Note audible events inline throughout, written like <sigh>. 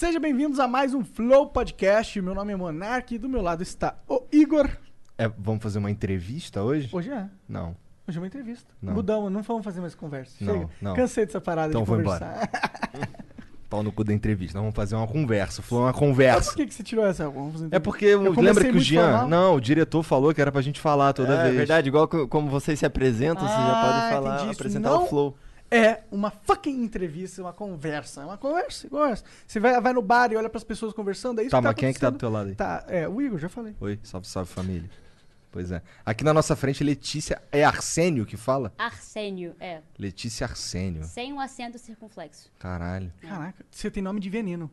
Sejam bem-vindos a mais um Flow Podcast. Meu nome é Monark e do meu lado está o Igor. É, vamos fazer uma entrevista hoje? Hoje é. Não. Hoje é uma entrevista. Não. Mudamos, não vamos fazer mais conversa. Não, Chega. não. Cansei dessa parada Então de vou conversar. <laughs> Pau no cu da entrevista. Nós vamos fazer uma conversa. Falou uma Mas conversa. por que, que você tirou essa? Vamos fazer É porque Eu lembra que o Jean. formal. Não, o diretor falou que era pra gente falar toda é vez. verdade, igual co- como vocês se apresentam, vocês já Ah, podem falar, entendi apresentar Não o flow. É uma fucking entrevista, uma conversa. É uma conversa, igual essa. Você vai, vai no bar e olha pras pessoas conversando, é isso Tá, que tá mas quem é que tá do teu lado aí? Tá, é, o Igor, já falei. Oi, salve, salve família. Pois é. Aqui na nossa frente, Letícia. É Arsênio que fala? Arsênio, é. Letícia Arsênio. Sem o acento circunflexo. Caralho. Caraca, você tem nome de veneno.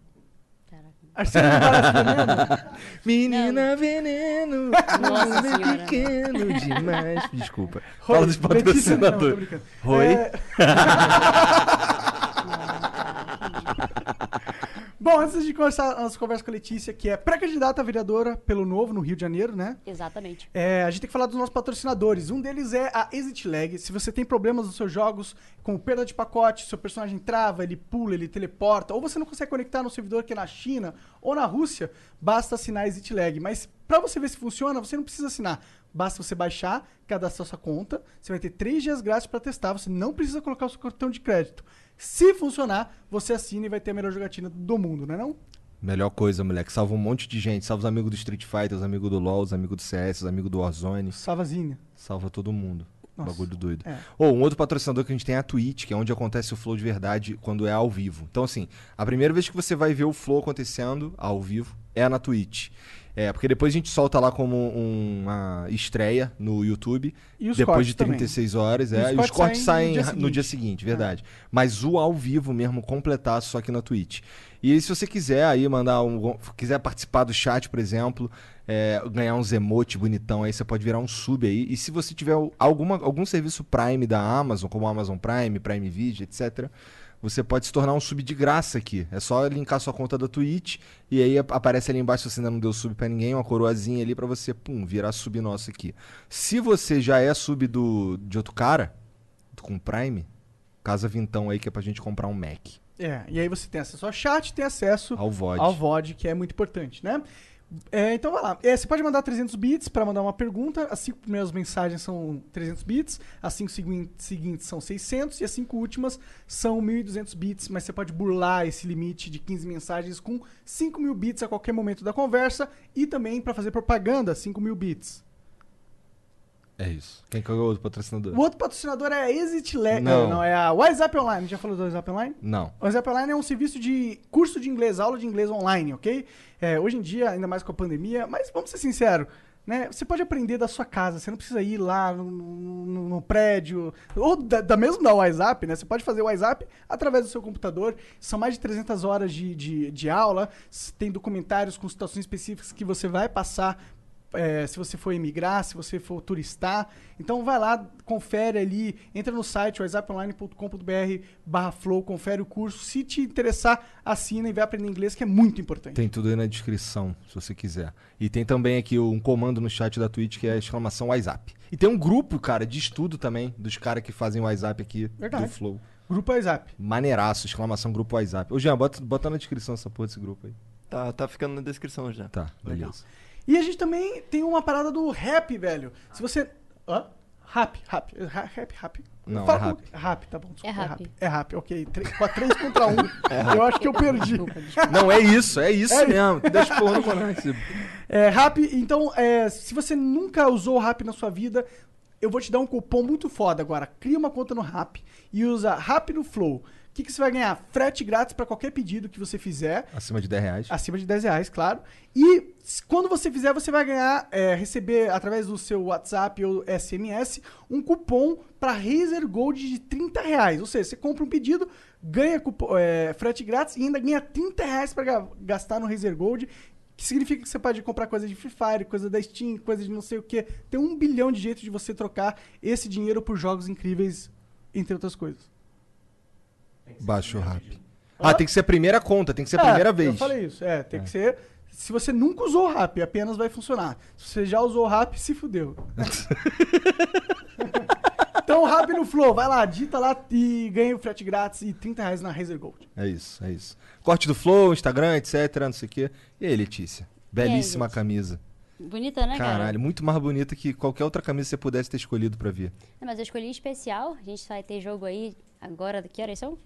Arsênio <laughs> não parece veneno? Menina veneno. Nossa bem senhora. pequeno demais. Desculpa. Fala dos Letícia- não, tô patrocinadores. brincando. Oi? É, <laughs> Bom, antes de começar a nossa conversa com a Letícia, que é pré-candidata a vereadora pelo Novo, no Rio de Janeiro, né? Exatamente. É, a gente tem que falar dos nossos patrocinadores. Um deles é a Exit Lag. Se você tem problemas nos seus jogos, como perda de pacote, seu personagem trava, ele pula, ele teleporta, ou você não consegue conectar no servidor que é na China ou na Rússia, basta assinar a Exit Lag. Mas pra você ver se funciona, você não precisa assinar. Basta você baixar, cadastrar sua conta. Você vai ter três dias grátis pra testar. Você não precisa colocar o seu cartão de crédito. Se funcionar, você assina e vai ter a melhor jogatina do mundo, não é não? Melhor coisa, moleque. Salva um monte de gente. Salva os amigos do Street Fighter, os amigos do LoL, os amigos do CS, os amigos do Warzone. Savazinha. Salva todo mundo. Nossa, Bagulho doido. é. Ou um outro patrocinador que a gente tem é a Twitch, que é onde acontece o flow de verdade quando é ao vivo. Então, assim, a primeira vez que você vai ver o flow acontecendo ao vivo é na Twitch. É, porque depois a gente solta lá como um- uma estreia no YouTube. E os depois de também. 36 horas, E é. os E os cortes saem no dia no dia seguinte. seguinte, verdade. Mas o ao vivo mesmo, completar só aqui na Twitch. E aí, se você quiser aí mandar um. quiser participar do chat, por exemplo, é, ganhar uns emote bonitão aí, você pode virar um sub aí. E se você tiver alguma, algum serviço Prime da Amazon, como Amazon Prime, Prime Video, etc., você pode se tornar um sub de graça aqui. É só linkar sua conta da Twitch e aí ap- aparece ali embaixo se você ainda não deu sub pra ninguém, uma coroazinha ali pra você, pum, virar sub nosso aqui. Se você já é sub do, de outro cara, com Prime, casa vintão aí que é pra gente comprar um Mac. É, e aí você tem acesso ao chat, tem acesso Ao VOD. ao VOD, que é muito importante, né? É, então vai lá. É, você pode mandar 300 bits para mandar uma pergunta. As cinco primeiras mensagens são 300 bits, as cinco segui- seguintes são 600 e as cinco últimas são 1.200 bits. Mas você pode burlar esse limite de 15 mensagens com 5 mil bits a qualquer momento da conversa e também para fazer propaganda, 5 mil bits. É isso. Quem que é o outro patrocinador? O outro patrocinador é a Exit Lag. Não. não, é a WhatsApp Online. Já falou do WhatsApp Online? Não. O WhatsApp Online é um serviço de curso de inglês, aula de inglês online, ok? É, hoje em dia, ainda mais com a pandemia, mas vamos ser sinceros, né? Você pode aprender da sua casa, você não precisa ir lá no, no- no prédio, ou da, da mesmo da WhatsApp, né? Você pode fazer o WhatsApp através do seu computador. São mais de 300 horas de, de, de aula, tem documentários com situações específicas que você vai passar é, se você for emigrar, se você for turistar. Então vai lá, confere ali, entra no site whatsapponline.com.br barra flow, confere o curso. Se te interessar, assina e vai aprender inglês, que é muito importante. Tem tudo aí na descrição, se você quiser. E tem também aqui um comando no chat da Twitch que é a exclamação WhatsApp. E tem um grupo, cara, de estudo também, dos caras que fazem o WhatsApp aqui Verdade. do Flow. Grupo WhatsApp. Maneiraço, exclamação grupo WhatsApp. Ô, Jean, bota, bota na descrição essa porra desse grupo aí. Tá, tá ficando na descrição já. Tá, Legal. E a gente também tem uma parada do rap, velho. Se você... Hã? Rap, rap, ra- rap, rap. Não, Fala é com- rap. Rap, tá bom. desculpa, É rap. É rap, ok. Três, quatro- três contra um. <laughs> eu acho que eu perdi. Desculpa, desculpa. Não, é isso, é isso É mesmo. Tu deixa porra no Monark. É, Rap, então, é, se você nunca usou o Rap na sua vida, eu vou te dar um cupom muito foda agora. Cria uma conta no Rap e usa Rap no Flow. Que, que você vai ganhar? Frete grátis para qualquer pedido que você fizer. Acima de 10 reais. Acima de 10 reais, claro. E quando você fizer, você vai ganhar, é, receber através do seu WhatsApp ou SMS, um cupom para Razer Gold de 30 reais. Ou seja, você compra um pedido, ganha cupo- é, frete grátis e ainda ganha 30 reais pra ga- gastar no Razer Gold. Que significa que você pode comprar coisa de Free Fire, coisa da Steam, coisa de não sei o que. Tem um bilhão de jeitos de você trocar esse dinheiro por jogos incríveis, entre outras coisas. Baixa o rap. Ah, tem que ser a primeira conta, tem que ser a É, primeira vez. Eu falei isso. É, tem que ser. Se você nunca usou o rap, apenas vai funcionar. Se você já usou o rap, se fudeu. <laughs> então, rap no Flow, vai lá, digita lá e ganha o frete grátis e 30 reais na Razer Gold. É isso, é isso. Corte do Flow, Instagram, etc, não sei o quê. E aí, Letícia? Belíssima gente? camisa. Bonita, né, cara? Caralho, muito mais bonita que qualquer outra camisa que você pudesse ter escolhido pra vir. Não, mas eu escolhi especial. A gente vai ter jogo aí agora, que horas são?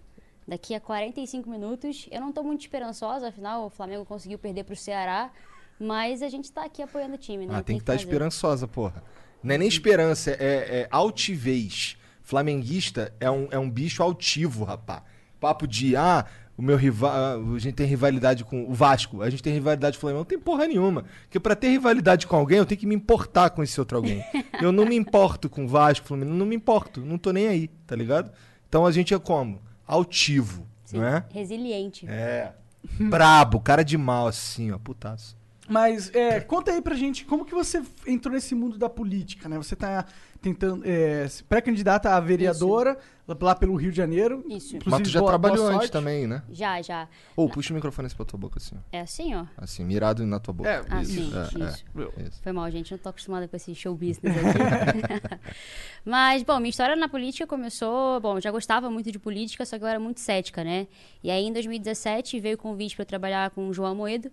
Daqui a 45 minutos. Eu não tô muito esperançosa, afinal o Flamengo conseguiu perder pro Ceará. Mas a gente tá aqui apoiando o time, né? Ah, tem que estar fazer. esperançosa, porra. Não é nem esperança, é, é altivez. Flamenguista é um, é um bicho altivo, rapá. Papo de, ah, o meu rival. A gente tem rivalidade com o Vasco, a gente tem rivalidade com o Flamengo. Não tem porra nenhuma. Porque pra ter rivalidade com alguém, eu tenho que me importar com esse outro alguém. eu não me importo com o Vasco, Flamengo, não me importo, não tô nem aí, tá ligado? Então a gente é como? Altivo, Sim, não é? Resiliente. É. Brabo, cara de mal, assim, ó, putaço. Mas é, conta aí pra gente como que você entrou nesse mundo da política, né? Você tá tentando. É, pré-candidata a vereadora lá pelo Rio de Janeiro. Isso. Mas tu já boa- trabalhou boa antes também, né? Já, já. Ou puxa o microfone assim pra tua boca, assim. É assim, ó. Assim, mirado na tua boca. É, Ah, Isso, é, isso. é, isso. Foi mal, gente. Não tô acostumada com esse show business aqui. <laughs> Mas, bom, minha história na política começou. Bom, eu já gostava muito de política, só que eu era muito cética, né? E aí, em 2017, veio o convite para eu trabalhar com o João Moedo.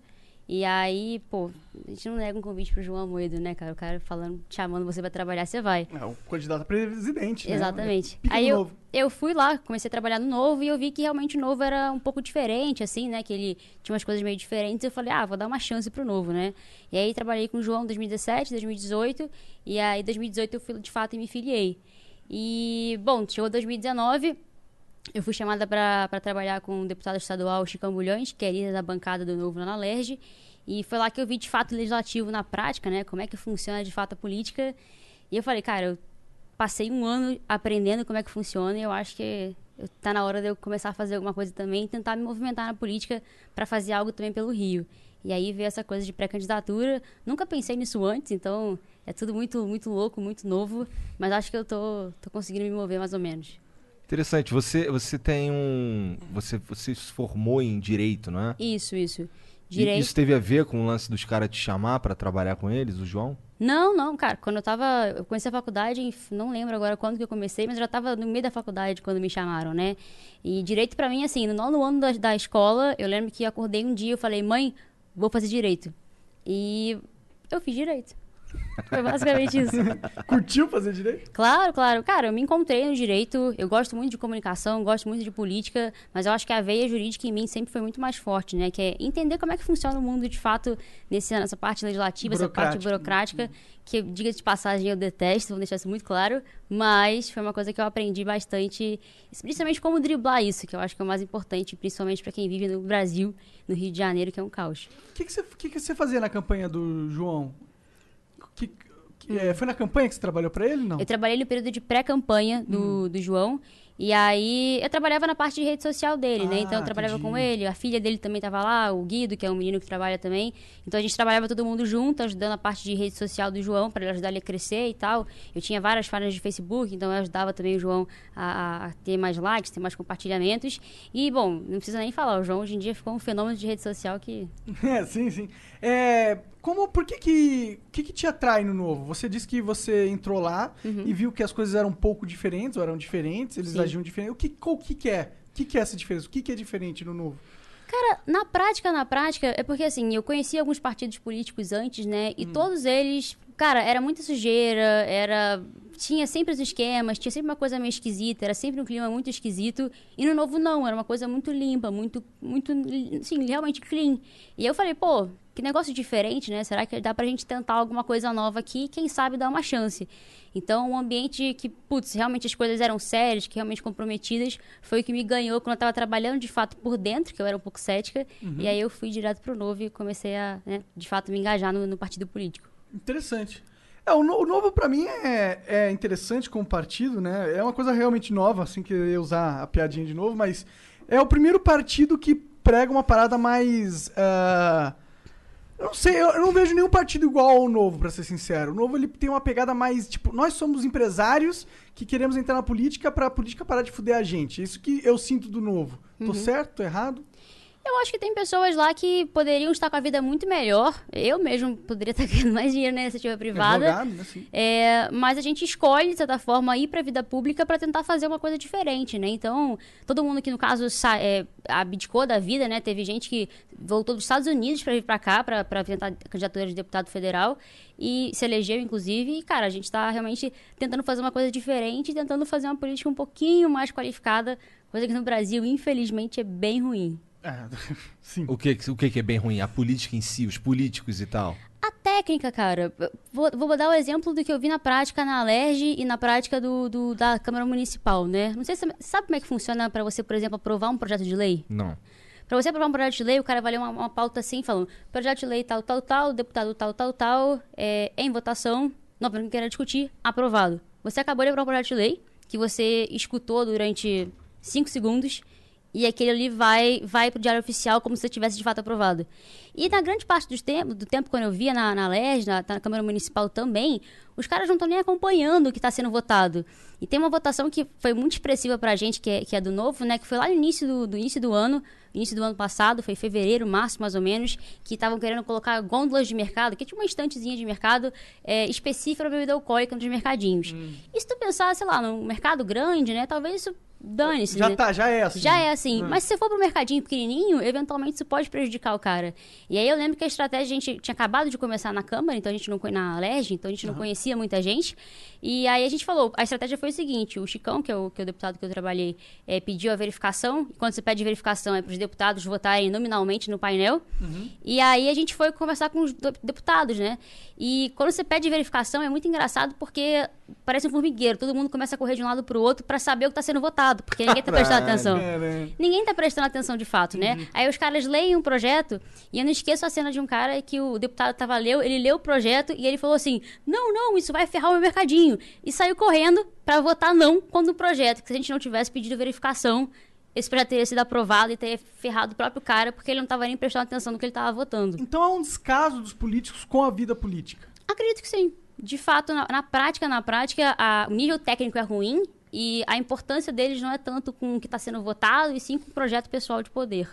E aí, pô, a gente não nega um convite pro João Moedo, né, cara? O cara falando, te chamando você pra trabalhar, você vai. É, o candidato a presidente. né? Exatamente. Pica Aí eu, eu fui lá, comecei a trabalhar no Novo e eu vi que realmente o Novo era um pouco diferente, assim, né? Que ele tinha umas coisas meio diferentes. Eu falei, ah, vou dar uma chance pro Novo, né? E aí trabalhei com o João em 2017, 2018. E aí em 2018 eu fui de fato e me filiei. E, bom, chegou 2019. Eu fui chamada para trabalhar com o deputado estadual Chico Ambulhões, que é líder da bancada do Novo na LERJ. E foi lá que eu vi de fato o legislativo na prática, né? Como é que funciona de fato a política. E eu falei, cara, eu passei um ano aprendendo como é que funciona e eu acho que eu- tá na hora de eu começar a fazer alguma coisa também e tentar me movimentar na política para fazer algo também pelo Rio. E aí veio essa coisa de pré-candidatura. Nunca pensei nisso antes, então é tudo muito muito louco, muito novo, mas acho que eu tô, tô conseguindo me mover mais ou menos. Interessante, você, você tem um. Você, você se formou em direito, não é? Isso, isso. E Direito. Isso teve a ver com o lance dos caras te chamar pra trabalhar com eles, o João? Não, não, cara. Quando eu tava. Eu comecei a faculdade, não lembro agora quando que eu comecei, mas eu já tava no meio da faculdade quando me chamaram, né? E direito pra mim, assim, no nono ano da, da escola, eu lembro que eu acordei um dia e eu falei, mãe, vou fazer direito. E eu fiz direito. Foi basicamente isso. <laughs> Curtiu fazer direito? Claro, claro. Cara, eu me encontrei no direito. Eu gosto muito de comunicação, gosto muito de política, mas eu acho que a veia jurídica em mim sempre foi muito mais forte, né? Que é entender como é que funciona o mundo de fato nesse, nessa parte legislativa, essa parte burocrática, que, diga de passagem, eu detesto, vou deixar isso muito claro, mas foi uma coisa que eu aprendi bastante, principalmente como driblar isso, que eu acho que é o mais importante, principalmente para quem vive no Brasil, no Rio de Janeiro, que é um caos. O que, que, você, que, que você fazia na campanha do João? Que, que- é, foi na campanha que você trabalhou pra ele? Não. Eu trabalhei no período de pré-campanha do, do João. E aí eu trabalhava na parte de rede social dele, né? Ah, Então eu trabalhava entendi. com ele, a filha dele também estava lá, o Guido, que é um menino que trabalha também. Então a gente trabalhava todo mundo junto, ajudando a parte de rede social do João, para ele ajudar ele a crescer e tal. Eu tinha várias páginas de Facebook, então eu ajudava também o João a, a ter mais likes, ter mais compartilhamentos. E, bom, não precisa nem falar, o João hoje em dia ficou um fenômeno de rede social que <laughs> É, sim, sim. É, como, por que que, que que te atrai no novo? Você disse que você entrou lá e viu que as coisas eram um pouco diferentes, ou eram diferentes, eles Uhum. Sim. agiam diferente. O que, qual- o que que é? O que que é essa diferença? O que que é diferente no novo? Cara, na prática, na prática, é porque assim, eu conheci alguns partidos políticos antes, né? E todos eles, cara, era muita sujeira, era. Tinha sempre os esquemas, tinha sempre uma coisa meio esquisita, era sempre um clima muito esquisito. E no novo, não, era uma coisa muito limpa, muito, muito, assim, realmente clean. E eu falei, pô, que negócio diferente, né? Será que dá pra gente tentar alguma coisa nova aqui? Quem sabe dar uma chance. Então, um ambiente que, putz, realmente as coisas eram sérias, que realmente comprometidas, foi o que me ganhou quando eu tava trabalhando de fato por dentro, que eu era um pouco cética. E aí eu fui direto pro novo e comecei a, né, de fato, me engajar no, no partido político. Interessante. É, o, no- o novo pra mim é, é interessante como partido, né? É uma coisa realmente nova, assim, que eu ia usar a piadinha de novo, mas é o primeiro partido que prega uma parada mais. ah, eu não sei, eu não vejo nenhum partido igual ao Novo, pra ser sincero. O Novo ele tem uma pegada mais, tipo, nós somos empresários que queremos entrar na política pra política parar de fuder a gente. Isso que eu sinto do Novo. Tô certo? Tô errado? Eu acho que tem pessoas lá que poderiam estar com a vida muito melhor. Eu mesmo poderia <laughs> estar ganhando mais dinheiro na iniciativa privada. Advogado, né? Sim. É, mas a gente escolhe, de certa forma, ir para a vida pública para tentar fazer uma coisa diferente, né? Então, todo mundo que, no caso, é, abdicou da vida, né? Teve gente que voltou dos Estados Unidos para vir para cá, para tentar candidatura de deputado federal e se elegeu, inclusive. E, cara, a gente está realmente tentando fazer uma coisa diferente, tentando fazer uma política um pouquinho mais qualificada, coisa que no Brasil, infelizmente, é bem ruim. É, <laughs> sim. O que, o que que é bem ruim? A política em si, os políticos e tal. A técnica, cara, vou, vou dar o exemplo do que eu vi na prática na Alerj e na prática do, do- da Câmara Municipal, né? Não sei se você sabe como é que funciona para você, por exemplo, aprovar um projeto de lei? Não. Para você aprovar um projeto de lei, o cara vai ler uma, uma pauta assim, falando: projeto de lei tal, tal, tal, deputado tal, tal, tal, é, em votação, não, não quero discutir, aprovado. Você acabou de aprovar um projeto de lei que você escutou durante cinco segundos e aquele ali vai, vai pro diário oficial como se você tivesse de fato aprovado. E na grande parte dos tempo, do tempo, quando eu via na, na LES, na, na Câmara Municipal também, os caras não estão nem acompanhando o que está sendo votado. E tem uma votação que foi muito expressiva pra gente, que é, que é do novo, né? Que foi lá no início do, do início do ano, início do ano passado, foi fevereiro, março mais ou menos, que estavam querendo colocar gôndolas de mercado, que tinha uma estantezinha de mercado é, específica para bebida alcoólica nos mercadinhos. E se tu pensar, sei lá, num mercado grande, né? Talvez isso dane-se, Já né? tá, já é assim. Já é assim. Mas se você for pro mercadinho pequenininho, eventualmente isso pode prejudicar o cara. E aí eu lembro que a estratégia, a gente tinha acabado de começar na Câmara, então a gente não na Alerj, então a gente não conhecia muita gente. E aí a gente falou, a estratégia foi o seguinte, o Chicão, que é o, que é o deputado que eu trabalhei, eh, pediu a verificação. E quando você pede verificação é para os deputados votarem nominalmente no painel. E aí a gente foi conversar com os do- deputados, né? E quando você pede verificação é muito engraçado porque parece um formigueiro. Todo mundo começa a correr de um lado pro outro para saber o que está sendo votado, porque ninguém tá prestando Caralho. <laughs> atenção. Ninguém tá prestando atenção de fato, né? Aí os caras leem um projeto, e eu não esqueço a cena de um cara que o deputado tava leu, ele leu o projeto e ele falou assim: "Não, não, isso vai ferrar o meu mercadinho". E saiu correndo pra votar não quando o projeto, que se a gente não tivesse pedido verificação, esse projeto teria sido aprovado e teria ferrado o próprio cara, porque ele não tava nem prestando atenção no que ele tava votando. Então é um descaso dos políticos com a vida política. Acredito que sim. De fato, na, na prática, na prática, a- o nível técnico é ruim e a importância deles não é tanto com o que está sendo votado, e sim com o projeto pessoal de poder.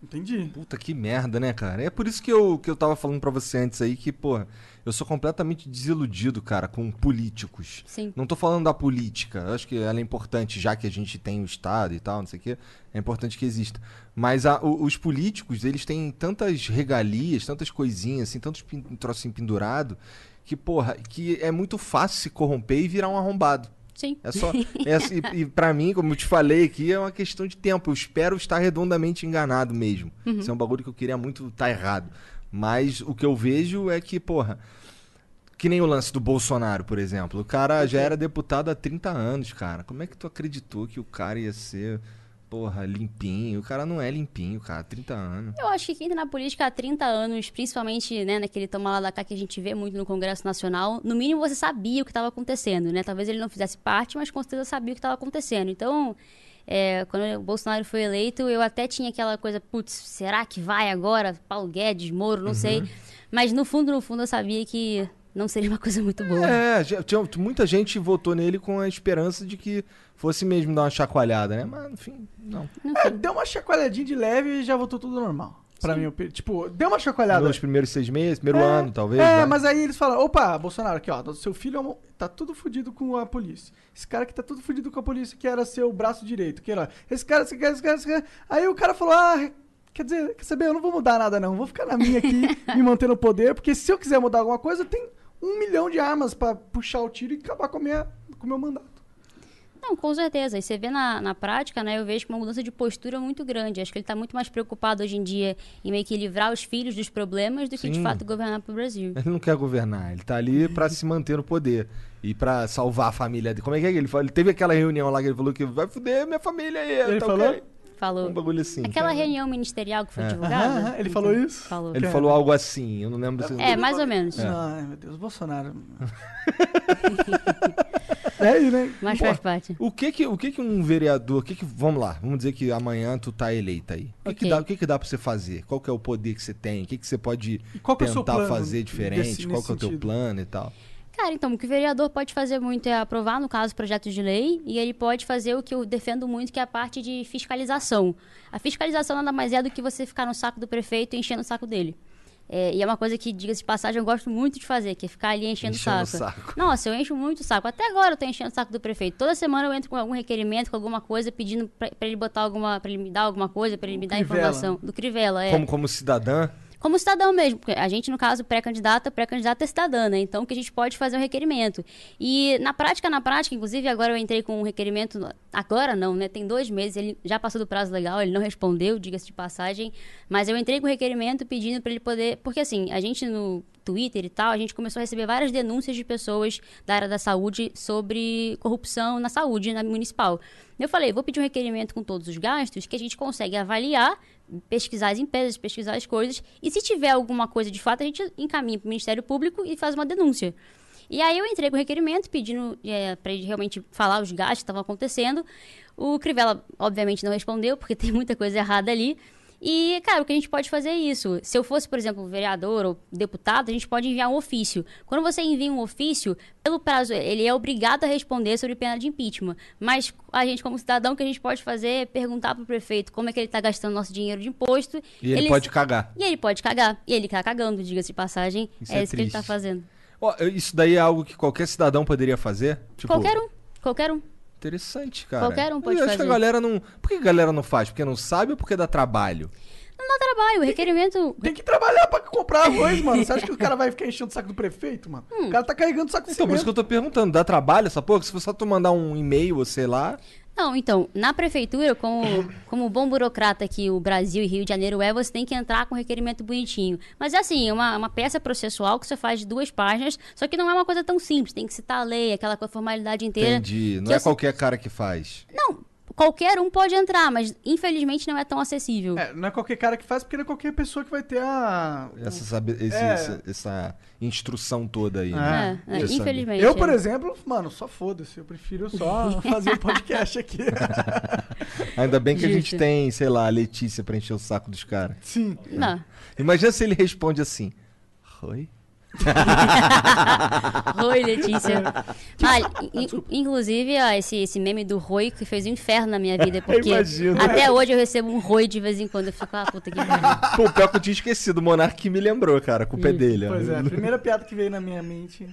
Entendi. Puta que merda, né, cara? É por isso que eu, que eu tava falando pra você antes aí que, porra, eu sou completamente desiludido, cara, com políticos. Sim. Não tô falando da política, eu acho que ela é importante, já que a gente tem o Estado e tal, não sei o quê, é importante que exista. Mas a- o- os políticos, eles têm tantas regalias, tantas coisinhas, assim, tantos pin, trocinho pendurado, que, porra, que é muito fácil se corromper e virar um arrombado. Sim. É só. É, assim, e, <laughs> e pra mim, como eu te falei aqui, é uma questão de tempo. Eu espero estar redondamente enganado mesmo. Isso é um bagulho que eu queria muito estar errado. Mas o que eu vejo é que, porra. Que nem o lance do Bolsonaro, por exemplo. O cara já era deputado há 30 anos, cara. Como é que tu acreditou que o cara ia ser, porra, limpinho? O cara não é limpinho, cara. 30 anos. Eu acho que quem tá na política há 30 anos, principalmente né, naquele toma lá da cá que a gente vê muito no Congresso Nacional, no mínimo você sabia o que estava acontecendo, né? Talvez ele não fizesse parte, mas com certeza sabia o que estava acontecendo. Então, é, quando o Bolsonaro foi eleito, eu até tinha aquela coisa, putz, será que vai agora? Paulo Guedes, Moro, não sei. Mas no fundo, no fundo, eu sabia que não seria uma coisa muito boa. É, tinha- muita gente votou nele com a esperança de que fosse mesmo dar uma chacoalhada, né? Mas, enfim, não. É, deu uma chacoalhadinha de leve e já voltou tudo normal. Pra mim, opinião. tipo, deu uma chacoalhada. Nos primeiros seis meses, primeiro É, ano, talvez. É, né? mas aí eles falam, opa, Bolsonaro, aqui, ó, seu filho é um- tá tudo fudido com a polícia. Esse cara que tá tudo fudido com a polícia, que era seu braço direito, que era, esse cara, esse cara, esse cara, esse cara. Aí o cara falou, ah, quer dizer, quer saber, eu não vou mudar nada não, vou ficar na minha aqui, <laughs> me manter no poder, porque se eu quiser mudar alguma coisa, eu tenho um milhão de armas pra puxar o tiro e acabar com, a minha, com o meu mandato. Não, com certeza. E você vê na, na prática, né? Eu vejo uma mudança de postura muito grande. Acho que ele está muito mais preocupado hoje em dia em meio que livrar os filhos dos problemas do que de Sim. fato governar para o Brasil. Ele não quer governar, ele tá ali pra se manter no poder e pra salvar a família dele. Como é que é que ele falou? Ele teve aquela reunião lá que ele falou que vai fuder minha família aí. Ele tá falou? ok? Falou. Um bagulho assim. Aquela reunião ministerial que foi É. divulgada. Aham, ele falou isso? Falou. Ele falou algo assim, eu não lembro se... É, mais ou menos. Ai, meu Deus, Bolsonaro. <laughs> É né? Mas Pô, faz parte. O que que, o que que um vereador, o que que, vamos lá, vamos dizer que amanhã tu tá eleita aí. O que, que Ok. dá, o que que dá pra você fazer? Qual que é o poder que você tem? O que que você pode que é tentar plano fazer diferente? desse- qual que é o teu sentido? plano e tal? Cara, então, o que o vereador pode fazer muito é aprovar, no caso, projetos de lei, e ele pode fazer o que eu defendo muito, que é a parte de fiscalização. A fiscalização nada mais é do que você ficar no saco do prefeito e enchendo o saco dele. É, e é uma coisa que, diga-se de passagem, eu gosto muito de fazer, que é ficar ali enchendo, Enchendo o o saco. saco. Nossa, eu encho muito o saco. Até agora eu tô enchendo o saco do prefeito. Toda semana eu entro com algum requerimento, com alguma coisa, pedindo pra ele botar alguma. pra ele me dar alguma coisa, pra ele me dar Crivella. informação. Do Crivella, é. Como, como cidadã, Como cidadão mesmo, porque a gente, no caso, pré-candidata, pré-candidata é cidadã, né? Então, que a gente pode fazer um requerimento. E na prática, na prática, inclusive, agora eu entrei com um requerimento, agora não, né? Tem dois meses, ele já passou do prazo legal, ele não respondeu, diga-se de passagem, mas eu entrei com um requerimento pedindo para ele poder, porque assim, a gente no Twitter e tal, a gente começou a receber várias denúncias de pessoas da área da saúde sobre corrupção na saúde na municipal. Eu falei, vou pedir um requerimento com todos os gastos que a gente consegue avaliar, pesquisar as empresas, pesquisar as coisas, e se tiver alguma coisa de fato, a gente encaminha para o Ministério Público e faz uma denúncia. E aí eu entrei com o requerimento, pedindo para ele realmente falar os gastos que estavam acontecendo. O Crivella, obviamente, não respondeu, porque <laughs> tem muita coisa errada ali. E, cara, o que a gente pode fazer é isso. Se eu fosse, por exemplo, vereador ou deputado, a gente pode enviar um ofício. Quando você envia um ofício, pelo prazo, ele é obrigado a responder sobre pena de impeachment. Mas a gente, como cidadão, o que a gente pode fazer é perguntar pro prefeito como é que ele está gastando nosso dinheiro de imposto. e ele, pode cagar. E ele pode cagar. E ele tá cagando, diga-se de passagem. Isso é, é isso que ele tá triste. fazendo. Ó, isso daí é algo que qualquer cidadão poderia fazer? Tipo, Qualquer um. Qualquer um. Interessante, cara. Qualquer um pode Eu acho que a fazer. galera não... Por que a galera não faz? Porque não sabe ou porque dá trabalho? Não dá trabalho. O requerimento. Tem que trabalhar pra comprar arroz, mano. Você acha que o cara vai ficar enchendo o saco do prefeito, mano? Hum. O cara tá carregando o saco de Então, por isso que eu tô perguntando, dá trabalho essa porra? Se for só tu mandar um e-mail ou sei lá... Não, então, na prefeitura, como, como bom burocrata que o Brasil e Rio de Janeiro é, você tem que entrar com um requerimento bonitinho. Mas é assim, é uma, uma peça processual que você faz de duas páginas, só que não é uma coisa tão simples, tem que citar a lei, aquela formalidade inteira. Entendi. Não é eu- qualquer cara que faz. Não, qualquer um pode entrar, mas infelizmente não é tão acessível. É, não é qualquer cara que faz, porque não é qualquer pessoa que vai ter a. Essa, sabe, esse- É. essa, essa instrução toda aí, né? É, é, infelizmente. Eu, por é. exemplo, mano, só foda-se. Eu prefiro só <laughs> fazer o podcast aqui. <laughs> Ainda bem que a gente Justo. tem, sei lá, a Letícia pra encher o saco dos caras. Sim. Não. Imagina se ele responde assim. Oi? <laughs> Oi, Letícia. Ah, in- in- inclusive, ó, esse, esse meme do Roi que fez um inferno na minha <laughs> vida, porque imagino. até hoje eu recebo um Roi de vez em quando. Eu fico, ah, puta que pariu. Pô, pior que eu tinha esquecido. O Monark me lembrou, cara. A culpa é dele. ó. Pois é, a primeira piada que veio na minha mente.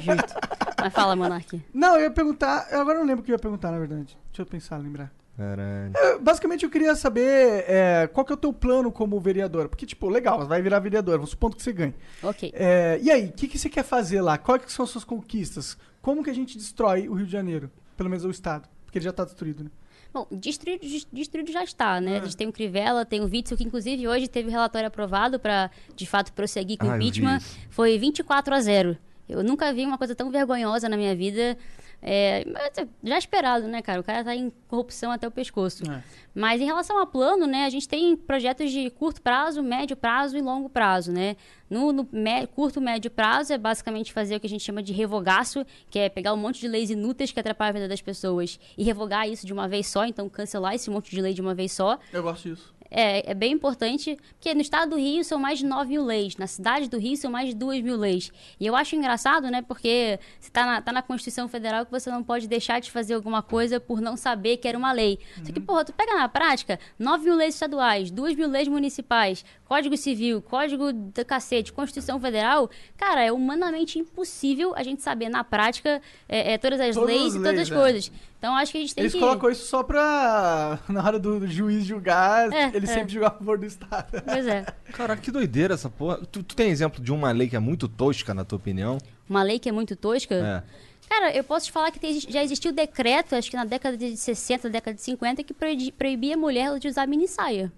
Justo. Mas fala, Monark. Não, eu ia perguntar. eu Agora não lembro o que eu ia perguntar, na verdade. Deixa eu pensar, lembrar. Caralho. É, basicamente, eu queria saber é, qual que é o teu plano como vereador. Porque, tipo, legal, vai virar vereador, vamos supondo que você ganhe. Ok. É, e aí, o que, que você quer fazer lá? Quais que são as suas conquistas? Como que a gente destrói o Rio de Janeiro? Pelo menos o Estado. Porque ele já tá destruído, né? Bom, destruído, des- destruído já está, É. né? A gente tem o Crivella, tem o Witzel, que inclusive hoje teve o relatório aprovado para, de fato, prosseguir com Ah, o impeachment. Foi 24 a 0. Eu nunca vi uma coisa tão vergonhosa na minha vida. É, é já esperado, né, cara? O cara tá em corrupção até o pescoço. É. Mas em relação a plano, né, a gente tem projetos de curto prazo, médio prazo e longo prazo, né? No, no mé- curto, médio prazo é basicamente fazer o que a gente chama de revogaço, que é pegar um monte de leis inúteis que atrapalham a vida das pessoas e revogar isso de uma vez só, então cancelar esse monte de lei de uma vez só. Eu gosto disso. É, é bem importante, porque no estado do Rio são mais de 9 mil leis, na cidade do Rio são mais de 2 mil leis. E eu acho engraçado, né, porque você tá na, tá na Constituição Federal que você não pode deixar de fazer alguma coisa por não saber que era uma lei. Só que, porra, tu pega na prática 9 mil leis estaduais, 2 mil leis municipais, Código Civil, Código da cacete, Constituição Federal, cara, é humanamente impossível a gente saber na prática é, é, todas as Todas leis e todas leis, as é. coisas. Então acho que a gente tem Eles que... colocam isso só pra. <laughs> Na hora do, juiz julgar, É, ele é. sempre julgar a favor do Estado. Pois é. <laughs> Caraca, que doideira essa porra. Tu, tu tem exemplo de uma lei que é muito tosca, na tua opinião? Uma lei que é muito tosca... É. Cara, eu posso te falar que tem- já existiu decreto, acho que na década de 60, década de 50, que proibi- proibia a mulher de usar mini saia.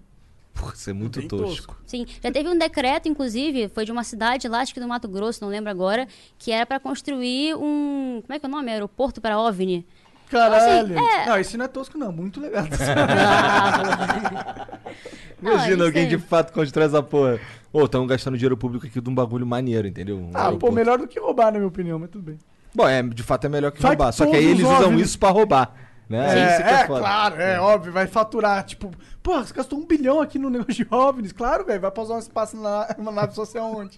Porra, isso é muito Bem tosco. Sim, já teve um decreto, inclusive, foi de uma cidade lá, acho que do Mato Grosso, não lembro agora, que era para construir um. Como é que é o nome? Aeroporto para OVNI. Caralho. Assim, é. Não, isso não é tosco, não. Muito legal. <laughs> <laughs> Não, Imagina alguém de fato constrói essa porra. Ô, tamo gastando dinheiro público aqui de um bagulho maneiro, entendeu? Um ah, pô, aeroporto. melhor do que roubar, na minha opinião, mas tudo bem. Bom, é, de fato é melhor que Só que roubar. Só que aí eles usam OVNIs isso pra roubar. Né? É, Isso que é, foda. claro, é, óbvio, vai faturar. Tipo, pô, você gastou um bilhão aqui no negócio de <laughs> OVNIs. Claro, velho, vai pausar um espaço na, na nave social onde?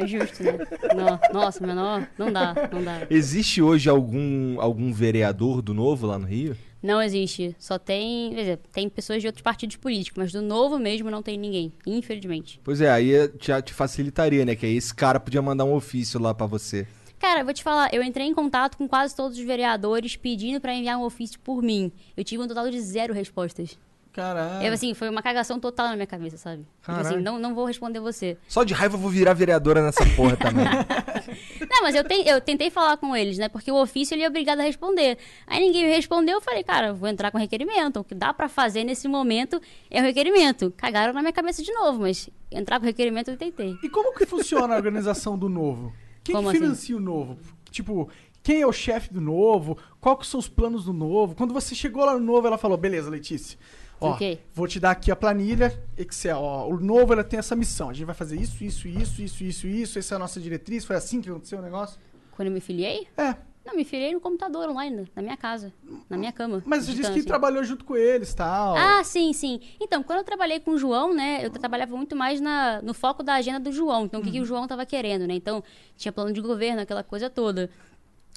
É justo, né? Não, nossa, menor, não dá, não dá. Existe hoje algum, algum vereador do Novo lá no Rio? Não existe. Só tem. Quer dizer, tem pessoas de outros partidos políticos, mas do novo mesmo não tem ninguém, infelizmente. Pois é, aí já te facilitaria, né? Que aí esse cara podia mandar um ofício lá pra você. Cara, vou te falar, eu entrei em contato com quase todos os vereadores pedindo pra enviar um ofício por mim. Eu tive um total de zero respostas. Caralho. Eu, assim, foi uma cagação total na minha cabeça, sabe? Tipo assim, não, não vou responder você. Só de raiva eu vou virar vereadora nessa porra também. <laughs> Não, mas eu, ten- eu tentei falar com eles, né? Porque o ofício ele é obrigado a responder. Aí ninguém me respondeu, eu falei, cara, eu vou entrar com requerimento. O que dá pra fazer nesse momento é o requerimento. Cagaram na minha cabeça de novo, mas entrar com requerimento eu tentei. E como que funciona a organização do Novo? Quem Como que assim? financia o Novo? Tipo, quem é o chefe do Novo? Qual que são os planos do Novo? Quando você chegou lá no Novo, ela falou, beleza, Letícia. Ó, Ok. vou te dar aqui a planilha Excel. Ó, o Novo ela tem essa missão. A gente vai fazer isso, isso, isso, isso, isso, isso. Essa é a nossa diretriz. Foi assim que aconteceu o negócio? Quando eu me filiei? É. Não, me filiei no computador online, na minha casa, na minha cama. Mas você disse que assim. trabalhou junto com eles e tal. Ah, sim, sim. Então, quando eu trabalhei com o João, né, eu trabalhava muito mais na, no foco da agenda do João. Então, o que, que o João tava querendo, né? Então, tinha plano de governo, aquela coisa toda.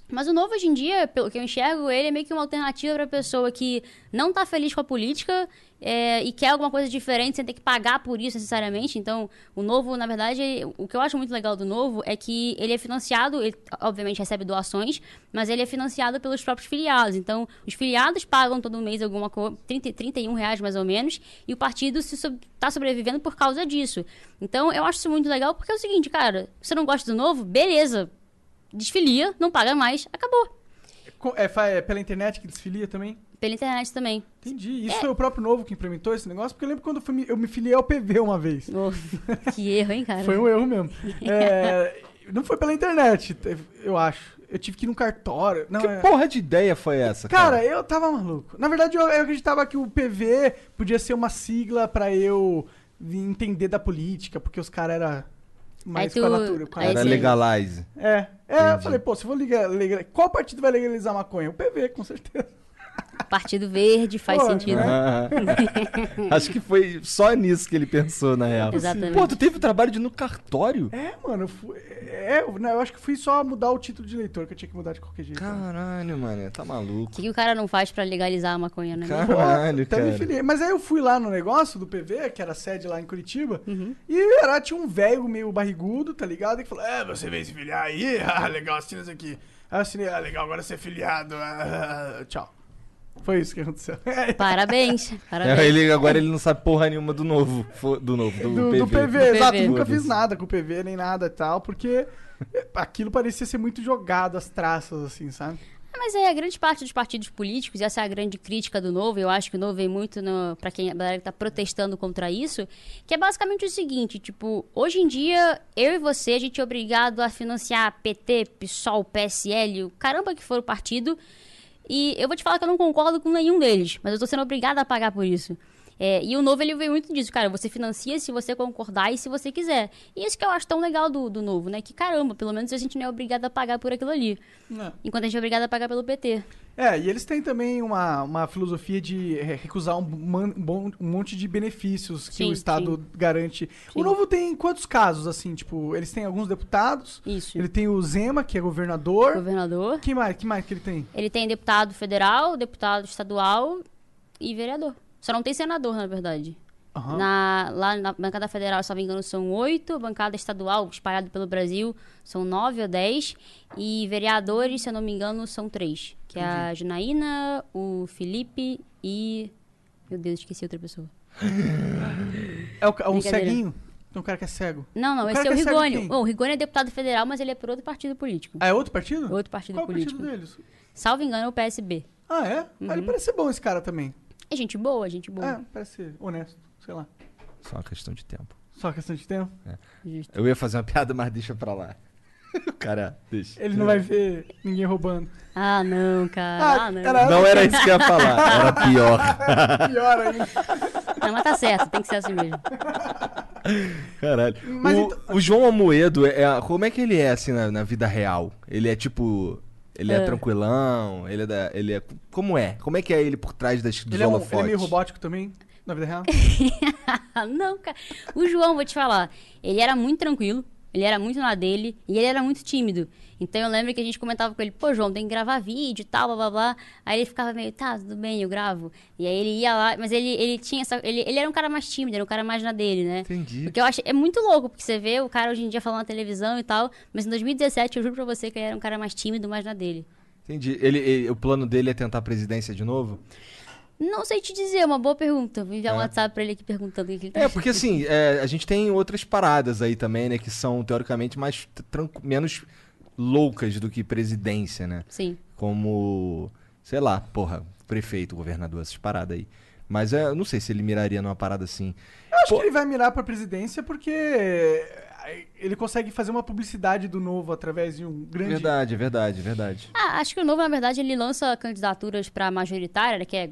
Mas o novo hoje em dia, pelo que eu enxergo, ele é meio que uma alternativa para pessoa que não tá feliz com a política é, e quer alguma coisa diferente sem ter que pagar por isso necessariamente. Então, o novo, na verdade, o que eu acho muito legal do novo é que ele é financiado, ele obviamente recebe doações, mas ele é financiado pelos próprios filiados. Então, os filiados pagam todo mês alguma coisa, 30, 31 reais mais ou menos, e o partido está sobrevivendo por causa disso. Então, eu acho isso muito legal porque é o seguinte, cara, você não gosta do novo? Beleza, desfilia, não paga mais, acabou. É, fa- é pela internet que desfilia também? Pela internet também. Entendi. Isso foi o próprio Novo que implementou esse negócio? Porque eu lembro quando eu, fui me- eu me filiei ao PV uma vez. Oh, <laughs> que erro, hein, cara? Foi um erro mesmo. <laughs> É, não foi pela internet, eu acho. Eu tive que ir num cartório. Não, que é- porra de ideia foi essa, cara? Cara, eu tava maluco. Na verdade, eu, eu acreditava que o PV podia ser uma sigla pra eu entender da política, porque os caras eram mais Aí com a tu- natura. com a aí Era legalize. É, é eu Entendi. falei, pô, se eu vou ligar, ligar- qual partido vai legalizar maconha? O PV, com certeza. Partido Verde faz Pô, sentido. né? <laughs> Acho que foi só nisso que ele pensou, na real. Exatamente. Pô, tu teve o trabalho de ir no cartório? É, mano, eu fui. É, eu- não, eu acho que fui só mudar o título de eleitor, que eu tinha que mudar de qualquer jeito. Caralho, mano, tá O maluco. que, que o cara não faz pra legalizar a maconha, né? Cara- Pô, Caralho, até me cara. filiei. Mas aí eu fui lá no negócio do PV, que era a sede lá em Curitiba, Uhum. e era, tinha um velho meio barrigudo, tá ligado? E que falou: É, você veio se filiar aí? <laughs> Ah, legal, assina isso aqui. Aí eu assinei, ah, legal, agora você é filiado. Ah, <laughs> tchau. Foi isso que aconteceu. <laughs> Parabéns, parabéns. É, ele, agora ele não sabe porra nenhuma do novo. Do novo, do, do, PV. do PV, Do exato. Nunca fiz nada com o PV, nem nada e tal, porque aquilo parecia ser muito jogado, as traças, assim, sabe? Mas é a grande parte dos partidos políticos, e essa é a grande crítica do Novo, eu acho que o Novo vem muito no, pra quem a galera que tá protestando contra isso, que é basicamente o seguinte, tipo, hoje em dia, eu e você, a gente é obrigado a financiar PT, PSOL, PSL, o caramba que for o partido, e eu vou te falar que eu não concordo com nenhum deles, mas eu tô sendo obrigada a pagar por isso. É, e o novo ele veio muito disso, cara. Você financia se você concordar e se você quiser. E isso que eu acho tão legal do, do novo, né? Que caramba, pelo menos a gente não é obrigado a pagar por aquilo ali. Enquanto a gente é obrigado a pagar pelo PT. É, e eles têm também uma, uma filosofia de recusar um, man- bom- um monte de benefícios que Sim, o Estado sim. garante. O Sim. Novo tem quantos casos, assim? Tipo, eles têm alguns deputados. Isso. Ele tem o Zema, que é governador. Governador. Quem mais? Que mais que ele tem? Ele tem deputado federal, deputado estadual e vereador. Só não tem senador, na verdade. Aham. Na, lá na bancada federal, se não me engano, são oito. Bancada estadual, espalhado pelo Brasil, são nove ou dez. E vereadores, se eu não me engano, são três. Que é a Janaína, o Felipe e... Meu Deus, esqueci outra pessoa. É o, o Brincadeira. ceguinho? Tem um cara que é cego. Não, não, O esse é o é Rigoni. quem? Bom, o Rigoni é deputado federal, mas ele é por outro partido político. Ah, é outro partido? Outro partido Qual é o político. partido deles? Salvo engano, é o PSB. Ah, é? Ah, Uhum. ele parece ser bom esse cara também. É gente boa, gente boa. É, parece ser honesto. Sei lá. Só uma questão de tempo. Só questão de tempo. Justo. Eu ia fazer uma piada, mas deixa pra lá. <laughs> cara, deixa. Ele não vai ver ninguém roubando. Ah, não, cara. Ah, Ah, não. era- Não era isso que eu ia falar, era pior. <laughs> Pior ainda. Não, mas tá certo, tem que ser assim mesmo. Caralho. Mas o, então- o João Amoedo, é, como é que ele é assim na, na vida real? Ele é tipo. Ele é, É. tranquilão? Ele é, da, ele é. Como é? Como é que é ele por trás das, dos Ele é, um, ele é meio robótico também, na vida real. Ah, <laughs> não, cara. O João, vou te falar, ele era muito tranquilo, ele era muito na dele e ele era muito tímido. Então eu lembro que a gente comentava com ele, pô, João, tem que gravar vídeo e tal, blá blá blá. Aí ele ficava meio, tá, tudo bem, eu gravo. E aí ele ia lá, mas ele, ele tinha essa. Ele, ele era um cara mais tímido, era um cara mais na dele, né? Entendi. Porque eu acho. É muito louco, porque você vê o cara hoje em dia falando na televisão e tal, mas em 2017 eu juro pra você que ele era um cara mais tímido, mais na dele. Entendi. Ele, ele- o plano dele é tentar a presidência de novo? Não sei te dizer, é uma boa pergunta. Vou enviar um É. WhatsApp pra ele aqui perguntando o que ele tá É, porque assim, é, a gente tem outras paradas aí também, né? Que são, teoricamente, mais menos loucas do que presidência, né? Sim. Como, sei lá, porra, prefeito, governador, essas paradas aí. Mas é, eu não sei se ele miraria numa parada assim. Eu acho Pô. que ele vai mirar pra presidência porque ele consegue fazer uma publicidade do novo através de um grande. Verdade, verdade, verdade. Ah, acho que o Novo, na verdade, ele lança candidaturas para majoritária, né, que é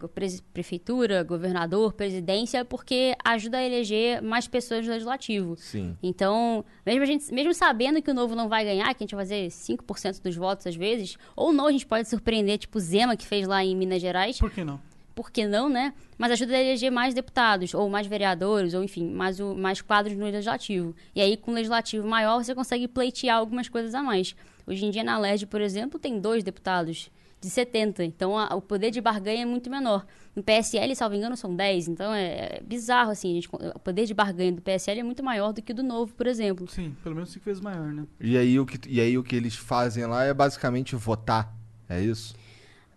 prefeitura, governador, presidência, porque ajuda a eleger mais pessoas no legislativo. Sim. Então, mesmo, a gente, mesmo sabendo que o Novo não vai ganhar, que a gente vai fazer 5% dos votos às vezes, ou não, a gente pode surpreender, tipo o Zema, que fez lá em Minas Gerais, Por que não? Por que não, né? Mas ajuda a eleger mais deputados, ou mais vereadores, ou enfim, mais, o, mais quadros no legislativo. E aí, com um legislativo maior, você consegue pleitear algumas coisas a mais. Hoje em dia, na LERJ, por exemplo, tem dois deputados de 70. Então, a- o poder de barganha é muito menor. No PSL, salvo engano, são 10. Então, é, é bizarro, assim. a gente- o poder de barganha do PSL é muito maior do que o do Novo, por exemplo. Sim, pelo menos cinco vezes maior, né? E aí, o que, e aí o que eles fazem lá é basicamente votar. É isso?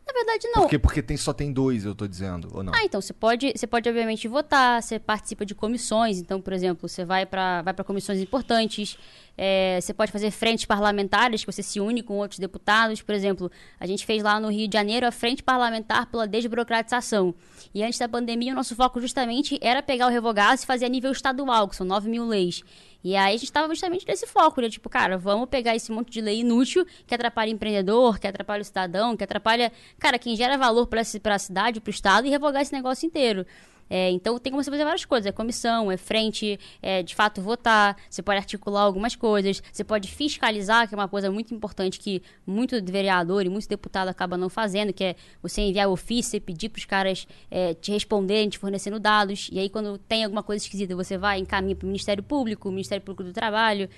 Na verdade, não. Porque, porque tem, só tem dois, eu tô dizendo, ou não? Ah, então você pode, você pode obviamente votar, você participa de comissões, então, por exemplo, você vai para vai comissões importantes, é, você pode fazer frentes parlamentares, que você se une com outros deputados, por exemplo, a gente fez lá no Rio de Janeiro a frente parlamentar pela desburocratização. E antes da pandemia, o nosso foco justamente era pegar o revogaço e fazer a nível estadual, que são 9 mil leis. E aí a gente estava justamente nesse foco, né? Tipo, cara, vamos pegar esse monte de lei inútil que atrapalha o empreendedor, que atrapalha o cidadão, que atrapalha, cara, quem gera valor para a cidade, para o estado e revogar esse negócio inteiro. É, então tem como você fazer várias coisas. É comissão, é frente, é de fato votar, você pode articular algumas coisas, você pode fiscalizar, que é uma coisa muito importante que muito vereador e muito deputado acaba não fazendo, que é você enviar ofício e pedir para os caras é, te responderem, te fornecendo dados. E aí, quando tem alguma coisa esquisita, você vai encaminha para o Ministério Público, o Ministério Público do Trabalho.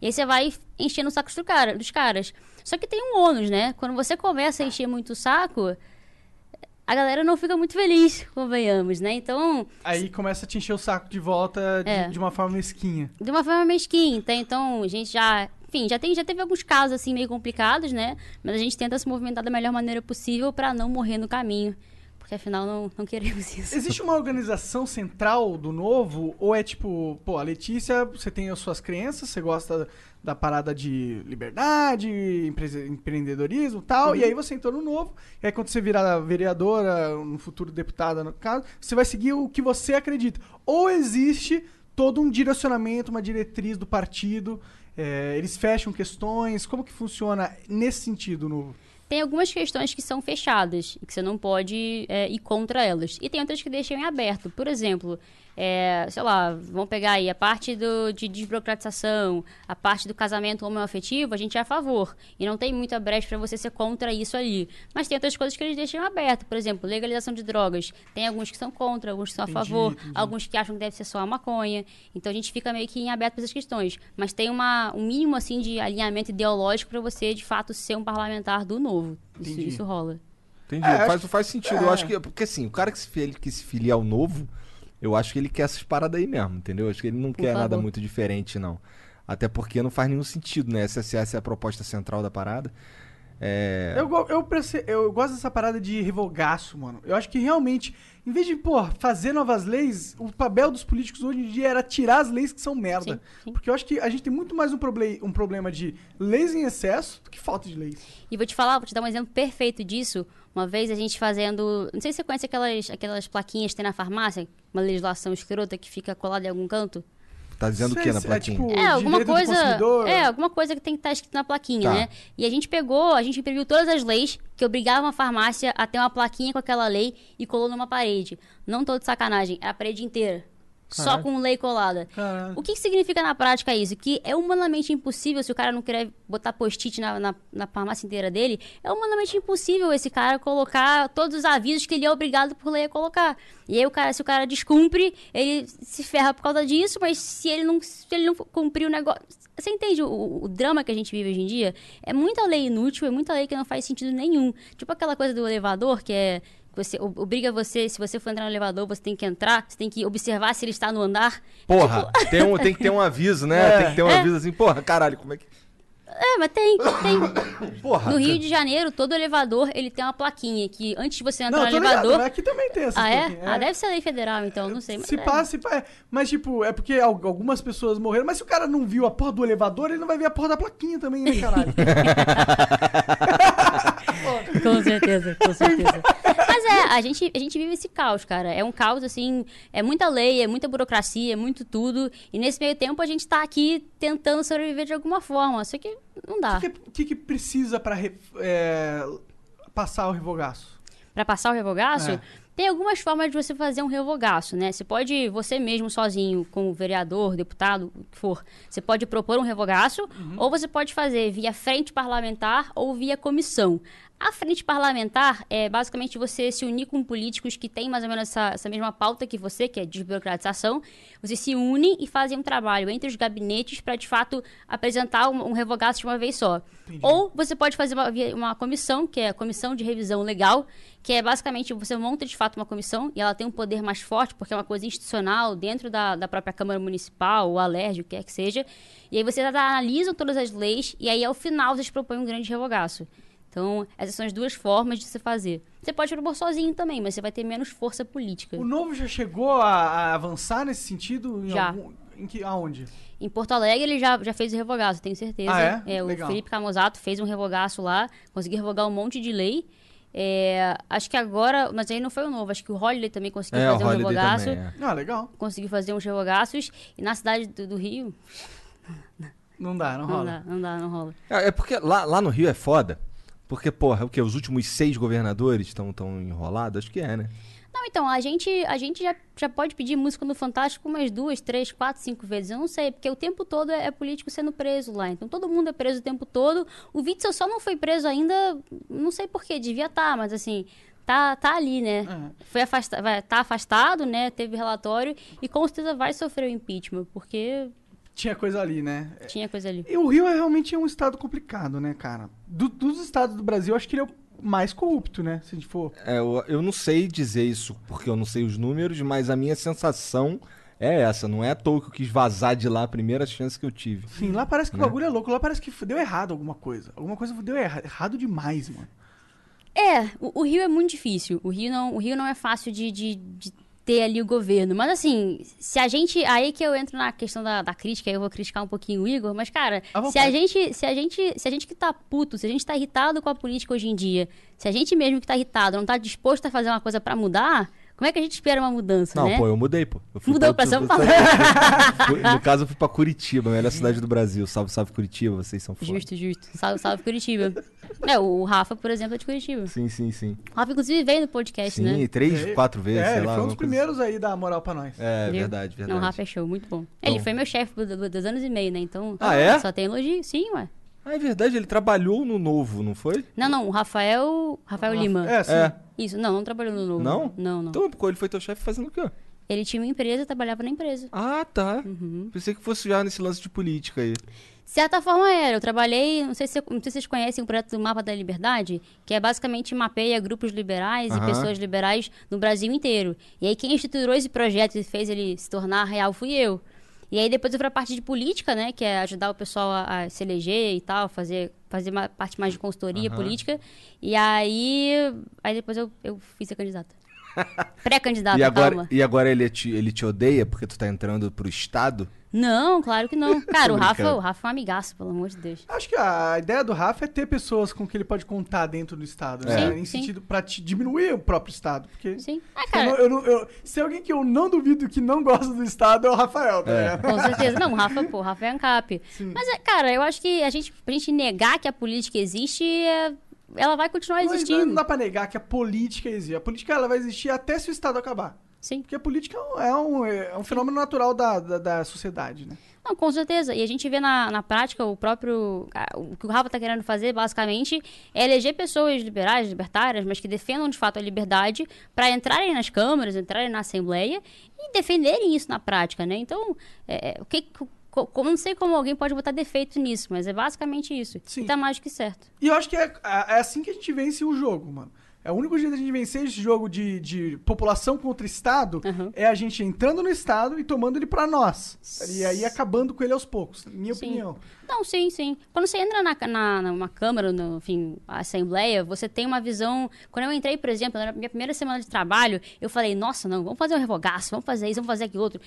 E aí você vai enchendo o saco dos caras. Só que tem um ônus, né? Quando você começa a encher muito o saco, a galera não fica muito feliz, convenhamos, né? Então, Aí começa a te encher o saco de volta de, É. de uma forma mesquinha. de uma forma mesquinha. Então, então a gente já. Enfim, já, tem, já teve alguns casos assim meio complicados, né? Mas a gente tenta se movimentar da melhor maneira possível para não morrer no caminho. Porque afinal não, não queremos isso. Existe uma organização central do novo? Ou é tipo, pô, a Letícia, você tem as suas crenças, você gosta da parada de liberdade, empre- empreendedorismo e tal, e aí você entrou no novo, e aí quando você virar vereadora, no futuro deputada, no caso, você vai seguir o que você acredita. Ou existe todo um direcionamento, uma diretriz do partido, é, eles fecham questões, como que funciona nesse sentido novo? Tem algumas questões que são fechadas e que você não pode é, ir contra elas. E tem outras que deixam em aberto. Por exemplo, é, sei lá, vamos pegar aí a parte do, de desburocratização, a parte do casamento homoafetivo, a gente é a favor. E não tem muita brecha para você ser contra isso ali. Mas tem outras coisas que eles deixam aberto. Por exemplo, legalização de drogas. Tem alguns que são contra, alguns que são a Entendi, favor, entendi. alguns que acham que deve ser só a maconha. Então a gente fica meio que em aberto para essas questões. Mas tem uma, um mínimo assim de alinhamento ideológico para você de fato ser um parlamentar do novo. Isso, isso rola. Entendi. É, faz, faz sentido. é. Eu acho que. Porque assim, o cara que se, fili- que se filia ao novo, eu acho que ele quer essas paradas aí mesmo, entendeu? Eu acho que ele não Por quer nada favor. muito diferente, não. Até porque não faz nenhum sentido, né? Essa é a proposta central da parada. É. Eu, eu, perce- eu gosto dessa parada de revogaço, mano. Eu acho que realmente, em vez de, pô, fazer novas leis, o papel dos políticos hoje em dia era tirar as leis que são merda. Sim, sim. Porque eu acho que a gente tem muito mais um, proble um problema de leis em excesso do que falta de leis. E vou te falar, vou te dar um exemplo perfeito disso. Uma vez a gente fazendo. Não sei se você conhece aquelas, aquelas plaquinhas que tem na farmácia, uma legislação escrota que fica colada em algum canto. Tá dizendo o que na se- plaquinha? É, tipo, É, alguma coisa. É, alguma coisa que tem que estar escrito na plaquinha, Tá. né? E a gente pegou, a gente imprimiu todas as leis que obrigavam a farmácia a ter uma plaquinha com aquela lei e colou numa parede. Não tô de sacanagem, é a parede inteira. Só com lei colada. Caralho. O que, que significa na prática isso? Que é humanamente impossível, se o cara não querer botar post-it na, na, na farmácia inteira dele, é humanamente impossível esse cara colocar todos os avisos que ele é obrigado por lei a colocar. E aí, o cara, se o cara descumpre, ele se ferra por causa disso, mas se ele não, se ele não cumprir o negócio. Você entende o, o drama que a gente vive hoje em dia? É muita lei inútil, é muita lei que não faz sentido nenhum. Tipo aquela coisa do elevador, que é você ob- obriga você, se você for entrar no elevador, você tem que entrar, você tem que observar se ele está no andar. Porra, tem, um, tem que ter um <laughs> aviso, né? Tem que ter um É. aviso assim, porra, caralho, como é que. É, mas tem, tem. <coughs> Porra. No Rio de Janeiro, todo elevador, ele tem uma plaquinha que antes de você entrar Não, no ligado, elevador... mas aqui também tem essa Ah, é? Ah, deve ser lei federal, então, não sei. Mas Se é. passa, se passa. é. Mas, tipo, é porque al- algumas pessoas morreram. Mas se o cara não viu a porra do elevador, ele não vai ver a porra da plaquinha também, né, caralho? <laughs> <laughs> Com certeza, com certeza. É, a gente, a gente vive esse caos, cara. É um caos, assim, é muita lei, é muita burocracia, é muito tudo. E nesse meio tempo a gente tá aqui tentando sobreviver de alguma forma. Só que não dá. O que, que, que precisa pra re- é, passar o revogaço? Pra passar o revogaço, É. tem algumas formas de você fazer um revogaço, né? Você pode, você mesmo sozinho, com o vereador, deputado, o que for, você pode propor um revogaço, Uhum. ou você pode fazer via frente parlamentar ou via comissão. A frente parlamentar é basicamente você se unir com políticos que têm mais ou menos essa, essa mesma pauta que você, que é desburocratização. Você se unem e fazem um trabalho entre os gabinetes para, de fato, apresentar um, um revogaço de uma vez só. Ou você pode fazer uma, uma comissão, que é a comissão de revisão legal, que é basicamente você monta de fato uma comissão e ela tem um poder mais forte, porque é uma coisa institucional dentro da, da própria Câmara Municipal, ou alérgico, o que quer que seja. E aí você analisa todas as leis e aí ao final vocês propõem um grande revogaço. Então, essas são as duas formas de se fazer. Você pode propor sozinho também, mas você vai ter menos força política. O novo já chegou a, a avançar nesse sentido? Em Já. Algum, em que, aonde? Em Porto Alegre ele já, já fez o revogaço, tenho certeza. Ah, é? o Legal. Felipe Camozato fez um revogaço lá, conseguiu revogar um monte de lei. É, acho que agora, mas aí não foi o novo, acho que o Holiday também conseguiu É, o fazer um revogaço. também, é. Ah, legal. Conseguiu fazer uns revogaços. E na cidade do, do Rio, Não dá, não não rola. dá, não dá, não rola. É, é porque lá, lá no Rio é foda. Porque, porra, o quê? Os últimos seis governadores estão tão enrolados? Acho que é, né? Não, então, a gente, a gente já, já pode pedir música no Fantástico umas duas, três, quatro, cinco vezes. Eu não sei, porque o tempo todo é, é político sendo preso lá. Então todo mundo é preso o tempo todo. O Witzel só não foi preso ainda, não sei porquê, devia estar, mas assim, tá, tá ali, né? É. Foi afasta vai, tá afastado, né? Teve relatório e com certeza vai sofrer o impeachment, porque Tinha coisa ali, né? tinha coisa ali. E o Rio é realmente um estado complicado, né, cara? Do- dos estados do Brasil, eu acho que ele é o mais corrupto, né? Se a gente for. É, eu, eu não sei dizer isso porque eu não sei os números, mas a minha sensação é essa. Não é à toa que eu quis vazar de lá a primeira chance que eu tive. Sim, lá parece que Né? o bagulho é louco. Lá parece que deu errado alguma coisa. Alguma coisa deu erra- errado demais, mano. É, o, o Rio é muito difícil. O Rio não, o Rio não é fácil de, de, de ter ali o governo. Mas assim, se a gente. Aí que eu entro na questão da, da crítica, aí eu vou criticar um pouquinho o Igor, mas, cara, se a gente. Se a gente. Se a gente que tá puto, se a gente tá irritado com a política hoje em dia, se a gente mesmo que tá irritado não tá disposto a fazer uma coisa pra mudar, como é que a gente espera uma mudança, Não, né? pô, eu mudei, pô. Eu fui Mudou pra São Paulo. No caso, eu fui pra Curitiba, a melhor cidade do Brasil. Salve, salve Curitiba, vocês são foda. Justo, justo. Salve, salve Curitiba. É, o Rafa, por exemplo, é de Curitiba. Sim, sim, sim. O Rafa, inclusive, veio no podcast, Sim, né? três, É, quatro vezes, é, sei ele lá. foi um dos coisa primeiros aí da moral pra nós. É, Entendeu? verdade, verdade. Não, o Rafa é show, muito bom. Ele foi meu chefe por do- dois anos e meio, né? Então. Ah, é? Só tem elogio. Sim, ué. Ah, é verdade, ele trabalhou no Novo, não foi? Não, não, o Rafael. Rafael Lima. É, sim. É. Isso, não, não trabalhou no novo. Não? Não, não. Então, ele foi teu chefe fazendo o quê? Ele tinha uma empresa, trabalhava na empresa. Ah, tá. Uhum. Pensei que fosse já nesse lance de política aí. De certa forma era. Eu trabalhei, não sei se, não sei se vocês conhecem o projeto do Mapa da Liberdade, que é basicamente mapeia grupos liberais e pessoas liberais no Brasil inteiro. E aí quem estruturou esse projeto e fez ele se tornar real fui eu. E aí depois eu fui pra parte de política, né? Que é ajudar o pessoal a, a se eleger e tal, fazer, fazer uma parte mais de consultoria Aham. política. E aí. Aí depois eu, eu fiz ser candidata. <laughs> Pré-candidata, e, agora, calma. e agora ele te, ele te odeia porque tu tá entrando pro Estado? Não, claro que não. <laughs> Cara, o Rafa, o Rafa é um amigaço, pelo amor de Deus. Acho que a ideia do Rafa é ter pessoas com que ele pode contar dentro do Estado, né? Sim, em sim. sentido pra te diminuir o próprio Estado. Porque Sim. Ah, eu cara, eu não- eu- se é alguém que eu não duvido que não gosta do Estado é o Rafael, tá É. Com certeza. Não, o Rafa, pô, o Rafa é ANCAP. Mas, é, cara, eu acho que a gente, pra gente negar que a política existe, é- ela vai continuar Mas existindo. não dá pra negar que a política existe. A política ela vai existir até se o Estado acabar. Sim. Porque a política é um, é um fenômeno natural da, da, da sociedade, né? Não, com certeza. E a gente vê na, na prática o próprio. a- O que o Rafa está querendo fazer, basicamente, é eleger pessoas liberais, libertárias, mas que defendam de fato a liberdade para entrarem nas câmaras, entrarem na Assembleia e defenderem isso na prática, né? Então, é, é, o que. Co- co- não sei como alguém pode botar defeito nisso, mas é basicamente isso. Sim. E tá mais do que certo. E eu acho que é, é assim que a gente vence o jogo, mano. É o único jeito da gente vencer esse jogo de, de população contra Estado Uhum. é a gente entrando no Estado e tomando ele pra nós. E aí acabando com ele aos poucos, minha Sim. opinião. Não, sim, sim. Quando você entra na, na, numa Câmara, no, enfim, a Assembleia, você tem uma visão. Quando eu entrei, por exemplo, na minha primeira semana de trabalho, eu falei, nossa, não, vamos fazer um revogaço, vamos fazer isso, vamos fazer aquilo outro.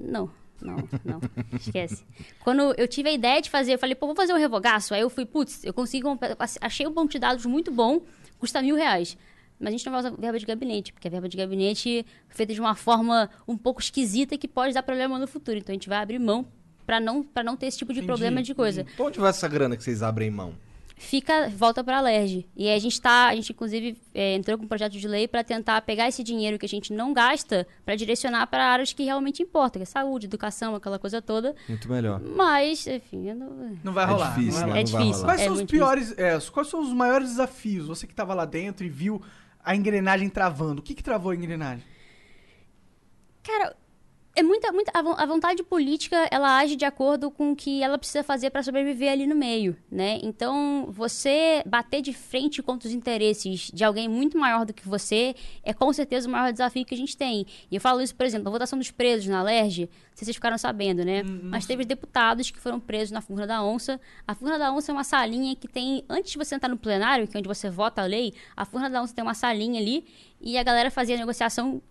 Não. Não, não, esquece. Quando eu tive a ideia de fazer, eu falei, pô, vou fazer um revogaço. Aí eu fui, putz, eu consigo. Achei um banco de dados muito bom, custa mil reais. Mas a gente não vai usar verba de gabinete, porque a verba de gabinete é feita de uma forma um pouco esquisita que pode dar problema no futuro. Então a gente vai abrir mão para não, pra não ter esse tipo de Entendi, problema de coisa. Então onde vai essa grana que vocês abrem mão? Fica, volta para a LERJ. E aí a gente tá, a gente inclusive é, entrou com um projeto de lei para tentar pegar esse dinheiro que a gente não gasta para direcionar para áreas que realmente importam, que é saúde, educação, aquela coisa toda. Muito melhor. Mas, enfim, não... Não vai É rolar. difícil, não vai né? é Não vai difícil. rolar. Quais é são os piores, é, quais são os maiores desafios? Você que tava lá dentro e viu a engrenagem travando. O que que travou a engrenagem? Cara, é muita, muita a, vo- a vontade política, ela age de acordo com o que ela precisa fazer para sobreviver ali no meio, né? Então, você bater de frente contra os interesses de alguém muito maior do que você é com certeza o maior desafio que a gente tem. E eu falo isso, por exemplo, na votação dos presos na LERJ, não sei se vocês ficaram sabendo, né? Mas teve deputados que foram presos na Furna da Onça. A Furna da Onça é uma salinha que tem, antes de você entrar no plenário, que é onde você vota a lei, a Furna da Onça tem uma salinha ali e a galera fazia negociação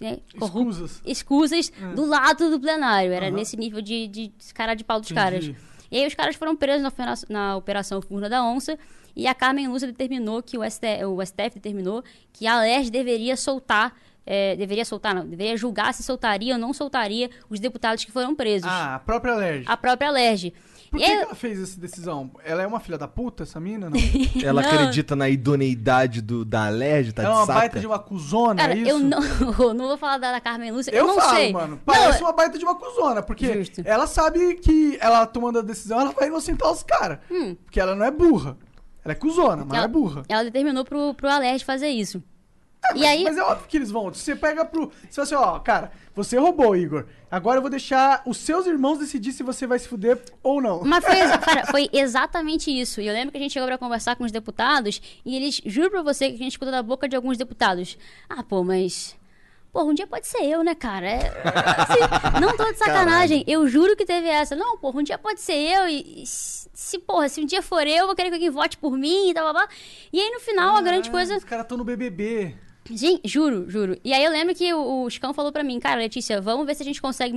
né, Escusas. escusas É. do lado do plenário. Era nesse nível de, de cara de pau dos caras. Entendi. E aí os caras foram presos na, na Operação Furna da Onça e a Carmen Lúcia determinou que o STF, o STF determinou que a LERJ deveria soltar, eh, deveria soltar não, deveria julgar se soltaria ou não soltaria os deputados que foram presos. Ah, a própria LERJ. A própria LERJ. Por que, aí- que ela fez essa decisão? Ela é uma filha da puta, essa mina? Não? <laughs> Ela Não. acredita na idoneidade do, da Alerj, tá ela é uma saca? baita de uma cuzona, Cara, é isso? <laughs> eu não, não vou falar da, da Carmen Lúcia, eu, Eu, não falo, sei. mano. Não, Parece uma baita de uma cuzona, porque Justo. ela sabe que ela tomando a decisão, ela vai inocentar os caras. Hum. Porque ela não é burra. Ela é cuzona, mas ela, é burra. Ela determinou pro, pro Alerj fazer isso. E aí, Mas é óbvio que eles vão. Você pega pro. Você fala assim, ó, cara, você roubou, Igor. Agora eu vou deixar os seus irmãos decidir se você vai se fuder ou não. Mas foi, <laughs> cara, foi exatamente isso. E eu lembro que a gente chegou pra conversar com os deputados e eles, juro pra você, que a gente escuta da boca de alguns deputados. Ah, pô, mas. Pô, um dia pode ser eu, né, cara? É, assim, não tô de sacanagem. Eu juro que teve essa. Não, pô, um dia pode ser eu e. se, porra, se um dia for eu, eu vou querer que alguém vote por mim e tal, blá, blá. E aí, no final, a grande Ah, coisa. Os caras estão no BBB. Gente, juro, juro. E aí eu lembro que o, o Chicão falou pra mim, cara, Letícia, vamos ver se a gente consegue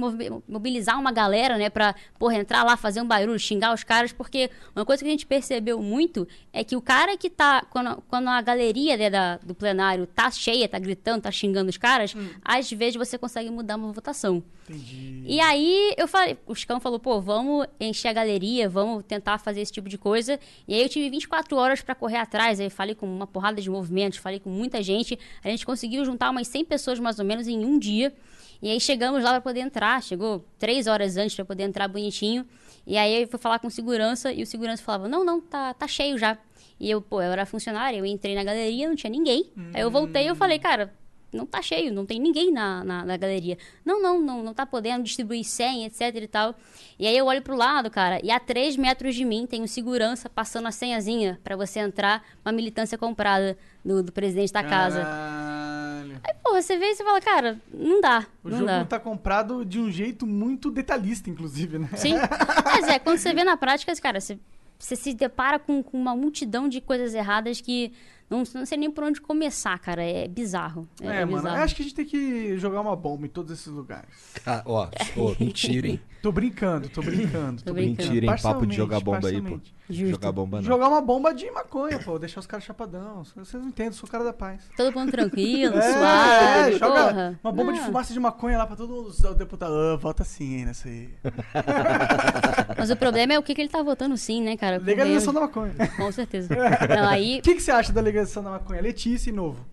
mobilizar uma galera, né, pra, porra, entrar lá, fazer um barulho, xingar os caras, porque uma coisa que a gente percebeu muito é que o cara que tá, quando, quando a galeria né, da, do plenário tá cheia, tá gritando, tá xingando os caras, às vezes você consegue mudar uma votação. Entendi. E aí eu falei, o Chicão falou, pô, vamos encher a galeria, vamos tentar fazer esse tipo de coisa. E aí eu tive 24 horas pra correr atrás, aí falei com uma porrada de movimentos, falei com muita gente. A gente conseguiu juntar umas 100 pessoas mais ou menos em um dia. E aí chegamos lá pra poder entrar, chegou três horas antes pra poder entrar bonitinho. E aí eu fui falar com o segurança e o segurança falava, não, não, tá, tá cheio já. E eu, pô, eu era funcionária, eu entrei na galeria, não tinha ninguém. Aí eu voltei e eu falei, cara, não tá cheio, não tem ninguém na, na, na galeria. Não, não, não, não tá podendo distribuir senha, etc e tal. E aí eu olho pro lado, cara, e a 3 metros de mim tem um segurança passando a senhazinha pra você entrar, uma militância comprada do, do presidente da casa. Caralho. Aí, porra, você vê e você fala, cara, não dá, O não jogo dá. tá comprado de um jeito muito detalhista, inclusive, né? Sim. <laughs> Mas é, quando você vê na prática, cara, você, você se depara com, com uma multidão de coisas erradas que não, não sei nem por onde começar, cara. É bizarro. É, É, é mano, bizarro. eu acho que a gente tem que jogar uma bomba em todos esses lugares. Ah, ó, ó, <laughs> mentira, hein? Tô brincando, tô brincando. Tô brincando. Mentira, hein? Papo de jogar bomba aí, pô. Justo. Jogar bomba não. Jogar uma bomba de maconha, pô. Deixar os caras chapadão. Vocês não entendem, sou o cara da paz. Todo mundo tranquilo, É, suave, joga porra. uma bomba de Não. fumaça de maconha lá pra todos os deputados. Ah, vota sim, hein, nessa aí. <laughs> Mas o problema é o que, que ele tá votando sim, né, cara? Legalização da maconha. Com certeza. <laughs> Não, aí, O que, que você acha da legalização da maconha? Letícia e novo.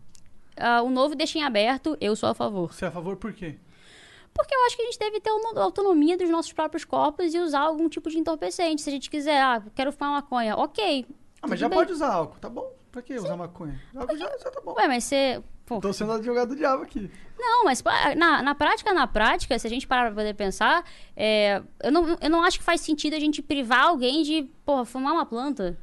ah, o novo deixa em aberto, eu sou a favor. Você é a favor por quê? Porque eu acho que a gente deve ter uma autonomia dos nossos próprios corpos e usar algum tipo de entorpecente. Se a gente quiser, ah, quero fumar maconha, ok. Ah, mas já bem. pode usar álcool, tá bom? Pra que usar maconha? Álcool já, já tá bom. Ué, mas você. Pô, Tô sendo advogado do diabo aqui. Não, mas na, na prática, na prática, se a gente parar pra poder pensar, é, eu, não, eu não acho que faz sentido a gente privar alguém de, porra, fumar uma planta.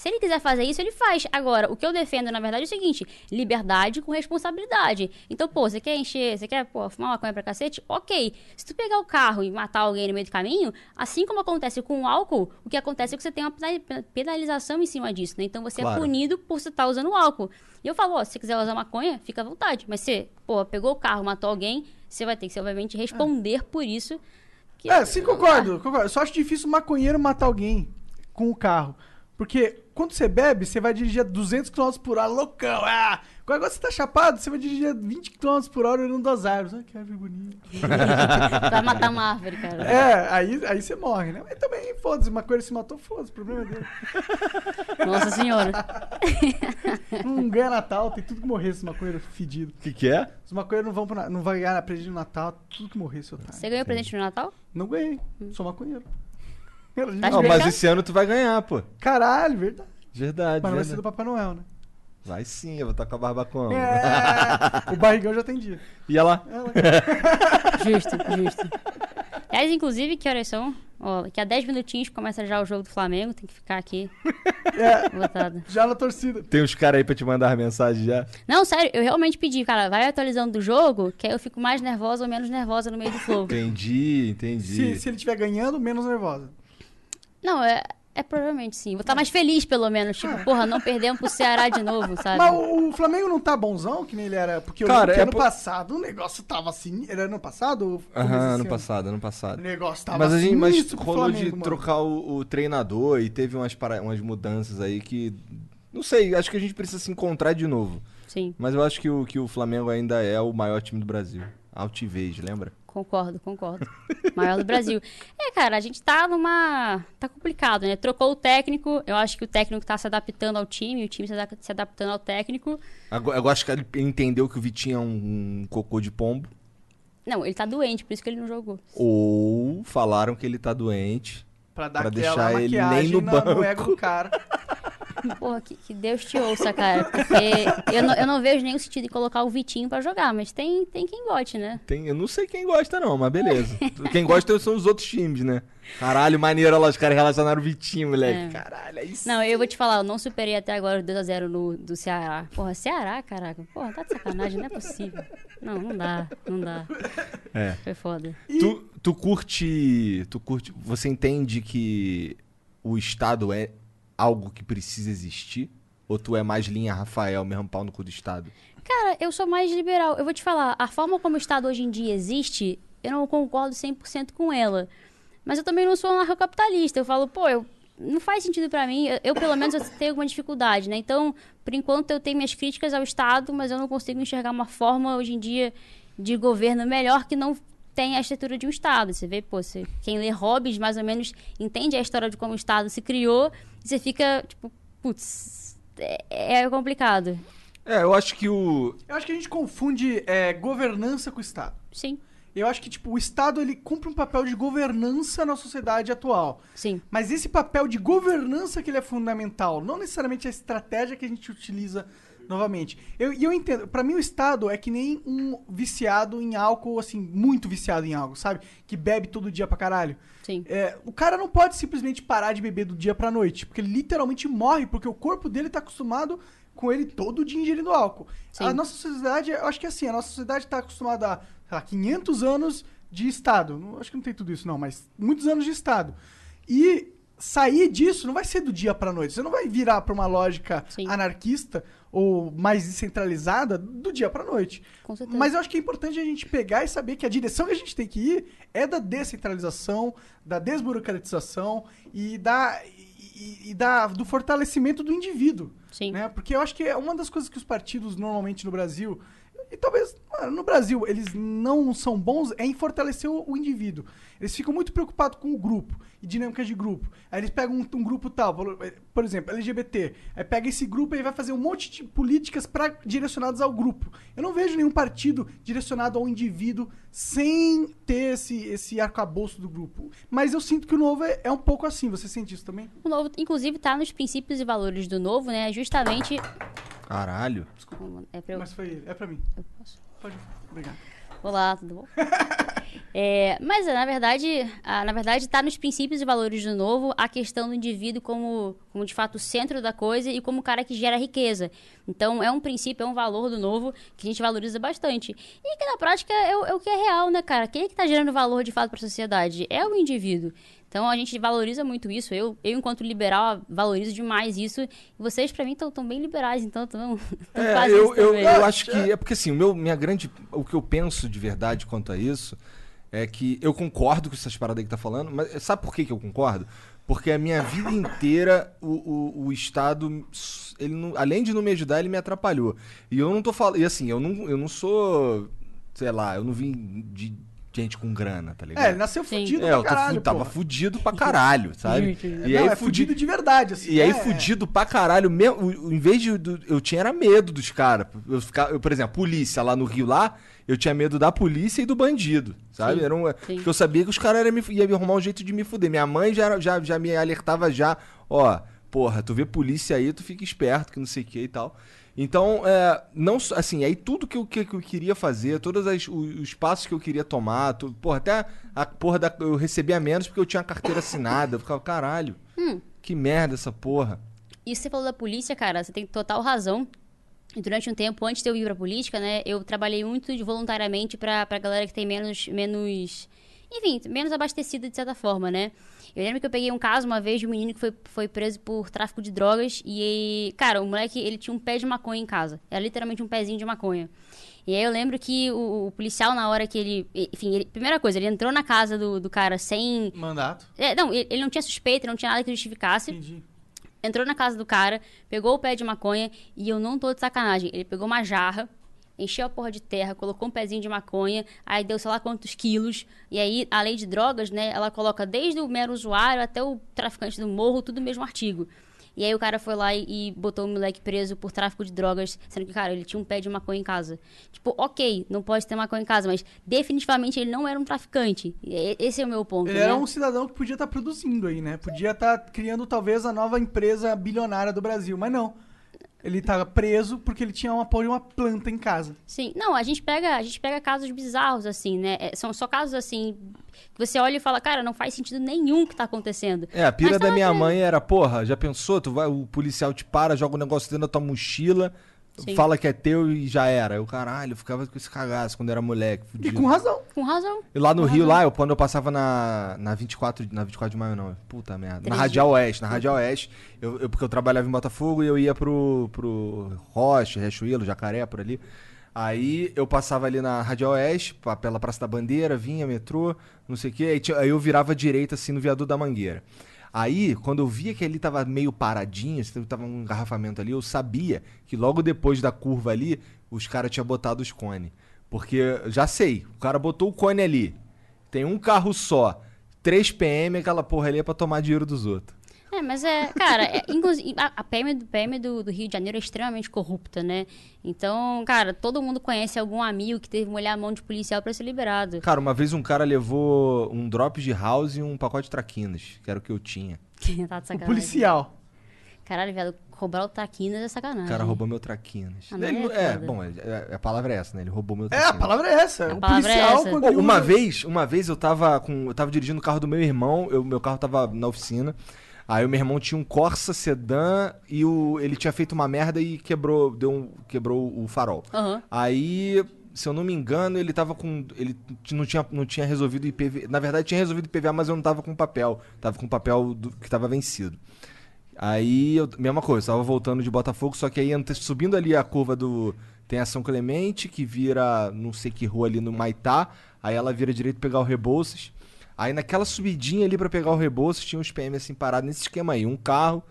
Se ele quiser fazer isso, ele faz. Agora, o que eu defendo, na verdade, é o seguinte: liberdade com responsabilidade. Então, pô, você quer encher, você quer, pô, fumar maconha pra cacete? Ok. Se tu pegar o carro e matar alguém no meio do caminho, assim como acontece com o álcool, o que acontece é que você tem uma pena- penalização em cima disso, né? Então você Claro. é punido por você estar usando o álcool. E eu falo, ó, se você quiser usar maconha, fica à vontade. Mas você, pô, pegou o carro, matou alguém, você vai ter que, obviamente, responder por isso. Que É, sim, concordo, concordo. Eu só acho difícil o maconheiro matar alguém com o carro. Porque quando você bebe, você vai dirigir a 200 km por hora, loucão. Ah! Agora você tá chapado, você vai dirigir a 20 km por hora olhando das árvores. Ah, que árvore bonita. <laughs> Vai matar uma árvore, cara. É, aí, aí você morre, né? Mas também, foda-se, o maconheiro se matou, foda-se, o problema é dele. <laughs> Nossa senhora. <laughs> Não ganha Natal, tem tudo que morrer esse maconheiro fedido. O que, que é? Os maconheiros não vão pro, não vai ganhar presente no Natal, tudo que morrer, seu otário. Você ganhou presente no Natal? Não ganhei, sou maconheiro. Tá Não, mas esse ano tu vai ganhar, pô. Caralho, verdade. Verdade, Mas não vai ser verdade. do Papai Noel, né? Vai sim, eu vou estar com a barba como? É, o barrigão já tem dia. E ela? <laughs> Justo, justo. Aliás, inclusive, que horas são? Ó, daqui a 10 minutinhos começa já o jogo do Flamengo, tem que ficar aqui <laughs> É, botado. já na torcida. Tem uns caras aí pra te mandar mensagem já. Não, sério, eu realmente pedi, cara, vai atualizando do jogo, que aí eu fico mais nervosa ou menos nervosa no meio do <laughs> flow. Entendi, entendi. Se, se ele estiver ganhando, menos nervosa. Não, é, é provavelmente sim. Vou estar mais feliz, pelo menos. Tipo, porra, não perdemos pro Ceará de novo, sabe? Mas o, o Flamengo não tá bonzão, que nem ele era. Porque eu Cara, lembro que é ano po- passado o negócio tava assim. Era ano passado? Aham, ano ano? passado, ano O passado. negócio tava Mas a gente mas rolou Flamengo, de mano. trocar o, o treinador e teve umas, para... umas mudanças aí que. Não sei, acho que a gente precisa se encontrar de novo. Sim, Mas eu acho que o, que o Flamengo ainda é o maior time do Brasil. Altivez, lembra? Concordo, concordo. <laughs> Maior do Brasil. É, cara, a gente tá numa. Tá complicado, né? Trocou o técnico, eu acho que o técnico tá se adaptando ao time, o time se ada- se adaptando ao técnico. Agora, eu acho que ele entendeu que o Vitinho é um, um cocô de pombo. Não, ele tá doente, por isso que ele não jogou. Ou falaram que ele tá doente. Pra dar pra aquela deixar ele maquiagem nem no na- no banco. ego do cara. <laughs> Porra, que, que Deus te ouça, cara. Porque eu não, eu não vejo nenhum sentido em colocar o Vitinho pra jogar, mas tem, tem quem goste, né? Tem, eu não sei quem gosta, não, mas beleza. quem gosta são os outros times, né? Caralho, maneiro lá, os caras relacionaram o Vitinho, moleque. É. Caralho, é isso. Não, eu vou te falar, eu não superei até agora o 2x0 no, do Ceará. Porra, Ceará, caraca. Porra, tá de sacanagem, não é possível. Não, não dá, não dá. É. Foi foda. Tu, tu curte. Tu curte. Você entende que o Estado é algo que precisa existir? Ou tu é mais linha Rafael, mesmo pau no cu do Estado? Cara, eu sou mais liberal. Eu vou te falar, a forma como o Estado hoje em dia existe, eu não concordo 100% com ela. Mas eu também não sou anarcocapitalista. Eu falo, pô, eu, não faz sentido pra mim. Eu, eu, pelo menos, eu tenho alguma dificuldade, né? Então, por enquanto, eu tenho minhas críticas ao Estado, mas eu não consigo enxergar uma forma, hoje em dia, de governo melhor que não tem a estrutura de um Estado. Você vê, pô, você, quem lê Hobbes, mais ou menos, entende a história de como o Estado se criou, e você fica, tipo, putz, é, é complicado. É, eu acho que o. Eu acho que a gente confunde é, governança com o Estado. Sim, Eu acho que, tipo, o Estado, ele cumpre um papel de governança na sociedade atual. sim. Mas esse papel de governança que ele é fundamental, não necessariamente a estratégia que a gente utiliza novamente. Eu- E eu, entendo, pra mim o Estado é que nem um viciado em álcool, assim, muito viciado em álcool, sabe? Que bebe todo dia pra caralho. Sim. É, o cara não pode simplesmente parar de beber do dia pra noite, porque ele literalmente morre, porque o corpo dele tá acostumado com ele todo dia ingerindo álcool. Sim. A nossa sociedade, eu acho que é assim, a nossa sociedade tá acostumada a, sei lá, 500 anos de Estado. Não- acho que não tem tudo isso não, mas muitos anos de Estado. E sair disso não vai ser do dia pra noite. Você não vai virar pra uma lógica Sim. anarquista ou mais descentralizada do dia pra noite. Com certeza. Mas eu acho que é importante a gente pegar e saber que a direção que a gente tem que ir é da descentralização, da desburocratização e da, e, e da do fortalecimento do indivíduo. Sim. Né? Porque eu acho que é uma das coisas que os partidos normalmente no Brasil, E talvez, no Brasil, eles não são bons é em fortalecer o, o indivíduo. Eles ficam muito preocupados com o grupo e dinâmicas de grupo. Aí eles pegam um, um grupo tal, por- por exemplo, LGBT. Aí pega esse grupo e vai fazer um monte de políticas pra, direcionadas ao grupo. Eu não vejo nenhum partido direcionado ao indivíduo sem ter esse, esse arcabouço do grupo. Mas eu sinto que o novo é, é um pouco assim. Você sente isso também? O novo, inclusive, tá nos princípios e valores do novo, né? Justamente. Caralho. É pra eu. Mas foi ele. É pra mim. eu posso? Pode. Obrigado. Olá, tudo bom? <laughs> É, mas na verdade, ah, na verdade está nos princípios e valores do novo a questão do indivíduo como, como de fato o centro da coisa e como o cara que gera riqueza. Então é um princípio, é um valor do novo que a gente valoriza bastante. E que na prática é, o- é o que é real, né, cara? Quem é que tá gerando valor de fato para a sociedade? É o indivíduo. Então a gente valoriza muito isso. Eu, eu enquanto liberal, valorizo demais isso. E vocês, para mim, estão tão bem liberais, então estão <laughs> É, eu, eu, eu acho que é porque assim, o meu, minha grande, o que eu penso de verdade quanto a isso é que eu concordo com essas paradas que tá falando, mas sabe por que, que eu concordo? Porque a minha vida inteira o, o, o Estado, ele não- além de não me ajudar, ele me atrapalhou. E eu não tô falando, e assim, eu não, eu não sou, sei lá, eu não vim de gente com grana, tá ligado? É, ele nasceu Sim. fudido É, pra eu caralho, tava porra. fudido pra caralho, sabe? <laughs> E não, é fudido de verdade, assim. E aí, é, fudido pra caralho, mesmo, em vez de. do- eu tinha era medo dos caras. Eu, ficava- eu, por exemplo, polícia lá no Rio, lá, eu tinha medo da polícia e do bandido, sabe? Sim, Era um, porque eu sabia que os caras iam me, iam me arrumar um jeito de me fuder. Minha mãe já, era- já, já me alertava já, ó, porra, tu vê polícia aí, tu fica esperto, que não sei o que e tal. Então, é, não assim, aí tudo que eu, que, que eu queria fazer, todos as- os, os passos que eu queria tomar, tu, porra, até a porra da, eu recebia menos porque eu tinha a carteira assinada. Eu ficava, caralho, Hum. que merda essa porra. E você falou da polícia, cara, você tem total razão. E durante um tempo, antes de eu ir pra política, né, eu trabalhei muito de voluntariamente pra, pra galera que tem menos, menos, enfim, menos abastecida de certa forma, né. Eu lembro que eu peguei um caso uma vez de um menino que foi, foi preso por tráfico de drogas e, cara, o moleque, ele tinha um pé de maconha em casa. Era literalmente um pezinho de maconha. E aí eu lembro que o, o policial, na hora que ele, enfim, ele- primeira coisa, ele entrou na casa do, do cara sem... Mandato. é, não, ele, ele não tinha suspeita, não tinha nada que justificasse Entendi. entrou na casa do cara, pegou o pé de maconha e eu não tô de sacanagem. Ele pegou uma jarra, encheu a porra de terra, colocou um pezinho de maconha, aí deu sei lá quantos quilos. E aí, a lei de drogas, né, ela coloca desde o mero usuário até o traficante do morro, tudo no mesmo artigo. E aí o cara foi lá e, e botou o moleque preso por tráfico de drogas, sendo que, cara, ele tinha um pé de maconha em casa. Tipo, ok, não pode ter maconha em casa, mas definitivamente ele não era um traficante. E- esse é o meu ponto, Ele né? era um cidadão que podia estar produzindo aí, né? Podia estar criando talvez a nova empresa bilionária do Brasil, mas não. Ele tá preso porque ele tinha uma porra de uma planta em casa. Sim, não, a gente pega, a gente pega casos bizarros assim, né? É, são só casos assim que você olha e fala, cara, não faz sentido nenhum o que tá acontecendo. É, a pira Mas da tava minha mãe era, porra, já pensou? Tu vai, o policial te para, joga o negócio dentro da tua mochila, Sim. fala que é teu e já era. Eu, caralho, eu ficava com esse cagaço quando era moleque, E fudido. com razão. Com razão. E lá no Com Rio, razão. lá, eu, quando eu passava na, na 24, na 24 de maio, não, puta merda. Na Três Radial Oeste, na Radial Oeste, eu, eu- porque eu trabalhava em Botafogo e eu ia pro, pro Rocha, Riachuelo, Jacaré, por ali. Aí eu passava ali na Radial Oeste, pela Praça da Bandeira, vinha, metrô, não sei o quê, aí, aí eu virava direita, assim, no viaduto da Mangueira. Aí, quando eu via que ali tava meio paradinho, assim, tava um engarrafamento ali, eu sabia que logo depois da curva ali, os caras tinham botado os cones. Porque, já sei, o cara botou o cone ali, tem um carro só, 3 PM, aquela porra ali é pra tomar dinheiro dos outros. É, mas é, cara, é, inclusive, a, a PM, do, PM do, do Rio de Janeiro é extremamente corrupta, né? Então, cara, todo mundo conhece algum amigo que teve que molhar a mão de policial pra ser liberado. Cara, uma vez um cara levou um drop de house e um pacote de traquinas, que era o que eu tinha. <laughs> tá de O sacanagem. policial. Caralho, velho, roubar o taquinas é sacanagem. O cara roubou meu traquinas. Ah, mas Ele é não- é, bom, é- é- a palavra é essa, né? Ele roubou meu É, traquinas. a palavra é essa. A o palavra é policial, essa. quando Ô, ele uma vez, uma vez eu tava com, eu tava dirigindo o carro do meu irmão, eu- meu carro tava na oficina. Aí o meu irmão tinha um Corsa sedã e o, ele tinha feito uma merda e quebrou, deu um, quebrou o farol. Aham. Aí, se eu não me engano, ele tava com ele não tinha, não tinha resolvido IPV, na verdade tinha resolvido IPVA, mas eu não tava com papel, tava com papel do- que tava vencido. Aí, eu, mesma coisa, tava voltando de Botafogo, só que aí subindo ali a curva do. Tem a São Clemente, que vira não sei que rua ali no Maitá. Aí ela vira direito pegar o Rebouças. Aí naquela subidinha ali pra pegar o Rebouças, tinha uns PM assim parados nesse esquema aí. Um carro,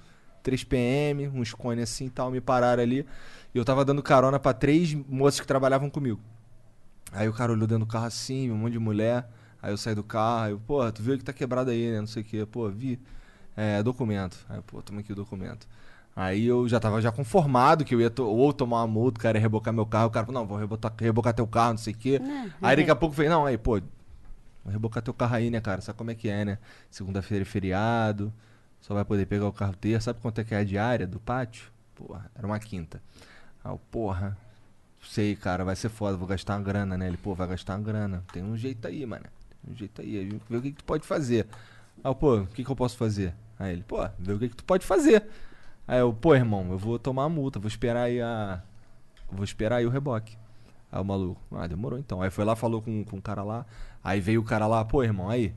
3 PM, uns cones assim e tal, me pararam ali. E eu tava dando carona pra três moças que trabalhavam comigo. Aí o cara olhou dentro do carro assim, um monte de mulher. Aí eu saí do carro, aí eu, pô, tu viu que tá quebrado aí, né? Não sei o quê. Pô, vi. É, documento. Aí, pô, toma aqui o documento. Aí eu já tava já conformado que eu ia to- ou tomar uma multa, o cara ia rebocar meu carro. O cara falou, não, vou rebocar, rebocar teu carro, não sei o quê. Não, aí daqui a pouco eu falei, não, aí, pô, vou rebocar teu carro aí, né, cara? Sabe como é que é, né? Segunda-feira é feriado, só vai poder pegar o carro ter. Sabe quanto é que é a diária do pátio? Porra, era uma quinta. Eu, porra, sei, cara, vai ser foda, vou gastar uma grana, né? Ele, pô, vai gastar uma grana. Tem um jeito aí, mano. Tem um jeito aí. Vê o que, que tu pode fazer. Eu, pô, o que, que eu posso fazer? Aí ele, pô, vê o que, que tu pode fazer. Aí eu, pô, irmão, eu vou tomar a multa, vou esperar aí a. Vou esperar aí o reboque. Aí o maluco, ah, demorou então. Aí foi lá, falou com, com o cara lá. Aí veio o cara lá, pô, irmão, aí.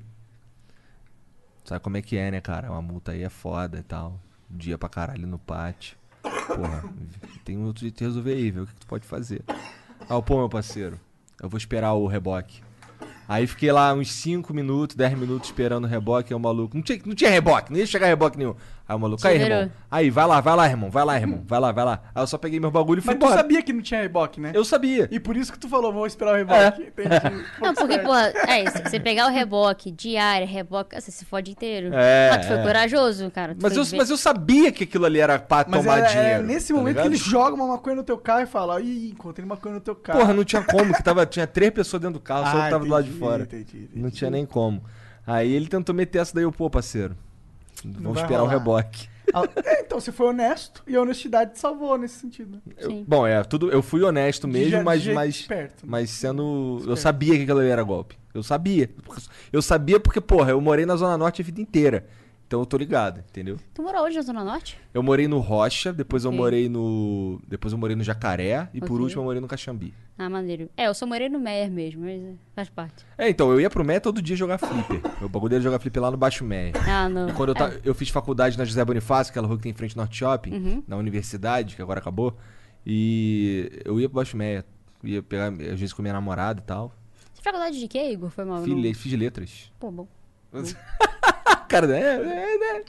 Sabe como é que é, né, cara? Uma multa aí é foda e tal. Dia pra caralho no pátio. Porra, tem um outro jeito de resolver aí, ver o que, tu pode fazer. Eu, pô, meu parceiro, eu vou esperar o reboque. Aí fiquei lá uns 5 minutos, 10 minutos esperando o reboque, aí o maluco. Não tinha, não tinha reboque, nem ia chegar reboque nenhum. Aí o maluco, aí, irmão. Aí, vai lá, vai lá, irmão, vai lá, irmão, vai lá, vai lá. Aí eu só peguei meu bagulho e fui Mas tu embora. sabia que não tinha reboque, né? Eu sabia. E por isso que tu falou, vou esperar o reboque. Entendi. <laughs> Não, porque, pô, é isso. Você pegar o reboque, diária, reboque, você se fode inteiro. É, Ah, tu foi é. corajoso, cara. Tu Mas foi eu, ver- mas eu sabia que aquilo ali era pra Mas tomar é, é dinheiro. nesse tá momento ligado? que ele joga uma maconha no teu carro e fala, ih, encontrei maconha no teu carro. Porra, não tinha como, que tava, tinha três pessoas dentro do carro, só eu Ah, tava do lado de entendi, fora. entendi, entendi. Não tinha nem como. Aí ele tentou meter essa daí, eu, pô, parceiro. Vamos esperar o rolar. reboque. <laughs> Ah, é, então você foi honesto e a honestidade te salvou nesse sentido. né? Eu- Sim. bom, é, tudo, eu fui honesto De mesmo, de mas, jeito mas, esperto, né? mas sendo. Eu Esperto. sabia que aquilo ali era golpe. Eu sabia. Eu sabia porque, porra, eu morei na Zona Norte a vida inteira. Então eu tô ligado, entendeu? Tu morou hoje na Zona Norte? Eu morei no Rocha, depois eu Ok. morei no. Depois eu morei no Jacaré e por Ok. último eu morei no Caxambi. Ah, maneiro. É, eu só morei no Meyer mesmo, mas é, faz parte. É, então, eu ia pro Mé todo dia jogar flipper. Meu bagulho era jogar flipper lá no Baixo Mé. Ah, não. E quando eu, ta- É. eu fiz faculdade na José Bonifácio, aquela rua que tem em frente ao Norte Shopping, Uhum. na universidade, que agora acabou. E eu ia pro Baixo Meia. Ia pegar, às vezes com minha namorada e tal. Você faculdade de quê, Igor? Foi mal. Fiz, fiz letras. Pô, bom. <laughs> Cara, é, é, né?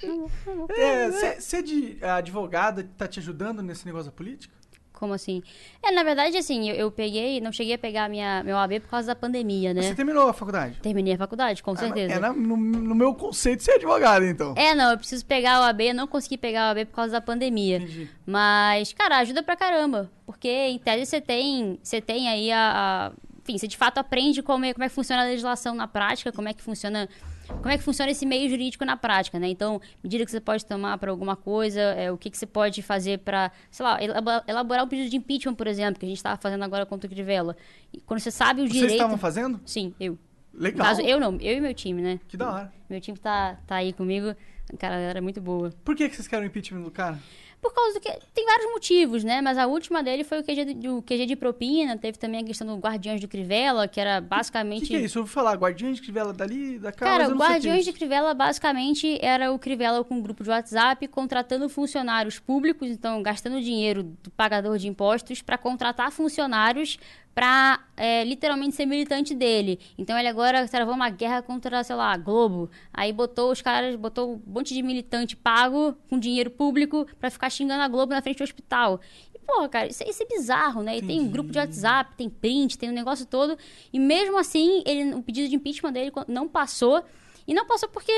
É, ser de advogada tá te ajudando nesse negócio da política? Como assim? É, na verdade, assim, eu, eu peguei, não cheguei a pegar minha, meu AB por causa da pandemia, né? Você terminou a faculdade? Terminei a faculdade, com Ah, certeza. É, na- no, no meu conceito, você é advogado, então. É, não, eu preciso pegar o AB, eu não consegui pegar o AB por causa da pandemia. Entendi. Mas, cara, ajuda pra caramba. Porque, em tese, você tem, você tem aí a, a- Enfim, você de fato aprende como é, como é que funciona a legislação na prática, como é que funciona. Como é que funciona esse meio jurídico na prática, né? Então, medida que você pode tomar para alguma coisa, é, o que, que você pode fazer para, sei lá, elabo- elaborar um pedido de impeachment, por exemplo, que a gente estava fazendo agora contra o Crivella. E quando você sabe o Vocês direito... estavam fazendo? Sim, eu. Legal. caso, eu não, eu e meu time, né? Que da hora. Meu time tá, tá aí comigo. Cara, era muito boa. Por que, que vocês querem o impeachment do cara? Por causa do que. Tem vários motivos, né? Mas a última dele foi o QG, de- do QG de propina. Teve também a questão do Guardiões de Crivella, que era O basicamente. que, que é isso? Eu ouvi falar, Guardiões de Crivella dali, da mas Cara, o o é Guardiões de. Crivella basicamente era o Crivella com um grupo de WhatsApp contratando funcionários públicos, então gastando dinheiro do pagador de impostos para contratar funcionários para literalmente ser militante dele. Então ele agora travou uma guerra contra, sei lá, a Globo. Aí botou os caras, botou um monte de militante pago com dinheiro público para ficar xingando a Globo na frente do hospital. E, porra, cara, isso, é- isso é bizarro, né? E tem um grupo de WhatsApp, tem print, tem um negócio todo. E mesmo assim, ele, o pedido de impeachment dele não passou. E não passou porque,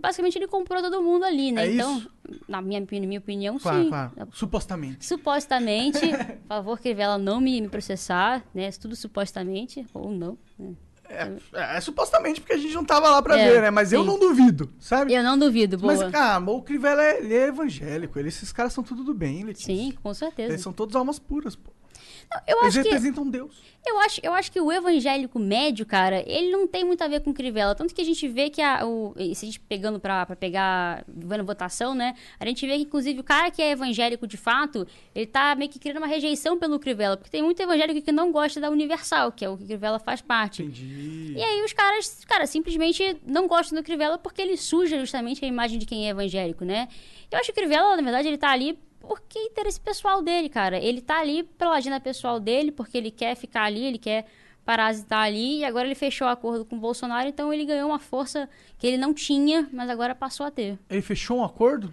basicamente, ele comprou todo mundo ali, né? É então, na minha, minha opinião, Claro, sim. claro. Supostamente. Supostamente, <laughs> por favor, Crivella não me, me processar, né? Tudo supostamente, ou não. né? É, é supostamente porque a gente não tava lá pra É, ver, né? Mas eu sim. não duvido, sabe? Eu não duvido, boa. Mas, cara, o Crivella, é- ele é evangélico. Ele, esses caras são tudo do bem, Letícia. Sim, com certeza. Eles são todos almas puras, pô. Eu Eles acho que... representam Deus. Eu acho, eu acho que o evangélico médio, cara, ele não tem muito a ver com Crivella. Tanto que a gente vê que a, o, se a gente pegando pra, pra pegar, vendo votação, né? A gente vê que, inclusive, o cara que é evangélico de fato, ele tá meio que criando uma rejeição pelo Crivella. Porque tem muito evangélico que não gosta da Universal, que é o que Crivella faz parte. Entendi. E aí os caras, cara, simplesmente não gostam do Crivella porque ele suja justamente a imagem de quem é evangélico, né? Eu acho que o Crivella, na verdade, ele tá ali porque é interesse pessoal dele, cara. Ele tá ali pela agenda pessoal dele, porque ele quer ficar ali, ele quer parasitar ali, e agora ele fechou o acordo com o Bolsonaro, então ele ganhou uma força que ele não tinha, mas agora passou a ter. Ele fechou um acordo?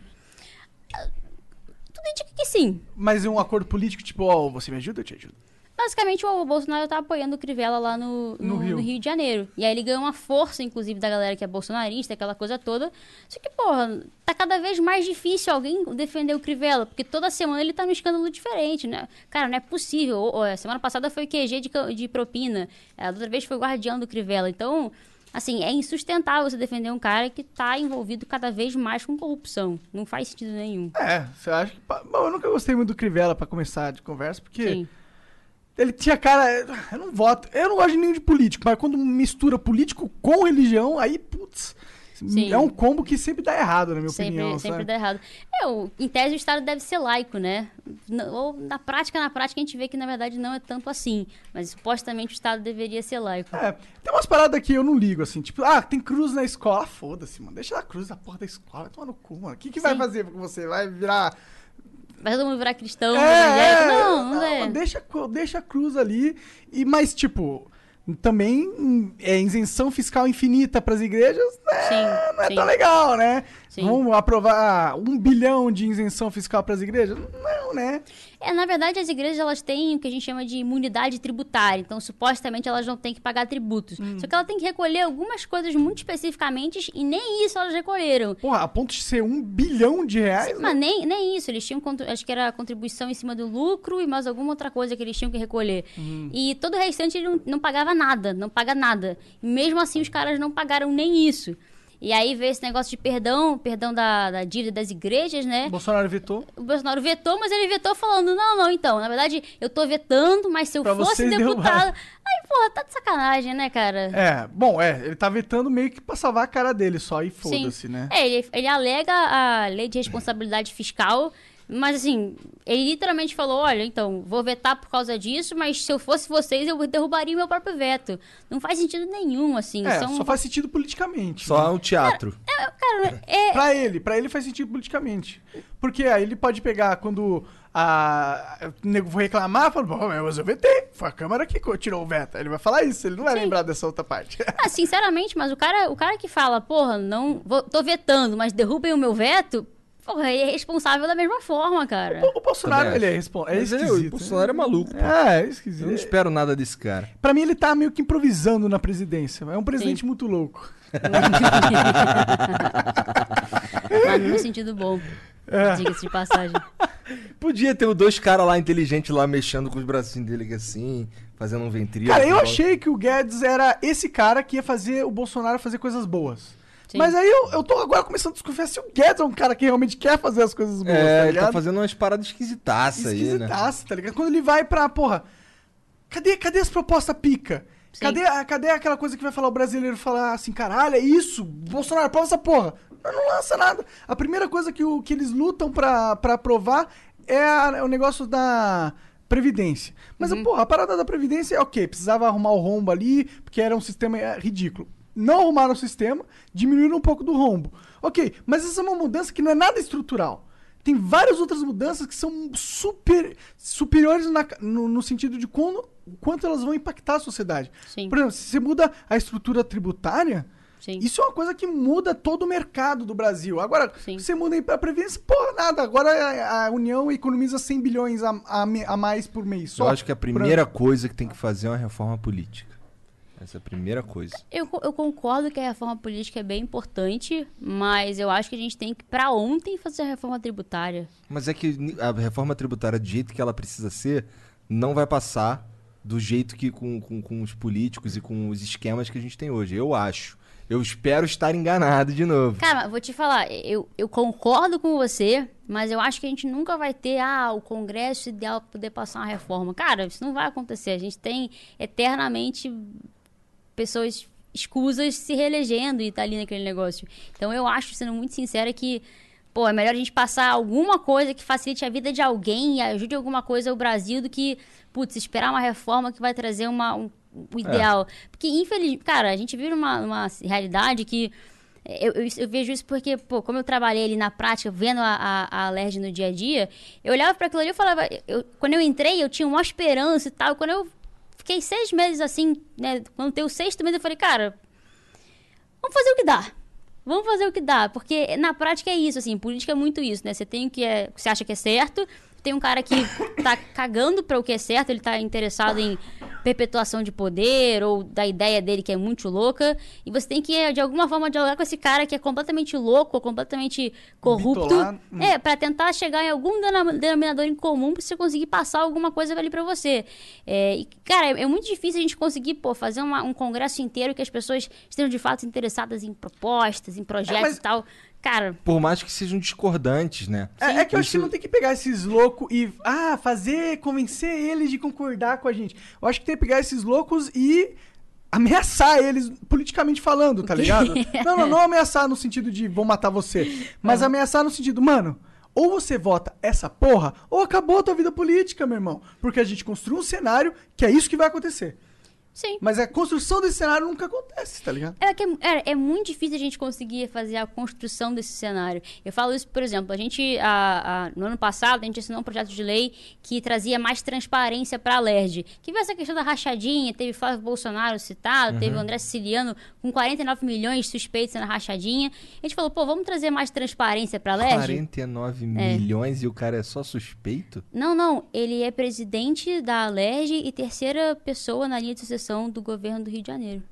tudo indica que sim. Mas um acordo político, tipo, ó, você me ajuda, eu te ajudo. Basicamente, o Bolsonaro tá apoiando o Crivella lá no, No no, Rio. no Rio de Janeiro. E aí ele ganhou uma força, inclusive, da galera que é bolsonarista, aquela coisa toda. Só que, porra, tá cada vez mais difícil alguém defender o Crivella, porque toda semana ele tá num escândalo diferente, né? Cara, não é possível. Ou- ou, semana passada foi o QG de, de propina, a outra vez foi o guardião do Crivella. Então, assim, é insustentável você defender um cara que tá envolvido cada vez mais com corrupção. Não faz sentido nenhum. É, você acha que. Bom, eu nunca gostei muito do Crivella pra começar de conversa, porque Sim. Ele tinha cara. Eu não voto. Eu não gosto de nenhum de político, mas quando mistura político com religião, aí, putz. Sim. É um combo que sempre dá errado, na minha Sempre, opinião. sempre sabe? dá errado. É, o- em tese, o Estado deve ser laico, né? N- Ou na prática, na prática, a gente vê que na verdade não é tanto assim. Mas supostamente o Estado deveria ser laico. É, tem umas paradas que eu não ligo, assim, tipo, ah, tem cruz na escola. Ah, Foda-se, mano. Deixa a cruz na porta da escola, vai tomar no cu, mano. O que, que vai fazer com você? Vai virar. Vai todo mundo virar cristão, É, é, Não, não é. Deixa, deixa a cruz ali. E, mas, tipo, também hum, é isenção fiscal infinita pras igrejas, né? Sim, não é sim. tão legal, né? Sim. Vamos aprovar um bilhão de isenção fiscal pras igrejas? Não, né? É, na verdade, as igrejas elas têm o que a gente chama de imunidade tributária. Então, supostamente, elas não têm que pagar tributos. Hum. Só que ela tem que recolher algumas coisas muito especificamente e nem isso elas recolheram. Porra, a ponto de ser um bilhão de reais. Mas nem, nem isso, eles tinham, acho que era contribuição em cima do lucro e mais alguma outra coisa que eles tinham que recolher. Uhum. E todo o restante ele não, não pagava nada, não paga nada. E mesmo assim os caras não pagaram nem isso. E aí veio esse negócio de perdão, perdão da, da dívida das igrejas, né? Bolsonaro vetou. O Bolsonaro vetou, mas ele vetou falando, não, não, então, na verdade, eu tô vetando, mas se eu Pra fosse deputado... Aí, porra, tá de sacanagem, né, cara? É, bom, é, ele tá vetando meio que pra salvar a cara dele só e foda-se, né? É, ele, ele alega a lei de responsabilidade fiscal, mas assim, ele literalmente falou: olha, então, vou vetar por causa disso, mas se eu fosse vocês, eu derrubaria o meu próprio veto. Não faz sentido nenhum, assim. É, são... só faz sentido politicamente. Só né? o teatro. Cara, é, Pra ele, pra ele faz sentido politicamente. Porque aí ele pode pegar quando a, o nego for reclamar, fala, bom, mas eu vetei, foi a Câmara que tirou o veto. Ele vai falar isso, ele não vai Sim. lembrar dessa outra parte. ah, sinceramente, mas o cara, o cara que fala, porra, não, vou, tô vetando, mas derrubem o meu veto, porra, ele é responsável da mesma forma, cara. o Bolsonaro, Também ele é, acho. respon- é ele- esquisito. o Bolsonaro é maluco, pô. É, é Eu esquisito. não espero nada desse cara. Pra mim, ele tá meio que improvisando na presidência. É um presidente Sim. muito louco. <laughs> mas no sentido bom. É. Diga-se de passagem. Podia ter os dois caras lá inteligentes lá mexendo com os bracinhos dele assim, fazendo um ventríloco. Cara, eu achei que o Guedes era esse cara que ia fazer o Bolsonaro fazer coisas boas. Sim. Mas aí eu, eu tô agora começando a desconfiar se o Guedes é um cara que realmente quer fazer as coisas boas, É, tá ele tá ligado? fazendo umas paradas esquisitaças aí, né? Esquisitaça, tá ligado? Quando ele vai pra, porra, cadê, cadê as propostas pica? Sim. Cadê, a- cadê aquela coisa que vai falar o brasileiro falar assim, caralho, é isso, Bolsonaro, aprova essa porra. Mas não lança nada. A primeira coisa que, o, que eles lutam pra, pra aprovar é, a- é o negócio da Previdência. Mas, porra, a parada da Previdência é ok, precisava arrumar o rombo ali, porque era um sistema é, ridículo. Não arrumaram o sistema, diminuíram um pouco do rombo. Ok, mas essa é uma mudança que não é nada estrutural. Tem várias outras mudanças que são super superiores na- no, no sentido de quando, quanto elas vão impactar a sociedade. Sim. Por exemplo, se você muda a estrutura tributária, Sim. isso é uma coisa que muda todo o mercado do Brasil. Agora, Sim. você muda a Previdência, porra, nada. Agora a, a União economiza 100 bilhões a, a a mais por mês. Eu Só acho que a primeira ano. coisa que tem que fazer é uma reforma política. Essa é a primeira coisa. Eu, eu concordo que a reforma política é bem importante, mas eu acho que a gente tem que, pra ontem, fazer a reforma tributária. Mas é que a reforma tributária, do jeito que ela precisa ser, não vai passar do jeito que com, com, com os políticos e com os esquemas que a gente tem hoje. Eu acho. Eu espero estar enganado de novo. Cara, vou te falar, eu, eu concordo com você, mas eu acho que a gente nunca vai ter ah, o Congresso ideal para poder passar uma reforma. Cara, isso não vai acontecer. A gente tem eternamente pessoas escusas se reelegendo e tá ali naquele negócio. Então eu acho, sendo muito sincera, que pô, é melhor a gente passar alguma coisa que facilite a vida de alguém e ajude alguma coisa ao Brasil do que, putz, esperar uma reforma que vai trazer uma, um, o ideal. Porque, infelizmente, cara, a gente vive numa, numa realidade que eu, eu, eu vejo isso porque, pô, como eu trabalhei ali na prática, vendo a, a, a LERJ no dia a dia, eu olhava para aquilo ali e falava, eu, quando eu entrei, eu tinha uma esperança e tal. Quando eu fiquei seis meses assim, né? Quando tem o sexto mês, eu falei, cara, vamos fazer o que dá. vamos fazer o que dá. Porque na prática é isso, assim, política é muito isso, né? Você tem o que é, você acha que é certo, tem um cara que tá <laughs> cagando para o que é certo, ele tá interessado em perpetuação de poder ou da ideia dele que é muito louca, e você tem que de alguma forma dialogar com esse cara que é completamente louco, ou completamente corrupto, Bitolar, hum. é, para tentar chegar em algum denominador em comum pra você conseguir passar alguma coisa ali pra você. É, e, cara, é, é muito difícil a gente conseguir, pô, fazer uma- um congresso inteiro que as pessoas estejam de fato interessadas em propostas, em projetos mas- e tal. Cara, Por mais que sejam discordantes, né? É, é que eu acho que não tem que pegar esses loucos e ah, fazer, convencer eles de concordar com a gente. Eu acho que tem que pegar esses loucos e ameaçar eles politicamente falando, tá <laughs> ligado? Não, não, não ameaçar no sentido de vou matar você, mas ameaçar no sentido, mano, ou você vota essa porra, ou acabou a tua vida política, meu irmão. Porque a gente construiu um cenário que é isso que vai acontecer. Sim. Mas a construção desse cenário nunca acontece, tá ligado? É, que é, é, é muito difícil a gente conseguir fazer a construção desse cenário. Eu falo isso, por exemplo, a gente, a- a- no ano passado, a gente assinou um projeto de lei que trazia mais transparência para a LERJ. Que veio essa questão da rachadinha, teve Flávio Bolsonaro citado, teve o André Siciliano com 49 milhões suspeitos na rachadinha. A gente falou, pô, vamos trazer mais transparência para a LERJ? 49 milhões e o cara é só suspeito? Não, não. Ele é presidente da Alerj e terceira pessoa na linha de sucessão do governo do Rio de Janeiro.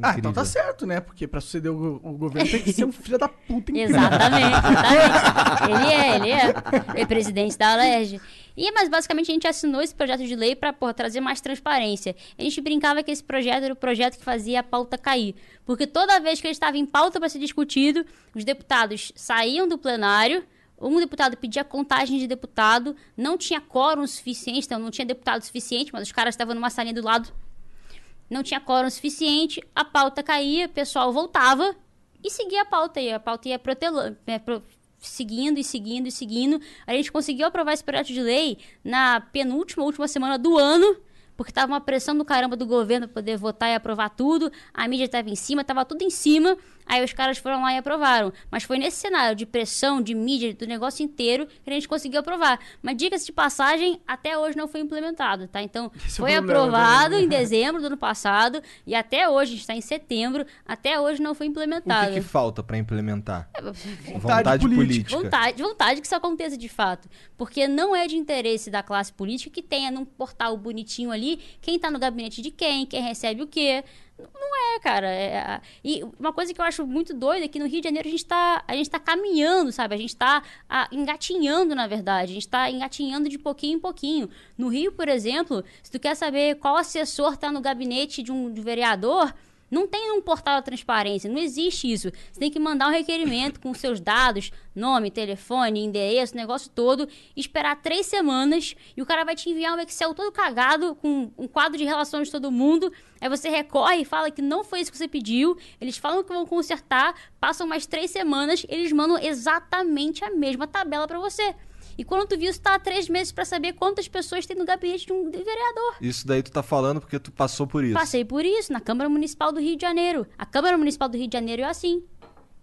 Ah, então tá certo, né? Porque pra suceder o, o governo tem que ser um <laughs> filho da puta incrível. Exatamente, exatamente. Ele é, ele é. Ele é presidente da Alerj. E, mas basicamente a gente assinou esse projeto de lei pra porra, trazer mais transparência. A gente brincava que esse projeto era o projeto que fazia a pauta cair. Porque toda vez que ele estava em pauta para ser discutido, os deputados saíam do plenário. Um deputado pedia contagem de deputado, não tinha quórum suficiente, então não tinha deputado suficiente, mas os caras estavam numa salinha do lado não tinha quórum suficiente, a pauta caía, o pessoal voltava e seguia a pauta. E a pauta ia protelando, pro- seguindo e seguindo e seguindo. A gente conseguiu aprovar esse projeto de lei na penúltima, última semana do ano, porque tava uma pressão do caramba do governo poder votar e aprovar tudo. A mídia tava em cima, tava tudo em cima. Aí os caras foram lá e aprovaram. Mas foi nesse cenário de pressão, de mídia, do negócio inteiro, que a gente conseguiu aprovar. Mas diga-se de passagem, até hoge não foi implementado, tá? Então, <laughs> Esse é o foi problema, aprovado né? em <laughs> dezembro do ano passado e até hoje, a gente está em setembro, até hoje não foi O implementado. que, que falta pra implementar? <laughs> Vontade política. Vontade, vontade que isso aconteça de fato. Porque não é de interesse da classe política que tenha num portal bonitinho ali quem tá no gabinete de quem, quem recebe o quê. Não é, cara. É- e uma coisa que eu acho muito doida é que no Rio de Janeiro a gente tá, a gente tá caminhando, sabe? A gente tá ah, engatinhando, na verdade. A gente tá engatinhando de pouquinho em pouquinho. No Rio, por exemplo, se tu quer saber qual assessor tá no gabinete de um vereador, não tem um portal de transparência, não existe isso. Você tem que mandar um requerimento com seus dados, nome, telefone, endereço, negócio todo, esperar três semanas e o cara vai te enviar um Excel todo cagado com um quadro de relações de todo mundo. Aí você recorre e fala que não foi isso que você pediu, eles falam que vão consertar, passam mais três semanas, eles mandam exatamente a mesma tabela pra você. E quando tu viu, você tá há três meses pra saber quantas pessoas tem no gabinete de um vereador. Isso daí tu tá falando porque tu passou por isso. Passei por isso na Câmara Municipal do Rio de Janeiro. A Câmara Municipal do Rio de Janeiro é assim.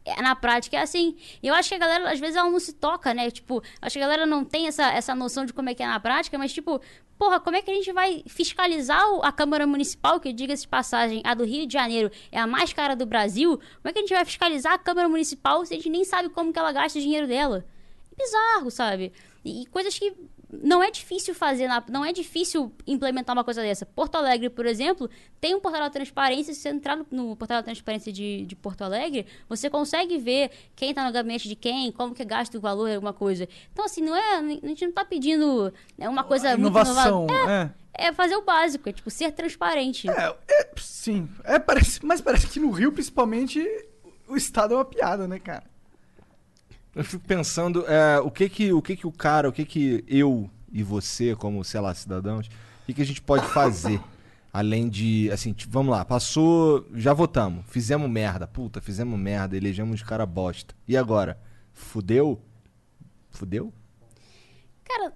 É, na prática é assim. E eu acho que a galera, às vezes, ela não se toca, né? Tipo, acho que a galera não tem essa, essa noção de como é que é na prática, mas, tipo, porra, como é que a gente vai fiscalizar a Câmara Municipal, que, diga-se de passagem, a do Rio de Janeiro é a mais cara do Brasil? Como é que a gente vai fiscalizar a Câmara Municipal se a gente nem sabe como que ela gasta o dinheiro dela? Bizarro, sabe? E, e coisas que não é difícil fazer, na- não é difícil implementar uma coisa dessa. Porto Alegre, por exemplo, tem um portal de transparência. Se você entrar no, no portal de transparência de, de Porto Alegre, você consegue ver quem está no gabinete de quem, como que gasta o valor, alguma coisa. Então, assim, não é. A gente não está pedindo né, uma coisa Inovação, muito inovadora. é. É, é fazer o básico, é tipo ser transparente. É, é, sim. É, parece, mas parece que no Rio, principalmente, o Estado é uma piada, né, cara? Eu fico pensando, é, o que que o que que o cara, o que que eu e você, como, sei lá, cidadãos, o que que a gente pode fazer? Além de, assim, tipo, vamos lá, passou, já votamos, fizemos merda, puta, fizemos merda, elegemos cara bosta. E agora? Fudeu? Fudeu? Cara,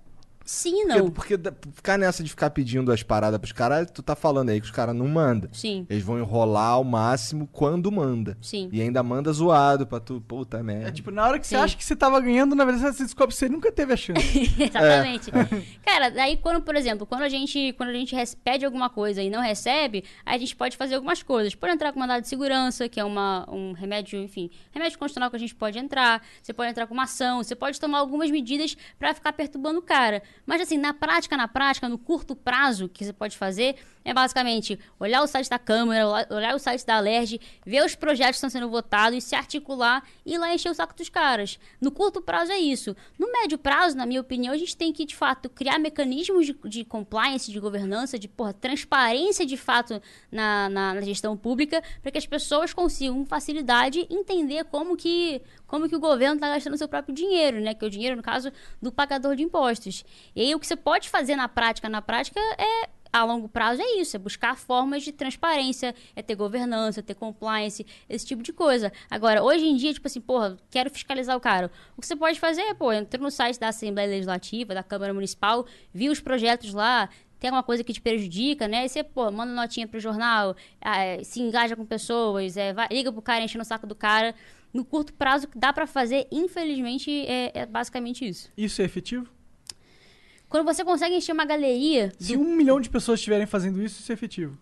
Sim, Porque, não. porque da- ficar nessa de ficar pedindo as paradas pros caras, tu tá falando aí que os caras não mandam. Sim, Eles vão enrolar ao máximo quando manda. sim. E ainda manda zoado pra tu, puta É merda. tipo, na hora que você Sim. acha que você tava ganhando, na verdade você descobre que você nunca teve a chance. <laughs> Exatamente. Cara, daí quando, por exemplo, quando a gente, quando a gente pede alguma coisa e não recebe, aí a gente pode fazer algumas coisas. Pode entrar com mandado de segurança, que é uma, um remédio, enfim, remédio constitucional que a gente pode entrar. Você pode entrar com uma ação, você pode tomar algumas medidas pra ficar perturbando o cara. Mas assim, na prática, na prática, no curto prazo que você pode fazer, é basicamente olhar o site da Câmara, olhar- o site da Alerj, ver os projetos que estão sendo votados e se articular e ir lá encher o saco dos caras. No curto prazo é isso. No médio prazo, na minha opinião, a gente tem que, de fato, criar mecanismos de, de compliance, de governança, de porra, transparência de fato na, na, na gestão pública, para que as pessoas consigam com facilidade entender como que, como que o governo está gastando seu próprio dinheiro, né? Que é o dinheiro, no caso, do pagador de impostos. E aí o que você pode fazer na prática, na prática, é a longo prazo é isso, é buscar formas de transparência, é ter governança, ter compliance, esse tipo de coisa. Agora, hoje em dia, tipo assim, porra, quero fiscalizar o cara. O que você pode fazer é, pô, entra no site da Assembleia Legislativa, da Câmara Municipal, viu os projetos lá, tem alguma coisa que te prejudica, né? E você, pô, manda notinha pro jornal, ah, é, se engaja com pessoas, é, vai, liga pro cara, enche no saco do cara. No curto prazo, o que dá pra fazer, infelizmente, é, é basicamente isso. Isso é efetivo? Quando você consegue encher uma galeria Se um milhão de pessoas estiverem fazendo isso, isso é efetivo.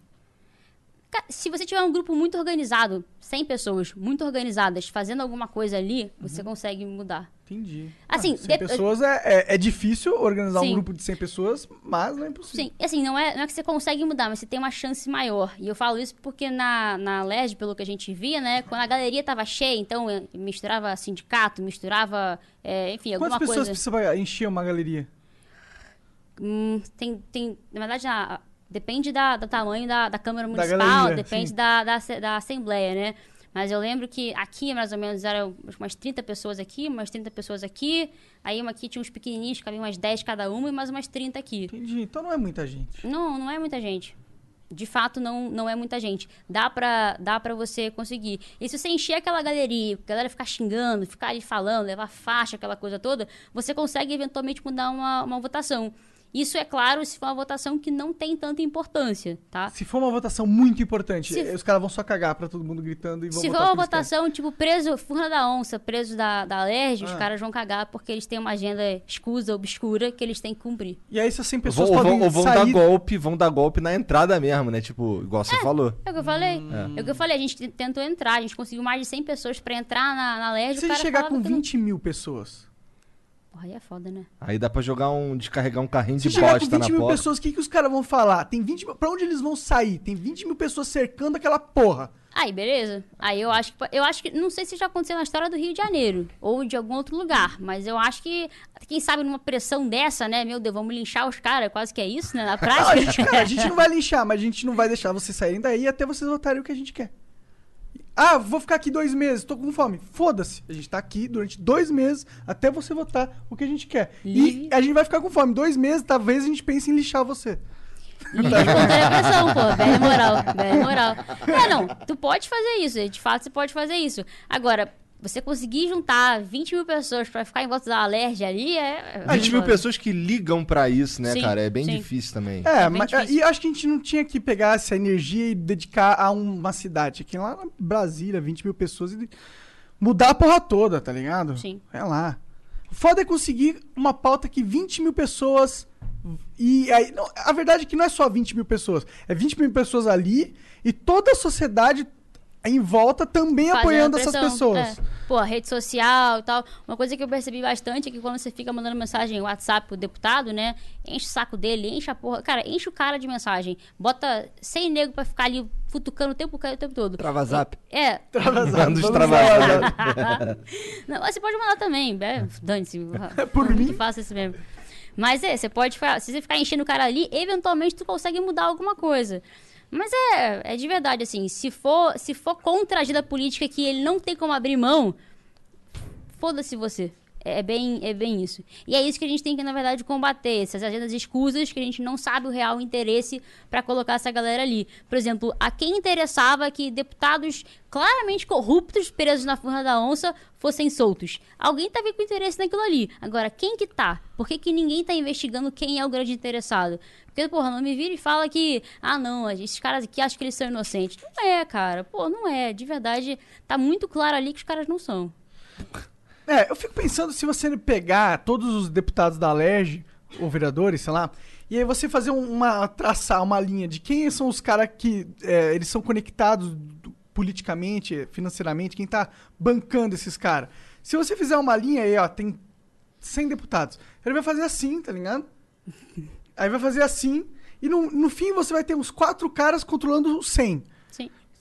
Se você tiver um grupo muito organizado, 100 pessoas muito organizadas, fazendo alguma coisa ali, você consegue mudar. Entendi. Assim, ah, 100 de- pessoas é, é, é difícil organizar um Sim. grupo de 100 pessoas, mas não é impossível. Sim, assim, não é, não é que você consegue mudar, mas você tem uma chance maior. E eu falo isso porque na, na LERJ, pelo que a gente via, né, quando a galeria tava cheia, então eh, misturava sindicato, misturava, eh, enfim, Quantas alguma pessoas coisa. precisa encher uma galeria? Hum, tem, tem, na verdade, a- depende da, do tamanho da, da Câmara Municipal, galeria, depende da, da, da Assembleia, né? Mas eu lembro que aqui, mais ou menos, eram umas 30 pessoas aqui, umas 30 pessoas aqui. Aí uma aqui tinha uns pequenininhos, cabiam umas 10 cada uma, e mais umas 30 aqui. Entendi. Então não é muita gente. Não, não é muita gente. De fato, não, não é muita gente. Dá pra, dá pra você conseguir. E se você encher aquela galeria, a galera ficar xingando, ficar ali falando, levar faixa, aquela coisa toda, você consegue eventualmente mudar uma, uma votação. Isso é claro se for uma votação que não tem tanta importância, tá? Se for uma votação muito importante, Se- eh, os caras vão só cagar pra todo mundo gritando e vão Se for uma o que eles querem. votação, tipo, preso, Furna da Onça, preso da, da Alerj, os Ah. caras vão cagar porque eles têm uma agenda escusa, obscura, que eles têm que cumprir. E aí essas 100 pessoas Vão, ou podem vão, ou vão dar sair... golpe, vão dar golpe na entrada mesmo, né? Tipo, igual você falou. É o que eu falei. É. o que eu falei, a gente tentou entrar, a gente conseguiu mais de 100 pessoas pra entrar na, na Alerj, Se gente chegar com que não- 20 mil pessoas... Porra, aí é foda, né? Aí dá pra jogar um. descarregar um carrinho Se de chegar com bosta 20 na mil porta. pessoas, o que, que os caras vão falar? Tem 20 mil... Pra onde eles vão sair? Tem 20 mil pessoas cercando aquela porra. Aí, beleza. Aí eu acho que. Eu acho que. Não sei se já aconteceu na história do Rio de Janeiro. Ou de algum outro lugar. Mas eu acho que. Quem sabe numa pressão dessa, né? Meu Deus, vamos linchar os caras. Quase que é isso, né? Na <laughs> Não, a, prática. gente, cara, a gente não vai linchar, mas a gente não vai deixar vocês saírem daí até vocês votarem o que a gente quer. Ah, vou ficar aqui dois meses, tô com fome. Foda-se. A gente tá aqui durante dois meses até você votar o que a gente quer. Livre. E a gente vai ficar com fome. Dois meses, talvez a gente pense em lixar você. A pressão, pô. Velha moral. Velha moral. É, não. Tu pode fazer isso. De fato, você pode fazer isso. Agora, você conseguir juntar 20 mil pessoas pra ficar em volta da Alerj ali é. A gente viu foda. pessoas que ligam pra isso, né, Sim, cara? É bem sim. difícil também. É, É mas difícil. e eu acho que a gente não tinha que pegar essa energia e dedicar a uma cidade. Aqui lá na Brasília, 20 mil pessoas e mudar a porra toda, tá ligado? Sim. É lá. O foda é conseguir uma pauta que 20 mil pessoas. E aí, não, a verdade é que não é só 20 mil pessoas. É 20 mil pessoas ali e toda a sociedade em volta também Fazendo apoiando essas pressão, pessoas. é. Pô, rede social e tal. Uma coisa que eu percebi bastante é que quando você fica mandando mensagem WhatsApp pro deputado, né? Enche o saco dele, enche a porra. Cara, enche o cara de mensagem. Bota 100 nego pra ficar ali futucando o tempo, o tempo todo. Trava zap. É. Travasado, Manda os vamos travasados. <laughs> lá. Não, mas você pode mandar também. É, Dane-se. Por mim. Tu faça isso mesmo. Mas é, você pode ficar. Se você ficar enchendo o cara ali, eventualmente tu consegue mudar alguma coisa. Mas é, é de verdade, assim, se for, se for contra a agenda política que ele não tem como abrir mão, foda-se você. É bem, é bem isso. E é isso que a gente tem que, na verdade, combater. Essas agendas escusas que a gente não sabe o real interesse para colocar essa galera ali. Por exemplo, a quem interessava que deputados claramente corruptos, presos na furna da onça, fossem soltos. Alguém vendo com interesse naquilo ali. Agora, quem que tá? Por que, que ninguém tá investigando quem é o grande interessado? Porque, porra, não me vira e fala que, ah, não, esses caras aqui acham que eles são inocentes. Não é, cara. Pô, não é. De verdade, tá muito claro ali que os caras não são. É, eu fico pensando se você pegar todos os deputados da Alerj, ou vereadores, sei lá, e aí você fazer um- uma. traçar uma linha de quem são os caras que é, eles são conectados do- politicamente, financeiramente, quem tá bancando esses caras. Se você fizer uma linha aí, ó, tem 100 deputados. Ele vai fazer assim, tá ligado? Aí vai fazer assim, e no, no fim você vai ter uns quatro caras controlando os 100.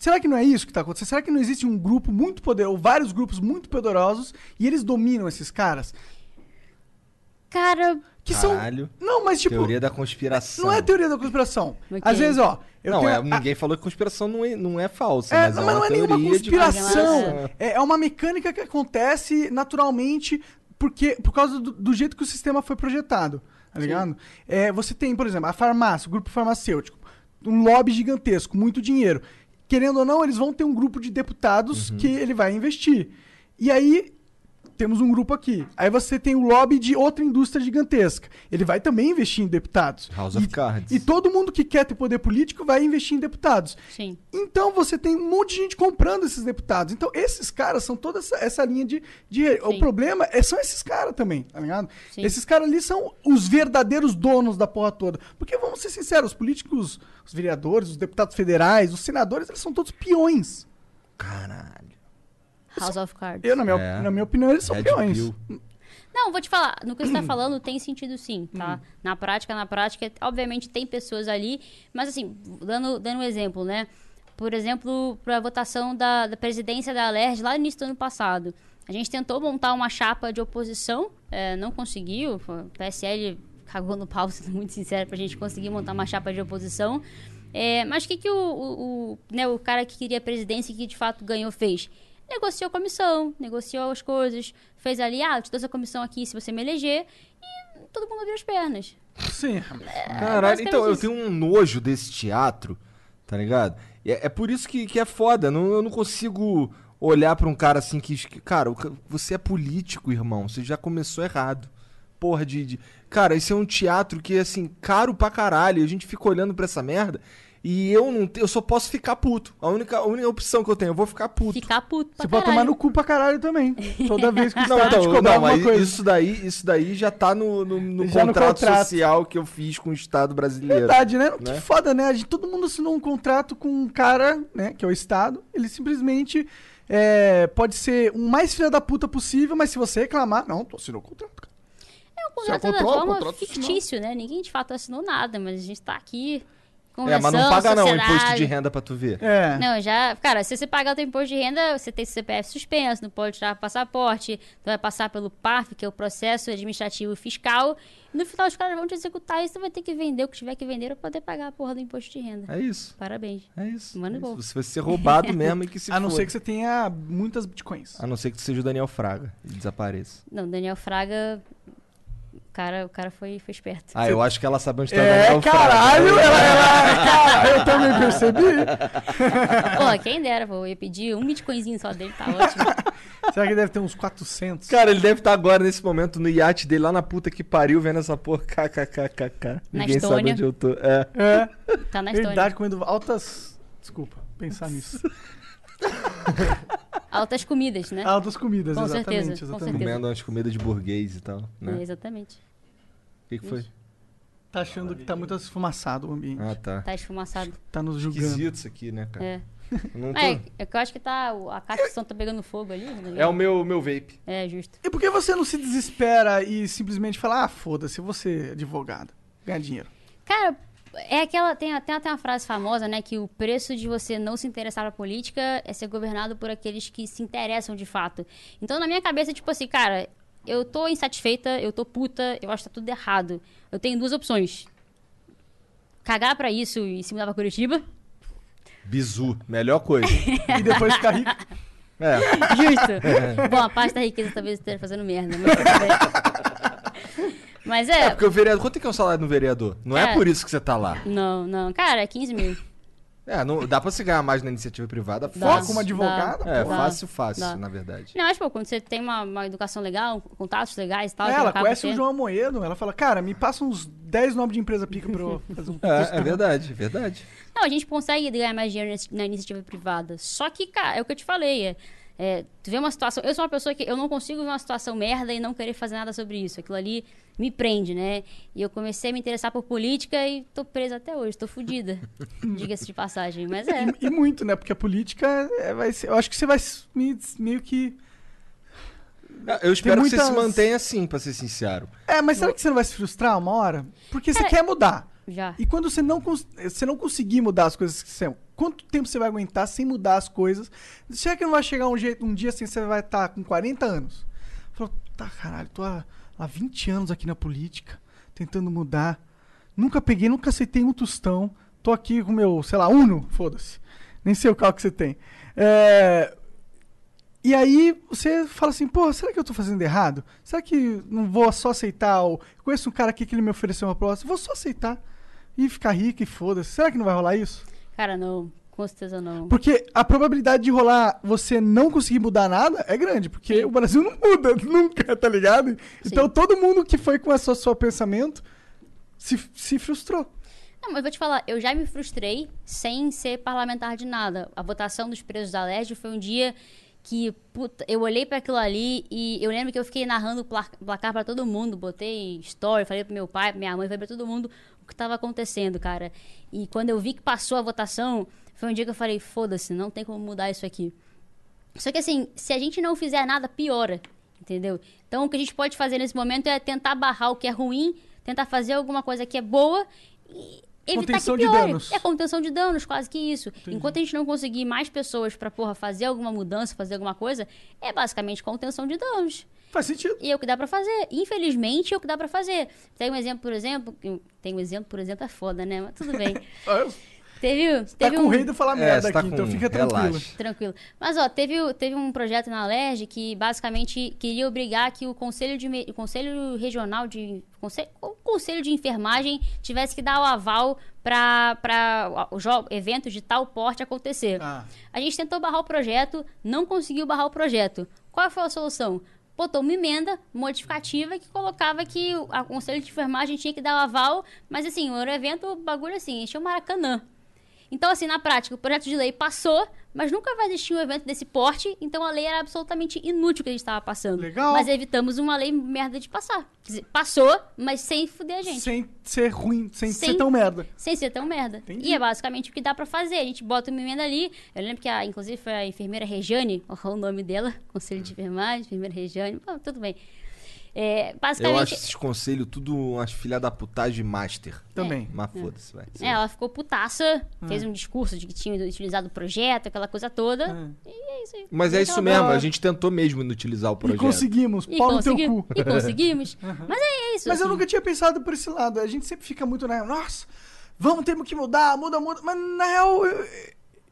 Será que não é isso que está acontecendo? Será que não existe um grupo muito poderoso, ou vários grupos muito poderosos, e eles dominam esses caras? Cara, Que Caralho. são. Não, mas tipo. Teoria da conspiração. Não é teoria da conspiração. Ok. Às vezes, ó. Eu não, tenho é, a- ninguém falou que conspiração não é, não é falsa, É, mas não, é não é nenhuma teoria de conspiração. conspiração. É, é uma mecânica que acontece naturalmente porque, por causa do, do jeito que o sistema foi projetado. Tá ligado? É, você tem, por exemplo, a farmácia, o grupo farmacêutico, um lobby gigantesco, muito dinheiro. Querendo ou não, eles vão ter um grupo de deputados Uhum. que ele vai investir. E aí, temos um grupo aqui. Aí você tem o lobby de outra indústria gigantesca. Ele vai também investir em deputados. House e, of Cards. E todo mundo que quer ter poder político vai investir em deputados. sim. Então você tem um monte de gente comprando esses deputados. Então esses caras são toda essa, essa linha de. de o problema é, são esses caras também, tá ligado? Sim. Esses caras ali são os verdadeiros donos da porra toda. Porque vamos ser sinceros, os políticos, os vereadores, os deputados federais, os senadores, eles são todos peões. Caralho. House of Cards. Eu, na minha, É. na minha opinião, eles são Red peões. Pill. Não, vou te falar, no que você tá <clears throat> falando tem sentido sim, tá? Na prática, na prática, obviamente tem pessoas ali, mas assim, dando, dando um exemplo, né? Por exemplo, para a votação da, da presidência da Alerj lá no início do ano passado. A gente tentou montar uma chapa de oposição, é, não conseguiu, o PSL cagou no pau, <laughs> sendo muito sincero, pra gente conseguir montar uma chapa de oposição. É, mas o que, que o, o, o, né, o cara que queria a presidência e que de fato ganhou fez? Negociou a comissão, negociou as coisas, fez ali, ah, eu te dou essa comissão aqui se você me eleger, e todo mundo abriu as pernas. Sim. Caralho, então eu basicamente tenho um nojo desse teatro, tá ligado? E É, é por isso que, que é foda. Não, eu não consigo olhar pra um cara assim que. Cara, você é político, irmão. Você já começou errado. Porra de. de- Cara, esse é um teatro que é assim, caro pra caralho. A gente fica olhando pra essa merda. E eu não eu só posso ficar puto. A única, a única opção que eu tenho, eu vou ficar puto. Ficar puto pra Você pode caralho. tomar no cu pra caralho também. Toda vez que o Não, Estado te então, cobrar não, alguma mas coisa. isso daí, isso daí já tá no, no, no Já no contrato, contrato. social que eu fiz com o Estado brasileiro. Verdade, né? Que né? foda, né? A gente- todo mundo assinou um contrato com um cara, né? Que é o Estado. Ele simplesmente é, pode ser o mais filha da puta possível, mas se você reclamar, não, tu assinou o contrato, cara. É um contrato da controla, forma contrato fictício, né? Ninguém de fato assinou nada, mas a gente tá aqui É, mas não paga não, sociedade. imposto de renda pra tu ver. É. Não, já. Cara, se você pagar o teu imposto de renda, você tem CPF suspenso, não pode tirar passaporte, tu vai passar pelo PAF, que é o processo administrativo fiscal. E no final os caras vão te executar e você vai ter que vender o que tiver que vender pra poder pagar a porra do imposto de renda. É isso. Parabéns. É isso. Mano é bom. isso. Você vai ser roubado mesmo e que se <laughs> a não foda. ser que você tenha muitas bitcoins. A não ser que tu seja o Daniel Fraga e desapareça. Não, Daniel Fraga. O cara, o cara foi, foi esperto. Ah, eu acho que ela sabe onde tá o É, caralho! Ela, ela, cara, eu também percebi. <laughs> Pô, quem dera, pô. Eu ia pedir um bitcoinzinho só dele, tá ótimo. <laughs> Será que deve ter uns 400? Cara, ele deve estar agora, nesse momento, no iate dele, lá na puta que pariu, vendo essa porra. <laughs> KKKKK. Na Ninguém sabe Estônia. onde eu tô. É. É, Tá na história. verdade, comendo altas... Desculpa, pensar nisso. Altas comidas, né? Altas comidas, Com exatamente. certeza, com exatamente. certeza. Comendo umas comidas de burguês e tal, É, né? exatamente. O que, que foi? Tá achando que tá muito esfumaçado o ambiente. Ah, tá. Tá esfumaçado. Tá nos julgando. Esquisito isso aqui, né, cara? É. Eu não tô- É, é que eu acho que tá. A caixa de som tá pegando fogo ali. né? É o meu, meu vape. É, justo. E por que você não se desespera e simplesmente fala, ah, foda-se, eu vou ser advogada, ganhar dinheiro? Cara, é aquela. Tem, tem até uma frase famosa, né? Que o preço de você não se interessar na política é ser governado por aqueles que se interessam de fato. Então, na minha cabeça, tipo assim, cara, eu tô insatisfeita, eu tô puta, eu acho que tá tudo errado. Eu tenho duas opções. Cagar pra isso e se mudar pra Curitiba. Bizu. Melhor coisa. <laughs> E depois ficar rico. É. Justo. <laughs> Bom, a parte da riqueza talvez esteja fazendo merda, mas. Mas É, é. porque o vereador. Quanto é que é o salário do vereador? Não é, É. por isso que você tá lá. Não, não. Cara, é 15 mil. É, não, dá pra se ganhar mais na iniciativa privada. Dá. Fácil. Como advogada, É, Dá. fácil, fácil, Dá. na verdade. Não, mas, pô, quando você tem uma, uma educação legal, contatos legais e tal. que ela conhece tendo- o João Amoedo, ela fala, cara, me passa uns 10 nomes de empresa pica pra eu fazer um É, é verdade, é verdade. Não, a gente consegue ganhar mais dinheiro na iniciativa privada. Só que, cara, é o que eu te falei. É, é, tu vê uma situação. Eu sou uma pessoa que eu não consigo ver uma situação merda e não querer fazer nada sobre isso. Aquilo ali me prende, né? E eu comecei a me interessar por política e tô presa até hoje, tô fodida. <laughs> Diga-se de passagem. Mas é. E, e muito, né? Porque a política é, vai ser. Eu acho que você vai me- meio que. Eu espero que você se muitas- mantenha assim, pra ser sincero. É, mas será que você não vai se frustrar uma hora? Porque você Cara, quer mudar. Já. E quando você não, cons- você não conseguir mudar as coisas que são, quanto tempo você vai aguentar sem mudar as coisas? Será que não vai chegar um, jeito, um dia assim, você vai estar com 40 anos? Falou, tá, caralho, tô há, há 20 anos aqui na política, tentando mudar. Nunca peguei, nunca aceitei um tostão. Tô aqui com meu, sei lá, Uno, foda-se. Nem sei o carro que você tem. É, E aí você fala assim, pô, será que eu tô fazendo errado? Será que não vou só aceitar? o- Conheço um cara aqui que ele me ofereceu uma proposta, vou só aceitar e ficar rico e foda-se. Será que não vai rolar isso? Cara, não. Com certeza não. Porque a probabilidade de rolar você não conseguir mudar nada é grande, porque o Brasil não muda <laughs> nunca, tá ligado? Então todo mundo que foi com esse seu pensamento se, se frustrou. Não, mas eu vou te falar, eu já me frustrei sem ser parlamentar de nada. A votação dos presos da LERJ foi um dia que, puta, eu olhei pra aquilo ali e eu lembro que eu fiquei narrando o pla- placar pra todo mundo, botei story, falei pro meu pai, pra minha mãe, falei pra todo mundo o que tava acontecendo, cara. E quando eu vi que passou a votação, foi um dia que eu falei, foda-se, não tem como mudar isso aqui. Só que assim, se a gente não fizer nada, piora. Entendeu? Então o que a gente pode fazer nesse momento é tentar barrar o que é ruim, tentar fazer alguma coisa que é boa e evitar Contenção que de piore. danos. É contenção de danos, quase que isso. Enquanto a gente não conseguir mais pessoas pra, porra, fazer alguma mudança, fazer alguma coisa, é basicamente contenção de danos. Faz sentido. E é o que dá pra fazer. Infelizmente, é o que dá pra fazer. Tem um exemplo, por exemplo, tem um exemplo, por exemplo, é foda, né? Mas tudo bem. <laughs> Teve, Tá teve com um... o rei de falar É, merda você tá aqui, com- então fica tranquilo. relaxa. Tranquilo. Mas, ó, teve, teve um projeto na Alerj que basicamente queria obrigar que o Conselho, de, o conselho Regional de. Conselho, o Conselho de Enfermagem tivesse que dar o aval para eventos de tal porte acontecer. Ah. A gente tentou barrar o projeto, não conseguiu barrar o projeto. Qual foi a solução? Botou uma emenda modificativa que colocava que o Conselho de Enfermagem tinha que dar o aval, mas assim, um evento, o bagulho assim, encheu o Maracanã. Então, assim, na prática, o projeto de lei passou, mas nunca vai existir um evento desse porte, então a lei era absolutamente inútil que a gente estava passando. Legal. Mas evitamos uma lei merda de passar. Quer dizer, passou, mas sem fuder a gente. Sem ser ruim, sem, Sem- ser tão merda. Sem ser tão merda. Entendi. E é basicamente o que dá pra fazer. A gente bota uma emenda ali. Eu lembro que, a, inclusive, foi a enfermeira Regiane, <laughs> o nome dela, Conselho de Enfermagem, enfermeira Regiane. Bom, tudo bem. É, Eu basicamente, acho esses conselhos tudo umas filha da putagem master. Também. Mas foda-se, vai. é, ela ficou putaça, Ah. fez um discurso de que tinha utilizado o projeto, aquela coisa toda. Ah. E é isso aí. Mas é isso mesmo, boa. a gente tentou mesmo inutilizar o E projeto. conseguimos. E, Pau no teu consegui- cu. e conseguimos. <laughs> Mas é isso. Mas eu assim. nunca tinha pensado por esse lado. A gente sempre fica muito, né? Nossa, vamos, temos que mudar, muda, muda. Mas na real, eu,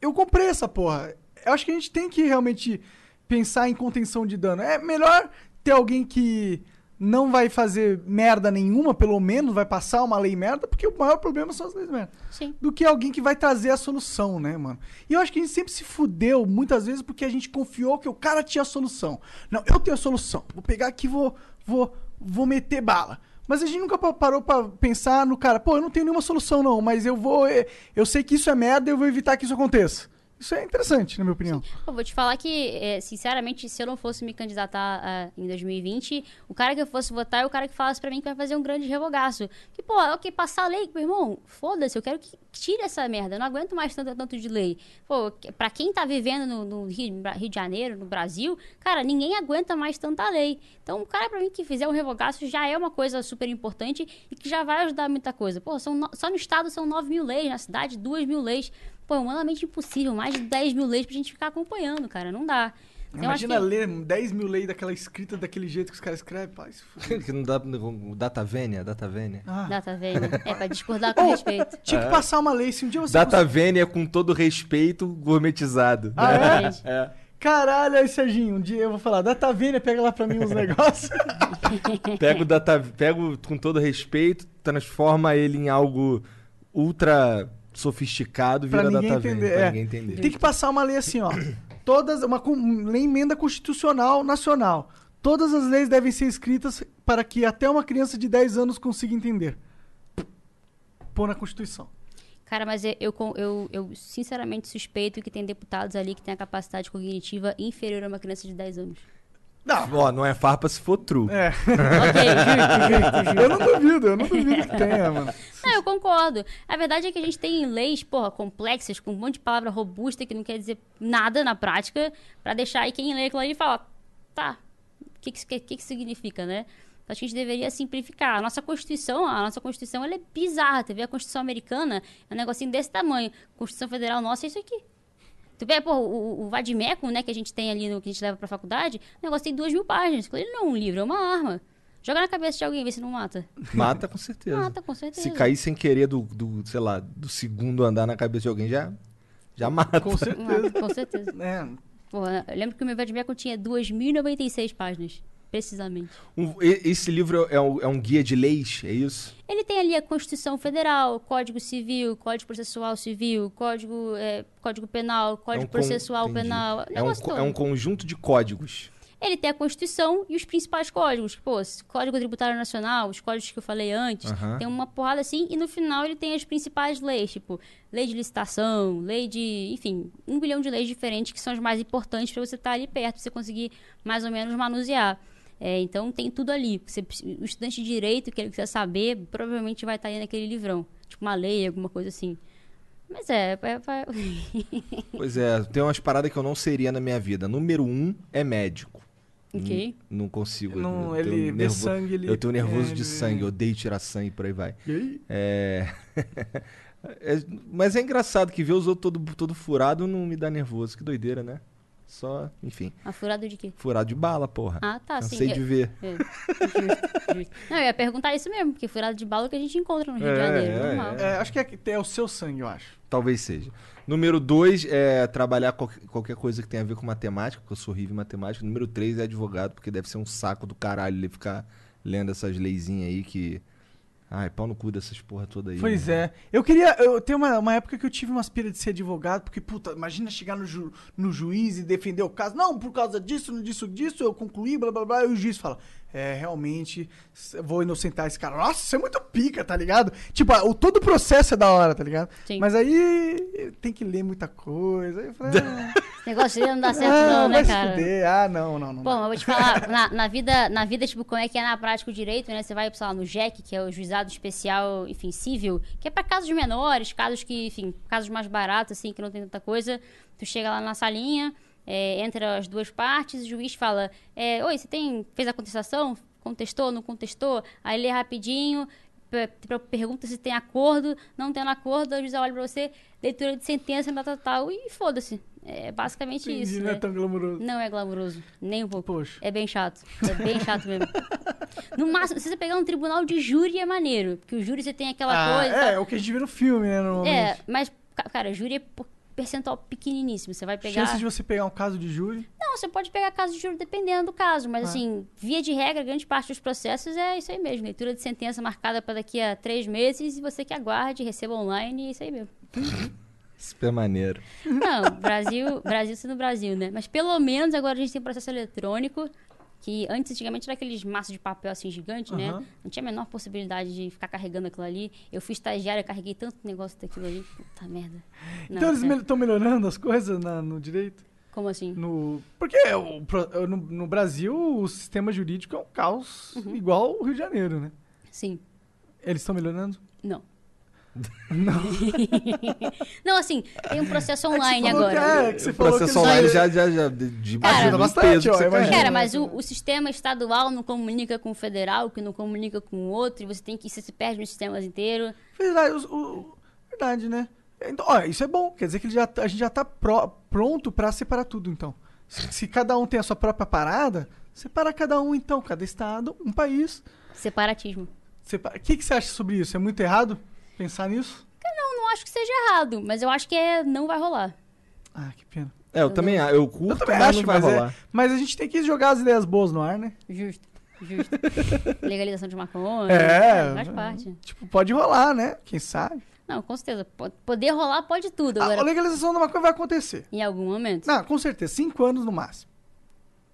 eu comprei essa porra. Eu acho que a gente tem que realmente pensar em contenção de dano. É melhor ter alguém que não vai fazer merda nenhuma, pelo menos vai passar uma lei merda, porque o maior problema são as leis merda. Sim. Do que alguém que vai trazer a solução, né, mano? E eu acho que a gente sempre se fudeu, muitas vezes, porque a gente confiou que o cara tinha a solução. Não, eu tenho a solução. Vou pegar aqui e vou, vou, vou meter bala. Mas a gente nunca pa- parou pra pensar no cara, pô, eu não tenho nenhuma solução não, mas eu vou, eh, eu sei que isso é merda e eu vou evitar que isso aconteça. Isso é interessante, na minha opinião. Eu vou te falar que, é, sinceramente, se eu não fosse me candidatar ah, em 2020, o cara que eu fosse votar é o cara que falasse pra mim que vai fazer um grande revogaço. Que, pô, ok, passar a lei, meu irmão, foda-se, eu quero que tire essa merda. Eu não aguento mais tanto, tanto de lei. Pô, que- pra quem tá vivendo no, no Rio, Rio de Janeiro, no Brasil, cara, ninguém aguenta mais tanta lei. Então, o cara pra mim que fizer um revogaço já é uma coisa super importante e que já vai ajudar muita coisa. Pô, são no- só no estado são 9 mil leis, na cidade 2 mil leis. Pô, é humanamente impossível, mais de 10 mil leis pra gente ficar acompanhando, cara, não dá. Então, Imagina que- ler 10 mil leis daquela escrita daquele jeito que os caras escrevem. Pai, <laughs> que não dá. Data Vênia, Data Vênia. Ah. Data velha. É pra discordar <laughs> com respeito. Tinha que passar uma lei, se um dia você... Data Vênia com todo respeito gourmetizado. Ah, é? <laughs> É. Caralho, aí, Serginho, um dia eu vou falar, data Vênia, pega lá pra mim uns negócios. Pega o data, pega o- com todo respeito, transforma ele em algo ultra sofisticado, Pra vira ninguém data entender, pra é. ninguém entender. Tem que passar uma lei assim, ó. Todas, uma lei emenda constitucional nacional. Todas as leis devem ser escritas para que até uma criança de 10 anos consiga entender. Pôr na Constituição. Cara, mas eu, eu, eu, eu sinceramente suspeito que tem deputados ali que têm a capacidade cognitiva inferior a uma criança de 10 anos. Não, Ó, não é farpa se for true. é. <laughs> ok, justo, justo, justo. Eu não duvido, eu não duvido que tenha, mano. Não, eu concordo. A verdade é que a gente tem leis, porra, complexas, com um monte de palavra robusta que não quer dizer nada na prática, pra deixar aí quem lê aquilo ali e fala, tá, o que que, que que significa, né? Então, acho que a gente deveria simplificar. A nossa Constituição, a nossa Constituição, ela é bizarra. Tu vê a Constituição americana, é um negocinho desse tamanho. Constituição Federal nossa é isso aqui. Tu vê, pô, o, o Vadimeco, né, que a gente tem ali, no, que a gente leva pra faculdade, o negócio tem duas mil páginas. Ali não é um livro, é uma arma. Joga na cabeça de alguém, vê se não mata. Mata com certeza. Mata, com certeza. Se cair sem querer do, do, sei lá, do segundo andar na cabeça de alguém, já, já mata. Com certeza. Mata, com certeza. É. Porra, eu lembro que o meu Vadimeco tinha 2.096 páginas, precisamente. Um- esse livro é um, é um guia de leis, é isso? Ele tem ali a Constituição Federal, Código Civil, Código Processual Civil, Código, é, Código Penal, Código É um con- Processual entendi. Penal. É um, todo. é um conjunto de códigos. Ele tem a Constituição e os principais códigos. Pô, Código Tributário Nacional, os códigos que eu falei antes. Aham. Tem uma porrada assim. E no final ele tem as principais leis, tipo, lei de licitação, lei de. Enfim, um bilhão de leis diferentes que são as mais importantes para você estar ali perto, pra você conseguir mais ou menos manusear. É, então tem tudo ali. Você, o estudante de direito que ele quiser saber, provavelmente vai estar aí naquele livrão. Tipo uma lei, alguma coisa assim. Mas é, é, é- <laughs> Pois é, tem umas paradas que eu não seria na minha vida. Número um é médico. ok. Não consigo. Não, eu tenho ele vê sangue, ele- Eu tenho nervoso é, de ele- sangue, eu odeio tirar sangue, por aí vai. E aí? É... <laughs> é- Mas é engraçado que ver os outros todo, todo furado não me dá nervoso. Que doideira, né? Só, enfim. A furada de quê? Furado de bala, porra. Ah, tá, sim. Cansei Eu- de ver. É, justo, justo. Não, eu ia perguntar isso mesmo, porque furada de bala que a gente encontra no Rio É, de Janeiro, é, normal. É, acho que é, é o seu sangue, eu acho. Talvez seja. Número dois é trabalhar qual- qualquer coisa que tenha a ver com matemática, porque eu sou horrível em matemática. Número três é advogado, porque deve ser um saco do caralho ele ficar lendo essas leizinhas aí que. Ai, pau no cu dessas porra toda aí. Pois né? é. Eu queria. Eu tenho uma, uma época que eu tive uma aspira de ser advogado, porque, puta, imagina chegar no, ju- no juiz e defender o caso. Não, por causa disso, disso, disso, eu concluí, blá blá blá. E o juiz fala: É, realmente, vou inocentar esse cara. Nossa, isso é muito pica, tá ligado? Tipo, o, todo o processo é da hora, tá ligado? Sim. Mas aí tem que ler muita coisa. Aí eu falei: Ah, <laughs> Esse negócio dele não dá certo, ah, não, né, cara? fuder. Ah, não, não, não. Bom, eu vou te falar, na, na vida, na vida, tipo, como é que é na prática o direito, né? Você vai, sei lá, no JEC, que é o Juizado Especial, enfim, Civil, que é pra casos menores, casos que, enfim, casos mais baratos, assim, que não tem tanta coisa. Tu chega lá na salinha, é, entra as duas partes, o juiz fala, é, oi, você tem, fez a contestação? Contestou, não contestou? Aí lê rapidinho, pe- pe- pergunta se tem acordo, não tem acordo, o juiz olha pra você, leitura de sentença, tal, tal, tal, e foda-se. É basicamente Entendi, isso, não é né? tão glamouroso. Não é glamouroso, nem um pouco. Poxa. É bem chato. É bem chato mesmo. <laughs> No máximo, se você pegar um tribunal de júri é maneiro. Porque o júri você tem aquela Ah, coisa. é, tal. o que a gente vê no filme, né? É, mas, ca- cara, júri é percentual pequeniníssimo. Você vai pegar. Chance de você pegar um caso de júri. Não, você pode pegar caso de júri dependendo do caso. Mas, Ah. assim, via de regra, grande parte dos processos é isso aí mesmo. Leitura de sentença marcada para daqui a três meses e você que aguarde, receba online e é isso aí mesmo. Super maneiro. Não, Brasil, Brasil sendo Brasil, né? Mas pelo menos agora a gente tem processo eletrônico, que antes, antigamente, era aqueles maços de papel assim gigante, né? Aham. Não tinha a menor possibilidade de ficar carregando aquilo ali. Eu fui estagiária, carreguei tanto negócio daquilo ali. Puta merda. Não, então eles estão melhorando as coisas na- no direito? Como assim? No... Porque o no, no Brasil o sistema jurídico é um caos Uhum. igual o Rio de Janeiro, né? Sim. Eles estão melhorando? Não. Não. <laughs> Não, assim, tem um processo É online agora. é, que você o falou processo online já, já, de, Cara, ajuda bastante, ó, imagina. carrega. Cara, mas o, o sistema estadual não comunica com o federal, que não comunica com o outro, e você tem que você se perde nos sistemas inteiros. Verdade, os- o- verdade, né? Então, olha, isso é bom. Quer dizer que ele já, tá- a gente já tá pró- pronto pra separar tudo, então. Se, se cada um tem a sua própria parada, separa cada um, então. Cada estado, um país. Separatismo. Separa... O que, que você acha sobre isso? É muito errado pensar nisso? Não, não acho que seja errado, mas eu acho que é, não vai rolar. Ah, que pena. É, eu também acho. Eu curto, Eu também mas acho, não vai mas, é- rolar. mas a gente tem que jogar as ideias boas no ar, né? Justo, justo. <laughs> Legalização de maconha. É. Faz parte. Tipo, pode rolar, né? Quem sabe? Não, com certeza. Po- Poder rolar pode tudo. A Agora, legalização da maconha vai acontecer. em algum momento. Não, com certeza. Cinco anos no máximo.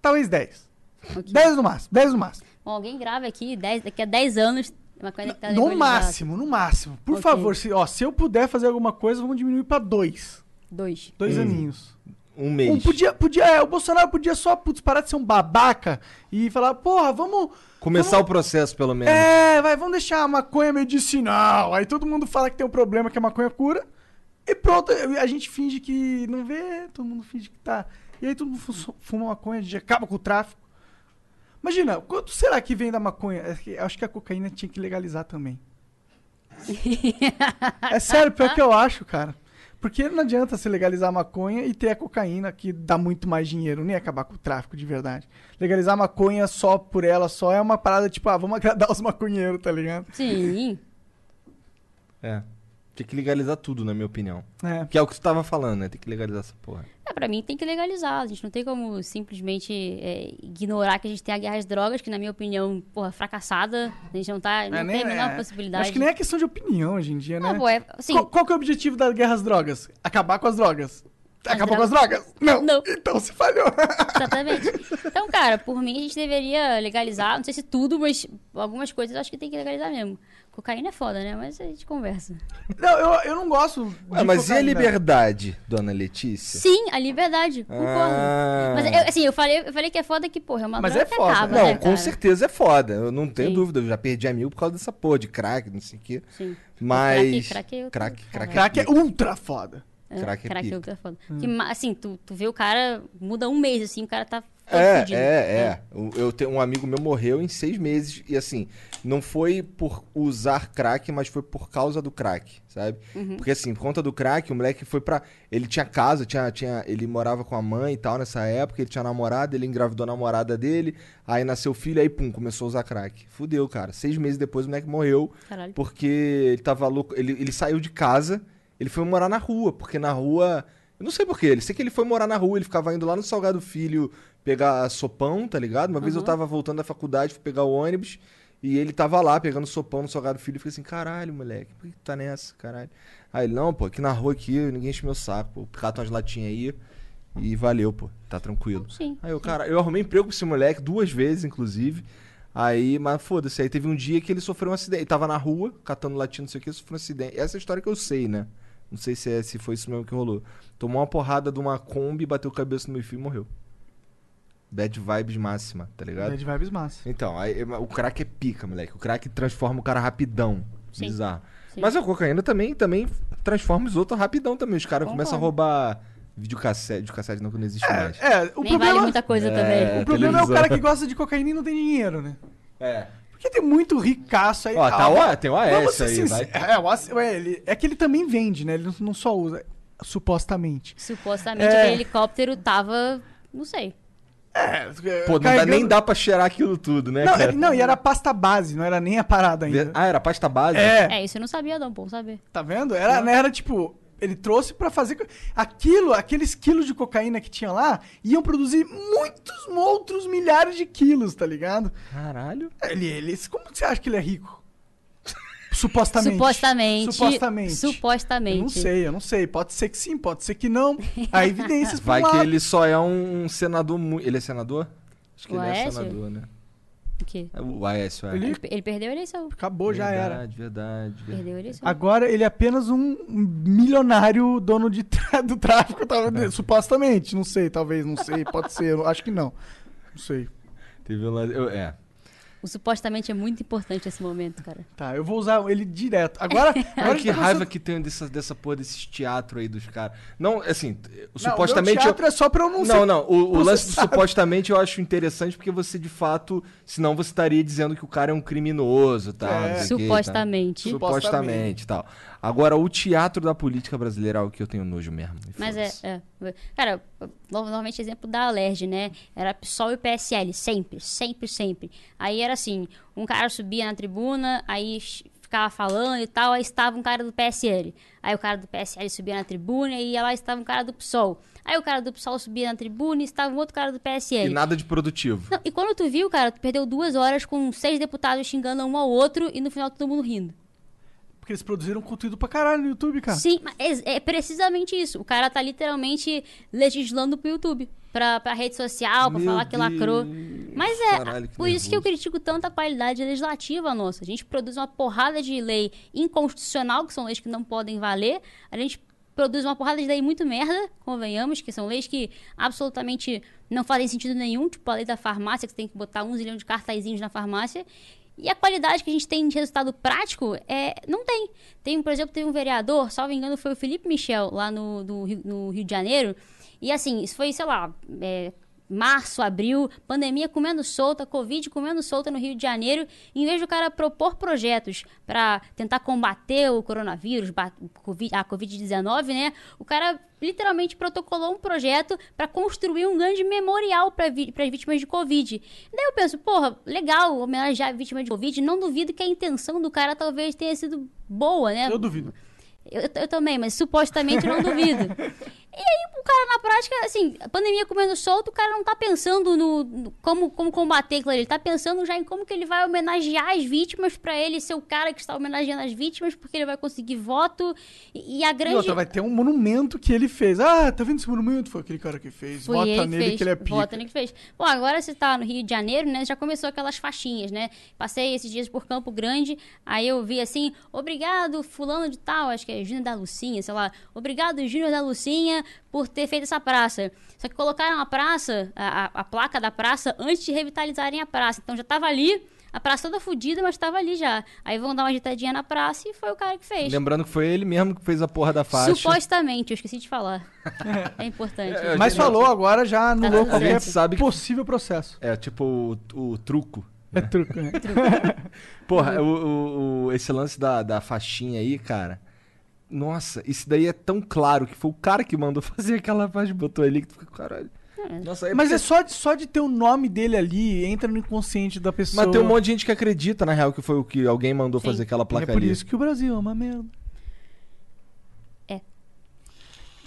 Talvez dez. Ok. Dez no máximo. Dez no máximo. Bom, alguém grava aqui, 10, daqui a 10 anos, uma coisa que tá No máximo, no máximo. Por Ok. favor, se, ó, se eu puder fazer alguma coisa, vamos diminuir pra dois. Dois. Dois Hum. aninhos. Um mês. Um podia, podia, é, o Bolsonaro podia só, putz, parar de ser um babaca e falar, porra, vamos. Começar vamos- o processo, pelo menos. É, vai, vamos deixar a maconha medicinal. Aí todo mundo fala que tem um problema que a maconha cura. E pronto, a gente finge que não vê, todo mundo finge que tá. E aí todo mundo fu- fuma maconha, a gente acaba com o tráfico. Imagina, quanto será que vem da maconha? É que- Acho que a cocaína tinha que legalizar também. é sério, pior que eu acho, cara. Porque não adianta você legalizar a maconha e ter a cocaína, que dá muito mais dinheiro, nem acabar com o tráfico de verdade. Legalizar a maconha só por ela só é uma parada tipo, ah, vamos agradar os maconheiros, tá ligado? Sim. É. Tem que legalizar tudo, na minha opinião. É. Que é o que tu tava falando, né? Tem que legalizar essa porra. É, pra mim tem que legalizar. A gente não tem como simplesmente é, ignorar que a gente tem a guerra às drogas, que na minha opinião, porra, fracassada. A gente não tá. Não É, tem a menor é. possibilidade. Acho que nem é questão de opinião hoje em dia, né? Não, pô, é. Assim, qual, qual que é o objetivo da guerra às drogas? Acabar com as drogas. As Acabou com as drogas? Não. Não. Então se falhou. Exatamente. <laughs> Então, cara, por mim a gente deveria legalizar, não sei se tudo, mas algumas coisas eu acho que tem que legalizar mesmo. Cocaína é foda, né? Mas a gente conversa. não, eu, eu não gosto de Ué, mas e a cocaína. liberdade, dona Letícia? Sim, a liberdade, concordo. Ah. Mas eu, assim, eu falei, eu falei que é foda que, porra, é uma Mas droga é que foda, acaba, Não, né, com cara? certeza é foda. Eu não tenho Sim. dúvida. Eu já perdi amigo por causa dessa porra de crack, não sei o quê. Sim. Mas. crack é outro- crack, crack, Crack é ultra foda. É, Crack é crack pica. é outra foda. Que, ma- assim, tu, tu vê o cara, muda um mês, assim, o cara tá É, fudido. é, é. O- Eu tenho um amigo meu morreu em seis meses e assim, não foi por usar crack, mas foi por causa do crack, sabe? Uhum. Porque assim, por conta do crack, o moleque foi pra. Ele tinha casa, tinha, tinha, ele morava com a mãe e tal nessa época, ele tinha namorada, ele engravidou a namorada dele, aí nasceu filho, aí pum, começou a usar crack. Fudeu, cara. Seis meses depois o moleque morreu Caralho. porque ele tava louco. Ele, ele saiu de casa, ele foi morar na rua, porque na rua. Eu não sei porquê, ele sei que ele foi morar na rua, ele ficava indo lá no Salgado Filho pegar sopão, tá ligado? Uma vez eu tava voltando da faculdade, fui pegar o ônibus, e ele tava lá pegando sopão no Salgado Filho, e fiquei assim, caralho, moleque, por que tá nessa, caralho? Aí ele, não, pô, aqui na rua aqui, ninguém enche meu saco, pô, cata umas latinhas aí, e valeu, pô, tá tranquilo. Sim. Aí eu, cara, eu arrumei emprego com esse moleque duas vezes, inclusive. Aí, mas foda-se, aí teve um dia que ele sofreu um acidente. Ele tava na rua, catando latinha, não sei o que, sofreu um acidente. Essa é a história que eu sei, né? Não sei se, é, se foi isso mesmo que rolou. Tomou uma porrada de uma Kombi, bateu a cabeça no meu filho e morreu. Bad vibes máxima, tá ligado? Bad vibes massa. Então, aí, o crack é pica, moleque. O crack transforma o cara rapidão. Sim. Bizarro. Sim. Mas a cocaína também, também transforma os outros rapidão também. Os caras começam a roubar videocassete. Videocassete não, que não existe mais. É, o Nem problema, vale muita coisa É. também. o problema é o televisão. cara que gosta de cocaína e não tem dinheiro, né? É. Porque tem muito ricaço aí. Ó, tá Ah, o- tem o AS aí, vai. É, o AS é, ele, é que ele também vende, né? Ele não- não só usa, supostamente. Supostamente É. aquele helicóptero tava. Não sei. É, Pô, não dá, carregando- nem dá pra cheirar aquilo tudo, né, Não, cara? ele- não, e era pasta base, não era nem a parada ainda. Ah, era pasta base? É, É, isso eu não sabia, não, bom saber. tá vendo? Era, né, era tipo, ele trouxe pra fazer. Aquilo, aqueles quilos de cocaína que tinha lá, iam produzir muitos outros milhares de quilos, tá ligado? Caralho. Ele, ele, como que você acha que ele é rico? Supostamente. Supostamente. Supostamente. Supostamente. Eu não sei, eu não sei. Pode ser que sim, pode ser que não. Há <laughs> evidências pra Vai um que lado. ele só é um senador muito. Ele é senador? Acho que O ele é Aécio? senador, né? O quê? É O Aécio, é. Ele- Ele, perdeu a eleição. Acabou, já era. Verdade, verdade, verdade. Perdeu a eleição. Agora ele é apenas um milionário dono de tra- do tráfico, talvez, supostamente. Não sei, talvez, não sei, pode ser. eu Acho que não. Não sei. Teve um lance- eu- É. O supostamente é muito importante esse momento, cara. Tá, eu vou usar ele direto. Agora, <laughs> agora que tá raiva que tem dessa, dessa porra desses teatros aí dos caras. Não, assim, Não, supostamente. O teatro é só pra eu não, Não, ser não. O, o lance do supostamente eu acho interessante porque você, de fato, senão você estaria dizendo que o cara é um criminoso, tá? É. o tá? Supostamente. Supostamente e tal. Agora, o teatro da política brasileira é algo que eu tenho nojo mesmo. e Mas é, foda-se. é. Cara, no- normalmente exemplo da Alerj, né? Era PSOL e PSL, sempre, sempre, sempre. Aí era assim, um cara subia na tribuna, aí ficava falando e tal, aí estava um cara do PSL. Aí o cara do PSL subia na tribuna e lá estava um cara do PSOL. Aí o cara do PSOL subia na tribuna e estava um outro cara do E PSL. nada de produtivo. Não, e quando tu viu, cara, tu perdeu duas horas com seis deputados xingando um ao outro e no final todo mundo rindo. Porque eles produziram conteúdo pra caralho no YouTube, cara. Sim, mas é, é precisamente isso. O cara tá literalmente legislando pro YouTube. Pra, pra rede social, pra Meu falar que lacrou. Mas é, caralho, que por isso que eu nervoso. critico tanto a qualidade legislativa nossa. A gente produz uma porrada de lei inconstitucional, que são leis que não podem valer. A gente produz uma porrada de lei muito merda, convenhamos, que são leis que absolutamente não fazem sentido nenhum, tipo a lei da farmácia, que você tem que botar um zilhão de cartazinhos na farmácia. E a qualidade que a gente tem de resultado prático é não tem. Tem, por exemplo, teve um vereador, salvo engano, foi o Felipe Michel, lá no, do Rio- no Rio de Janeiro. E assim, isso foi, sei lá, é, março, abril, pandemia comendo solta, Covid comendo solta no Rio de Janeiro, em vez do cara propor projetos para tentar combater o coronavírus, a Covid-19, né? O cara literalmente protocolou um projeto para construir um grande memorial para as vítimas de Covid. Daí eu penso, porra, legal homenagear a vítima de Covid, não duvido que a intenção do cara talvez tenha sido boa, né? Eu duvido. Eu, eu também, mas supostamente não duvido. <laughs> E aí, o cara na prática, assim, a pandemia comendo solto, o cara não tá pensando no, no- como, como combater aquilo ali. Ele tá pensando já em como que ele vai homenagear as vítimas pra ele ser o cara que está homenageando as vítimas, porque ele vai conseguir voto. E, e a E grande. outra, vai ter um monumento que ele fez. Ah, tá vendo esse monumento? Foi aquele cara que fez. Foi Vota nele fez. que ele é pica. Vota nele que fez. Bom, agora você tá no Rio de Janeiro, né? Já começou aquelas faixinhas, né? Passei esses dias por Campo Grande, aí eu vi assim, obrigado, fulano de tal, acho que é Júnior da Lucinha, sei lá. Obrigado, Júnior da Lucinha, por ter feito essa praça. Só que colocaram a praça, a, a- placa da praça, antes de revitalizarem a praça. Então já tava ali, a praça toda fodida, mas tava ali já. Aí vão dar uma agitadinha na praça e foi o cara que fez. Lembrando que foi ele mesmo que fez a porra da faixa. Supostamente, eu esqueci de falar. é importante. É, <laughs> Mas falou agora, já anulou Tá qualquer certo. sabe que- possível processo. É, tipo o, o truco. É truco, né? <laughs> Porra, o, o- o- esse lance da, da faixinha aí, cara. Nossa, isso daí é tão claro que foi o cara que mandou <laughs> fazer aquela faixa, botou ali que tu fica, caralho. Nossa, é Mas porque- é só de, só de ter o nome dele ali, entra no inconsciente da pessoa. Mas tem um monte de gente que acredita, na real, que foi o que alguém mandou Sim. fazer aquela E placa é por ali. isso que o Brasil é uma merda.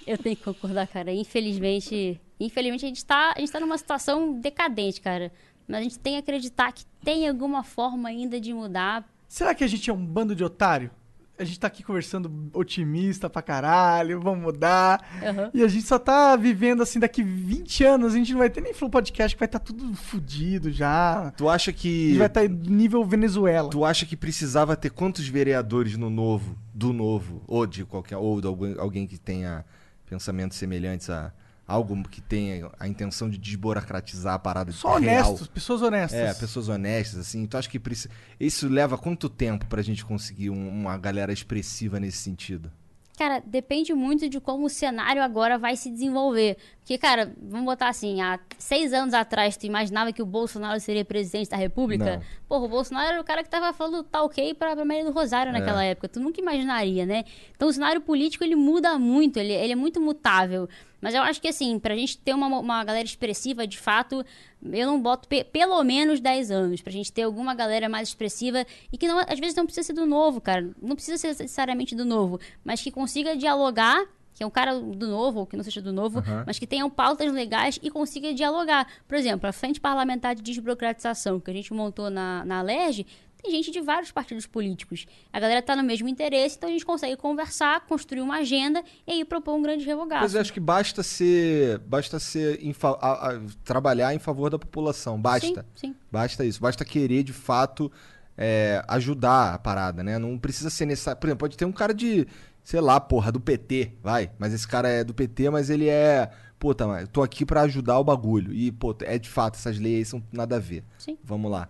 Eu tenho que concordar, cara. Infelizmente, infelizmente a gente tá, a gente tá numa situação decadente, cara. Mas a gente tem que acreditar que tem alguma forma ainda de mudar. Será que a gente é um bando de otário? A gente tá aqui conversando otimista pra caralho, vamos mudar. Aham. E a gente só tá vivendo assim, daqui 20 anos, a gente não vai ter nem Flow Podcast, que vai estar tudo fudido já. Tu acha A gente que. vai estar nível Venezuela. Tu acha que precisava ter quantos vereadores no novo, do novo, ou de qualquer, ou de alguém, alguém que tenha pensamentos semelhantes a algo que tenha a intenção de desburocratizar a parada Só real? honestos, pessoas honestas. É, pessoas honestas, assim. Tu acha que precisa... isso leva quanto tempo pra gente conseguir um- uma galera expressiva nesse sentido? Cara, depende muito de como o cenário agora vai se desenvolver. Porque, cara, vamos botar assim, há seis anos atrás, tu imaginava que o Bolsonaro seria presidente da República? Não. Porra, o Bolsonaro era o cara que tava falando tá ok pra, pra Maria do Rosário naquela época. Tu nunca imaginaria, né? Então o cenário político, ele muda muito, ele, ele é muito mutável. Mas eu acho que, assim, pra gente ter uma, uma galera expressiva, de fato, eu não boto pe- pelo menos 10 anos. Pra gente ter alguma galera mais expressiva e que não, às vezes não precisa ser do novo, cara. Não precisa ser necessariamente do novo, mas que consiga dialogar que é um cara do novo, ou que não seja do novo, mas que tenham pautas legais e consiga dialogar. Por exemplo, a Frente Parlamentar de Desburocratização, que a gente montou na, na LERJ, tem gente de vários partidos políticos. A galera tá no mesmo interesse, então a gente consegue conversar, construir uma agenda e aí propor um grande revogaço. Mas eu acho que basta ser. Basta ser. a- a- trabalhar em favor da população. Basta. Sim, sim. Basta isso. Basta querer, de fato, é, ajudar a parada, né? Não precisa ser necessário. Por exemplo, pode ter um cara de. Sei lá, porra, do PT, vai. Mas esse cara é do PT, mas ele é. Puta, mas eu tô aqui pra ajudar o bagulho. E, pô, é de fato, essas leis aí são nada a ver. Sim. Vamos lá.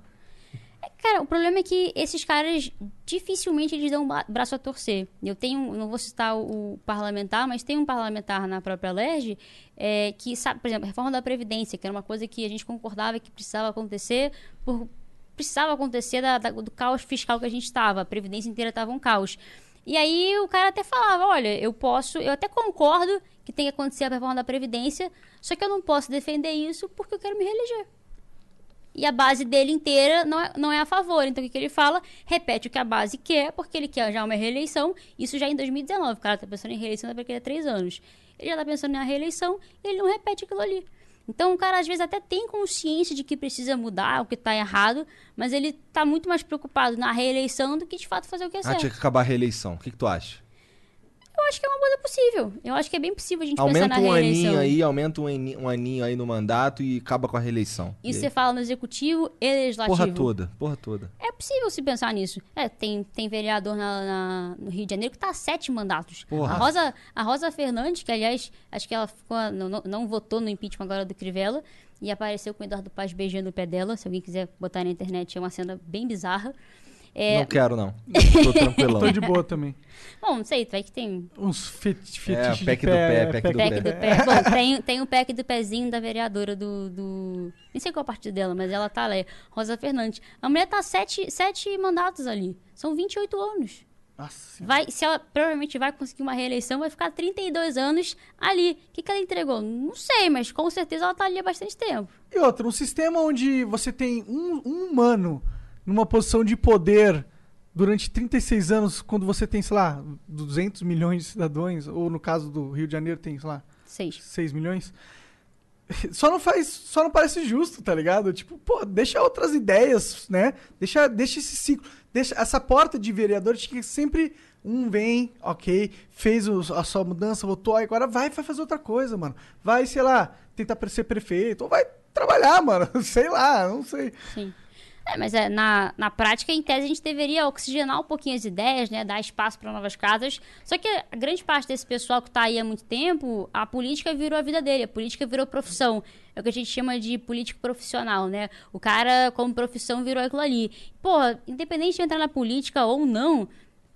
Cara, o problema é que esses caras dificilmente eles dão um braço a torcer. Eu tenho, não vou citar o, o parlamentar, mas tem um parlamentar na própria LERJ é, que sabe, por exemplo, a reforma da Previdência, que era uma coisa que a gente concordava que precisava acontecer por precisava acontecer da- da- do caos fiscal que a gente estava. A Previdência inteira estava um caos. E aí o cara até falava, olha, eu posso, eu até concordo que tem que acontecer a reforma da Previdência, só que eu não posso defender isso porque eu quero me reeleger. e a base dele inteira não é, não é a favor. Então o que, que ele fala? Repete o que a base quer, porque ele quer já uma reeleição. Isso já em 2019. O cara tá pensando em reeleição daqui a três anos. Ele já tá pensando na reeleição e ele não repete aquilo ali. Então o cara às vezes até tem consciência de que precisa mudar, o que tá errado, mas ele tá muito mais preocupado na reeleição do que de fato fazer o que é Ah, certo. tinha que acabar a reeleição. O que, que tu acha? Eu acho que é uma coisa possível. Eu acho que é bem possível a gente pensar Aumenta na um reeleição. aninho aí, aumenta um aninho, um aninho aí no mandato e acaba com a reeleição. Isso você fala no executivo e legislativo. Porra toda, porra toda. É possível se pensar nisso. É, tem, tem vereador na, na- no Rio de Janeiro que tá há sete mandatos. Porra. A Rosa, a Rosa Fernandes, que aliás, acho que ela ficou, não, não, não votou no impeachment agora do Crivella, e apareceu com o Eduardo Paz beijando o pé dela. Se alguém quiser botar na internet, é uma cena bem bizarra. É, Não quero, não. <laughs> Tô tranquilão. Tô de boa também. Bom, não sei, vai que tem Uns feti É, fetiches de pack do pé, pack do pack pé. do pé. Bom, tem, tem o pack do pezinho da vereadora do, do. Nem sei qual partido dela, mas ela tá lá, é Rosa Fernandes. A mulher tá sete, sete mandatos ali. São 28 anos. Nossa. Vai, se ela provavelmente vai conseguir uma reeleição, vai ficar 32 anos ali. O que, que ela entregou? Não sei, mas com certeza ela tá ali há bastante tempo. E outra, um sistema onde você tem um, um humano numa posição de poder durante 36 anos, quando você tem, sei lá, 200 milhões de cidadãos, ou no caso do Rio de Janeiro tem, sei lá, Seis. 6 milhões. <laughs> Só não faz, só não parece justo, tá ligado? Tipo, pô, deixa outras ideias, né? Deixa, deixa esse ciclo, deixa essa porta de vereadores que sempre um vem, ok, fez os- a sua mudança, votou, aí agora vai, vai fazer outra coisa, mano. Vai, sei lá, tentar ser prefeito, ou vai trabalhar, <laughs> mano. Sei lá, não sei. Sim. É, mas é, na, na prática, em tese, a gente deveria oxigenar um pouquinho as ideias, né? Dar espaço para novas casas. Só que a grande parte desse pessoal que tá aí há muito tempo, a política virou a vida dele, a política virou profissão. É o que a gente chama de político profissional, né? O cara, como profissão, virou aquilo ali. Pô, independente de entrar na política ou não,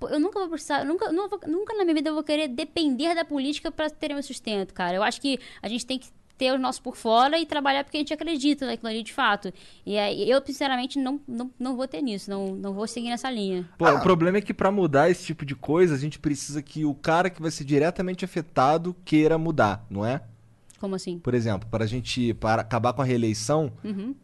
eu nunca vou precisar, nunca, nunca na minha vida eu vou querer depender da política para ter meu sustento, cara. Eu acho que a gente tem que ter o nosso por fora e trabalhar porque a gente acredita naquilo ali de fato. E aí, eu, sinceramente, não, não, não vou ter nisso, não, não vou seguir nessa linha. Pô, o problema é que pra mudar esse tipo de coisa, a gente precisa que o cara que vai ser diretamente afetado queira mudar, não é? Como assim? Por exemplo, para a gente para acabar com a reeleição, Uhum.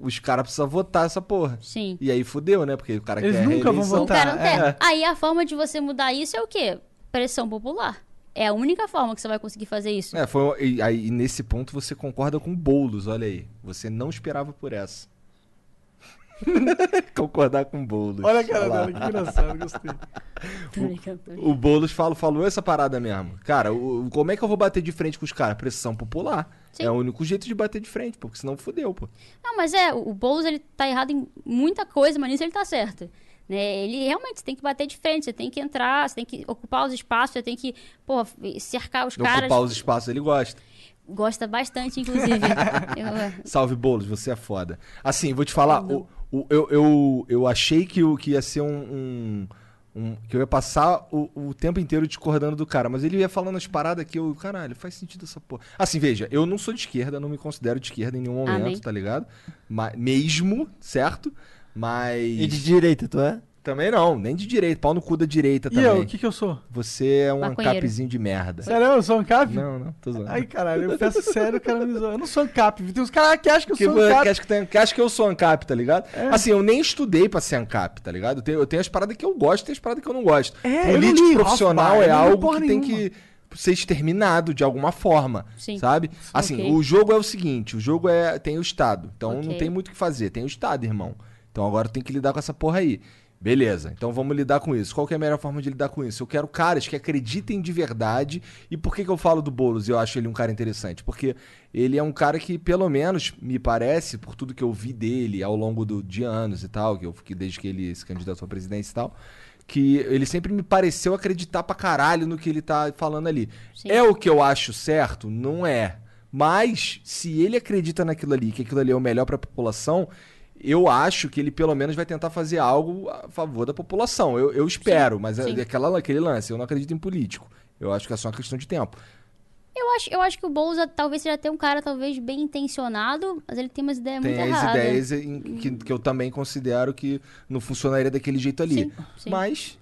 os caras precisam votar essa porra. Sim. E aí fudeu, né? Porque o cara Eles quer nunca vão votar. cara não quer. é. Aí a forma de você mudar isso é o quê? Pressão popular. É a única forma que você vai conseguir fazer isso. É, foi, e, aí, e nesse ponto você concorda com o Boulos, olha aí. Você não esperava por essa. <laughs> Concordar com o Boulos. Olha a cara dela, que engraçado, gostei. Brincando. O Boulos falou, falou essa parada mesmo. Cara, o- o- como é que eu vou bater de frente com os caras? Pressão popular. Sim. É o único jeito de bater de frente, porque senão fudeu, pô. Não, mas é, o o Boulos ele tá errado em muita coisa, mas nisso ele tá certo. Né? Ele realmente tem que bater de frente, você tem que entrar, você tem que ocupar os espaços, você tem que, pô, cercar os caras. Ocupar os espaços, ele gosta. Gosta bastante, inclusive. <laughs> Eu- Salve, Boulos, você é foda. Assim, vou te falar, o, o- eu, eu, eu achei que, o, que ia ser um, um- um- que eu ia passar o, o tempo inteiro discordando do cara, mas ele ia falando as paradas que eu, caralho, faz sentido essa porra. Assim, veja, eu não sou de esquerda, não me considero de esquerda em nenhum momento, Amém. tá ligado? Ma- mesmo, certo? Mas. E de direita, tu é? Também não, nem de direita, pau no cu da direita E também. eu, o que que eu sou? Você é um Maconheiro. ancapzinho de merda. Sério, eu sou ANCAP? Não, não, tô zoando. Ai, caralho, eu peço sério, o cara me zoa. Eu não sou ANCAP. Tem uns caras que acham que eu Que, sou que, ANCAP. acha que, tem- que acha que eu sou ANCAP, tá ligado? É. Assim, eu nem estudei pra ser ANCAP, tá ligado? Eu tenho, eu tenho as paradas que eu gosto e tem as paradas que eu não gosto. É, Político não li profissional Hofbauer, é não algo que tem nenhuma. que ser exterminado de alguma forma, Sim. sabe? Assim, Ok. o jogo é o seguinte, o jogo é tem o Estado, então não Ok. tem muito o que fazer, tem o Estado, irmão. Então agora tem que lidar com essa porra aí. Beleza, então vamos lidar com isso. Qual que é a melhor forma de lidar com isso? Eu quero caras que acreditem de verdade. E por que, que eu falo do Boulos e eu acho ele um cara interessante? Porque ele é um cara que, pelo menos, me parece, por tudo que eu vi dele ao longo do, de anos e tal, que eu fiquei desde que ele se candidatou à presidência e tal, que ele sempre me pareceu acreditar pra caralho no que ele tá falando ali. Sim. É o que eu acho certo? Não é. Mas, se ele acredita naquilo ali, que aquilo ali é o melhor pra população, eu acho que ele pelo menos vai tentar fazer algo a favor da população. Eu, eu espero, mas é sim. aquela, aquele lance, eu não acredito em político. Eu acho que é só uma questão de tempo. Eu acho, eu acho que o Boulos talvez seja até um cara talvez bem intencionado, mas ele tem umas ideias Tem muito as erradas. ideias em- que, que eu também considero que não funcionaria daquele jeito ali. Sim, sim. Mas,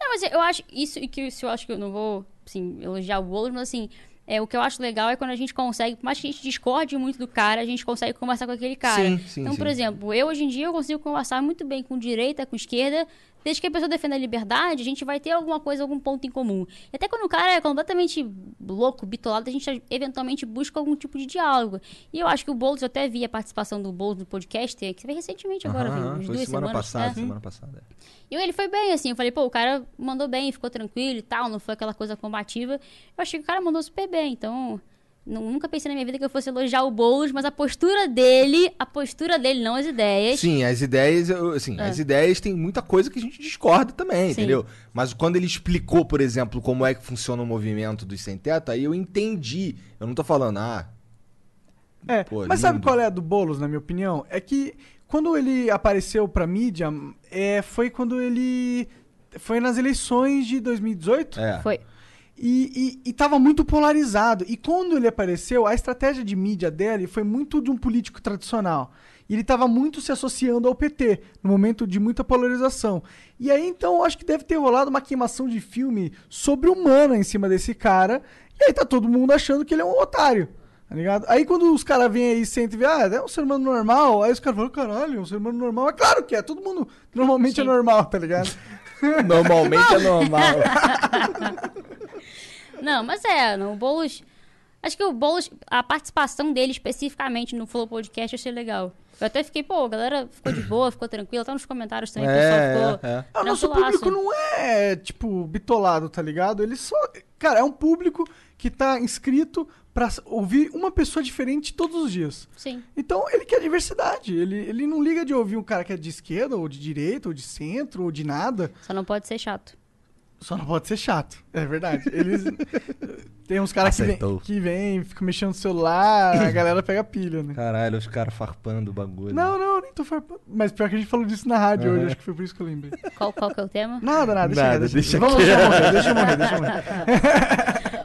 Não, mas eu acho isso e que isso eu acho que eu não vou, assim, elogiar o Boulos, mas assim, é, o que eu acho legal é quando a gente consegue, por mais que a gente discorde muito do cara, a gente consegue conversar com aquele cara. Sim, sim, então, por sim. exemplo, eu hoje em dia eu consigo conversar muito bem com direita, com esquerda, desde que a pessoa defenda a liberdade, a gente vai ter alguma coisa, algum ponto em comum. E até quando o cara é completamente louco, bitolado, a gente eventualmente busca algum tipo de diálogo. E eu acho que o Boulos, eu até vi a participação do Boulos no podcast, que veio recentemente agora, viu? Umas foi duas semana semanas. passada, né? semana passada. E ele foi bem, assim. Eu falei, pô, o cara mandou bem, ficou tranquilo e tal, não foi aquela coisa combativa. Eu achei que o cara mandou super bem, então. Nu- Nunca pensei na minha vida que eu fosse elogiar o Boulos, mas a postura dele, a postura dele, não as ideias. Sim, as ideias, eu- assim, É. as ideias tem muita coisa que a gente discorda também, Sim. entendeu? Mas quando ele explicou, por exemplo, como é que funciona o movimento dos sem teto, aí eu entendi. Eu não tô falando, ah, É, Pô, mas sabe lindo. qual é a do Boulos, na minha opinião? É que quando ele apareceu pra mídia, é, foi quando ele. Foi nas eleições de 2018 é. Foi. E, e, e tava muito polarizado. E quando ele apareceu, a estratégia de mídia dele foi muito de um político tradicional. E ele tava muito se associando ao PT, no momento de muita polarização. E aí, então, acho que deve ter rolado uma queimação de filme sobre-humana em cima desse cara. E aí tá todo mundo achando que ele é um otário. Tá ligado? Aí quando os caras vêm aí e sentem e vê, ah, é um ser humano normal, aí os caras falam, caralho, é um ser humano normal. É claro que é, todo mundo normalmente é Sim. normal, tá ligado? <laughs> Normalmente é normal. <laughs> Não, mas é, não, o Boulos. Acho que o Boulos, a participação dele especificamente no Flow Podcast eu achei legal. Eu até fiquei, pô, a galera ficou de boa, ficou tranquila. Tá nos comentários também, o pessoal é, ficou. é, é. Ah, o nosso público não é, tipo, bitolado, tá ligado? Ele só. Cara, é um público que tá inscrito pra ouvir uma pessoa diferente todos os dias. Sim. Então ele quer diversidade. Ele, ele não liga de ouvir um cara que é de esquerda, ou de direita, ou de centro, ou de nada. Só não pode ser chato. Só não pode ser chato. É verdade. Eles. <laughs> Tem uns caras que vêm Aceitou. que vem, ficam mexendo no celular, a <laughs> galera pega pilha, né? Caralho, os caras farpando o bagulho. Não, não, nem tô farpando. Mas pior que a gente falou disso na rádio hoje, acho que foi por isso que eu lembrei. Qual, qual que é o tema? Nada, nada, deixa, Nada, quieto, deixa Vamos deixar morrer, deixa morrer, deixa morrer.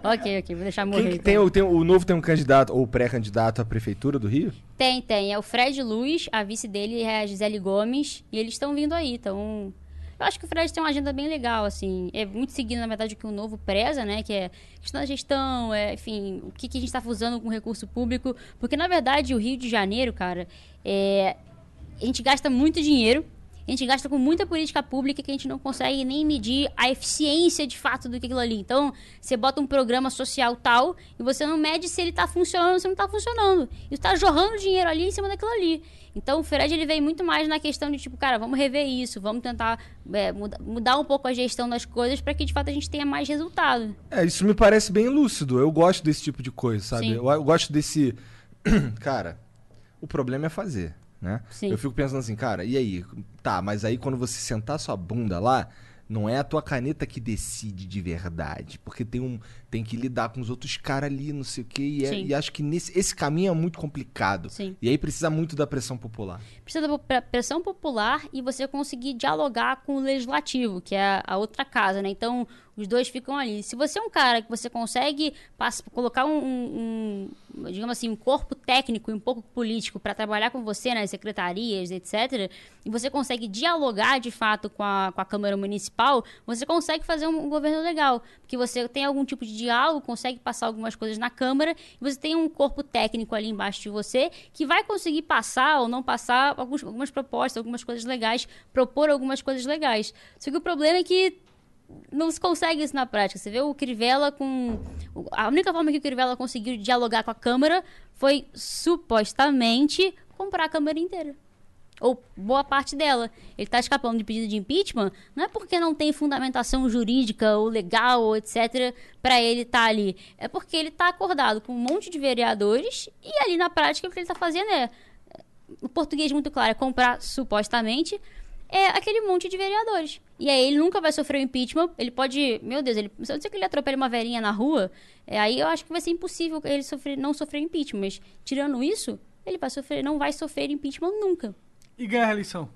<laughs> ok, ok, vou deixar morrer. Quem que então. tem, o, tem o novo tem um candidato ou pré-candidato à prefeitura do Rio? Tem, tem. É o Fred Luz, a vice dele é a Gisele Gomes, e eles estão vindo aí, então... Eu acho que o Fred tem uma agenda bem legal, assim. É muito seguindo, na verdade, o que o novo preza, né? Que é questão da gestão, é, enfim, o que, que a gente está usando com recurso público. Porque, na verdade, o Rio de Janeiro, cara, é, a gente gasta muito dinheiro, a gente gasta com muita política pública que a gente não consegue nem medir a eficiência de fato do que aquilo ali. Então, você bota um programa social tal e você não mede se ele está funcionando ou se não está funcionando. E está jorrando dinheiro ali em cima daquilo ali. Então, o Fred ele vem muito mais na questão de tipo, cara, vamos rever isso, vamos tentar é, muda- mudar um pouco a gestão das coisas para que de fato a gente tenha mais resultado. É, isso me parece bem lúcido. Eu gosto desse tipo de coisa, sabe? Eu, eu gosto desse. <clears throat> cara, o problema é fazer, né? Sim. Eu fico pensando assim, cara, e aí? Tá, mas aí quando você sentar sua bunda lá, não é a tua caneta que decide de verdade. Porque tem um. Tem que lidar com os outros caras ali, não sei o quê. E, é- e acho que nesse, esse caminho é muito complicado. Sim. E aí precisa muito da pressão popular. precisa da pre- pressão popular e você conseguir dialogar com o legislativo, que é a outra casa, né? Então, os dois ficam ali. Se você é um cara que você consegue pass- colocar um- um, digamos assim, um corpo técnico e um pouco político para trabalhar com você nas secretarias, etc., e você consegue dialogar de fato com a, com a Câmara Municipal, você consegue fazer um, um governo legal. Porque você tem algum tipo de diálogo, consegue passar algumas coisas na Câmara, e você tem um corpo técnico ali embaixo de você que vai conseguir passar ou não passar alguns- algumas propostas, algumas coisas legais, propor algumas coisas legais. Só que o problema é que não se consegue isso na prática. Você vê o Crivella com. A única forma que o Crivella conseguiu dialogar com a Câmara foi supostamente comprar a Câmara inteira. Ou boa parte dela. Ele está escapando de pedido de impeachment, não é porque não tem fundamentação jurídica ou legal ou etc. para ele estar ali. É porque ele está acordado com um monte de vereadores e ali na prática o que ele está fazendo é. O português muito claro é comprar supostamente é aquele monte de vereadores. E aí ele nunca vai sofrer o impeachment. Ele pode. Meu Deus, ele. Se eu disser que ele atropela uma velhinha na rua, é, aí eu acho que vai ser impossível ele sofrer, não sofrer impeachment. Mas tirando isso, ele vai sofrer, não vai sofrer impeachment nunca. E ganhar a eleição.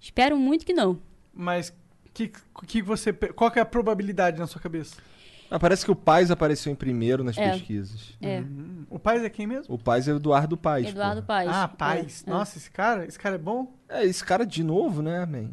Espero muito que não. Mas que, que você, qual que é a probabilidade na sua cabeça? Ah, parece que o Paz apareceu em primeiro nas É. pesquisas. É. O Paz é quem mesmo? O Paz é o Eduardo Paz. Eduardo pô. Paes. Ah, Paz. É, é. Nossa, esse cara, esse cara é bom? É, esse cara de novo, né, man?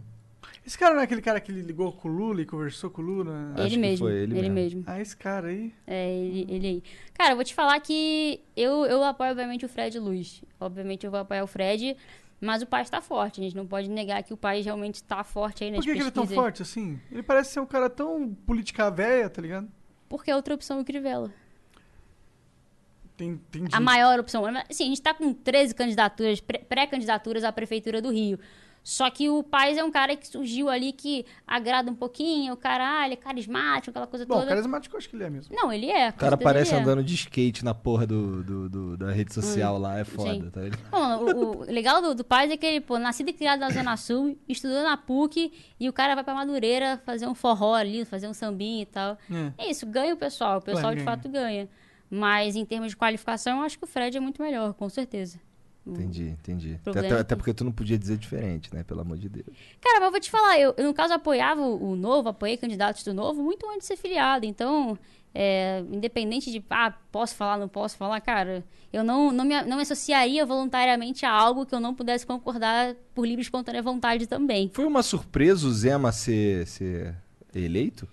Esse cara não é aquele cara que ligou com o Lula e conversou com o Lula? Acho ele que mesmo. foi ele ele mesmo. mesmo. Ah, esse cara aí. É, ele, ele aí. Cara, eu vou te falar que eu, eu apoio, obviamente, o Fred Luz. Obviamente, eu vou apoiar o Fred, mas o Paz tá forte. A gente não pode negar que o Paz realmente tá forte aí nas Por que, que ele é tão forte assim? Ele parece ser um cara tão política velha, tá ligado? Porque a outra opção é o Crivella. Entendi. A maior opção. Assim, a gente tá com 13 candidaturas, pré- pré-candidaturas à Prefeitura do Rio. Só que o Paz é um cara que surgiu ali que agrada um pouquinho, o cara, ah, ele é carismático, aquela coisa Bom, toda. carismático eu acho que ele é mesmo. Não, ele é. O cara parece é. andando de skate na porra do, do- do- da rede social lá, é foda, sim. tá ligado? Bom, o, o legal do, do Paz é que ele, pô, nascido e criado na Zona Sul, estudou na PUC e o cara vai pra Madureira fazer um forró ali, fazer um sambinha e tal. É. É isso, ganha o pessoal, o pessoal de ganha. fato ganha. Mas em termos de qualificação, eu acho que o Fred é muito melhor, com certeza. Entendi, entendi. Até, até que- porque tu não podia dizer diferente, né? Pelo amor de Deus. Cara, mas eu vou te falar, eu, eu, no caso apoiava o, o Novo, apoiei candidatos do Novo muito antes de ser filiado. Então, é, independente de, ah, posso falar, não posso falar, cara, eu não, não, me, não me associaria voluntariamente a algo que eu não pudesse concordar por livre e espontânea vontade também. Foi uma surpresa o Zema ser, ser eleito?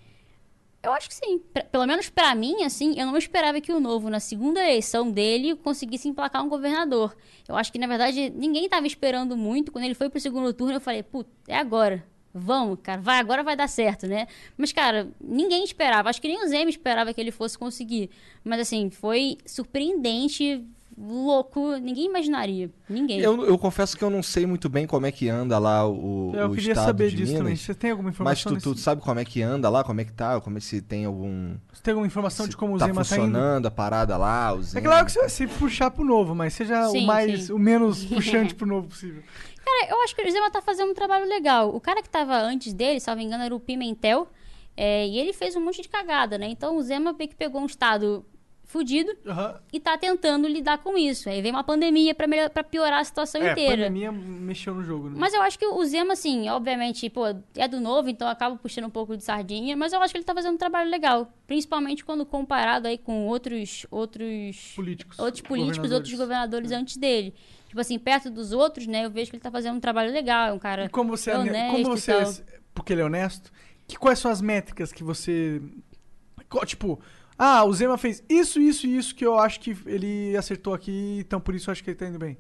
Eu acho que sim. Pra- pelo menos pra mim, assim, eu não esperava que o Novo, na segunda eleição dele, conseguisse emplacar um governador. Eu acho que, na verdade, ninguém estava esperando muito. Quando ele foi pro segundo turno, eu falei, putz, é agora. Vamos, cara, vai, agora vai dar certo, né? Mas, cara, ninguém esperava. Acho que nem o Zema esperava que ele fosse conseguir. Mas, assim, foi surpreendente, louco. Ninguém imaginaria. Ninguém. Eu, eu confesso que eu não sei muito bem como é que anda lá o, Eu o queria estado saber de disso também. Minas. Você tem alguma Mas informação? tu, tu nesse- sabe como é que anda lá, como é que tá, como é que se tem algum... Você tem alguma informação se de como o tá Zema tá indo? funcionando a parada lá, o É Zema... claro que você vai se puxar pro novo, mas seja o Sim, mais, sim. o menos <laughs> puxante pro novo possível. Cara, eu acho que o Zema tá fazendo um trabalho legal. O cara que tava antes dele, salvo engano, era o Pimentel. é, e ele fez um monte de cagada, né? Então o Zema meio que pegou um estado fudido Aham. e tá tentando lidar com isso. Aí vem uma pandemia pra, melhor- pra piorar a situação É, a inteira. pandemia mexeu no jogo, né? Mas eu acho que o Zema, assim, obviamente, pô, é do novo, então acaba puxando um pouco de sardinha, mas eu acho que ele tá fazendo um trabalho legal. Principalmente quando comparado aí com outros. outros Políticos. outros políticos, outros governadores. governadores antes dele. Tipo assim, perto dos outros, né, eu vejo que ele tá fazendo um trabalho legal, é um cara E como você, é, honesto como e você tal. porque ele é honesto, que, quais são as métricas que você. Tipo, ah, o Zema fez isso, isso e isso que eu acho que ele acertou aqui, então por isso eu acho que ele tá indo bem.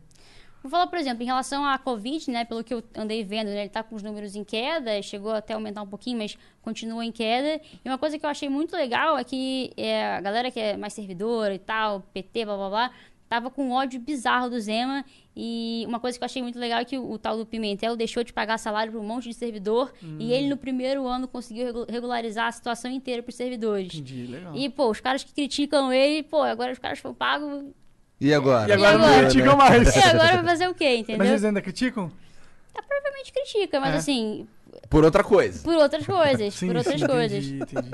Vou falar, por exemplo, em relação à Covid, né, pelo que eu andei vendo, né, ele tá com os números em queda, chegou até a aumentar um pouquinho, mas continua em queda. E uma coisa que eu achei muito legal é que é, a galera que é mais servidora e tal, PT, blá blá blá, tava com um ódio bizarro do Zema. E uma coisa que eu achei muito legal é que o, o tal do Pimentel deixou de pagar salário para um monte de servidor e ele, no primeiro ano, conseguiu regu- regularizar a situação inteira para os servidores. Entendi, legal. E, pô, os caras que criticam ele, pô, agora os caras foram pagos. E agora? E agora E não agora? criticam mais. E agora vai fazer o quê, entendeu? Mas eles ainda criticam? provavelmente critica, mas É. assim, Por outra coisa. por outras coisas, <laughs> Sim, por outras sim, coisas. Entendi, entendi.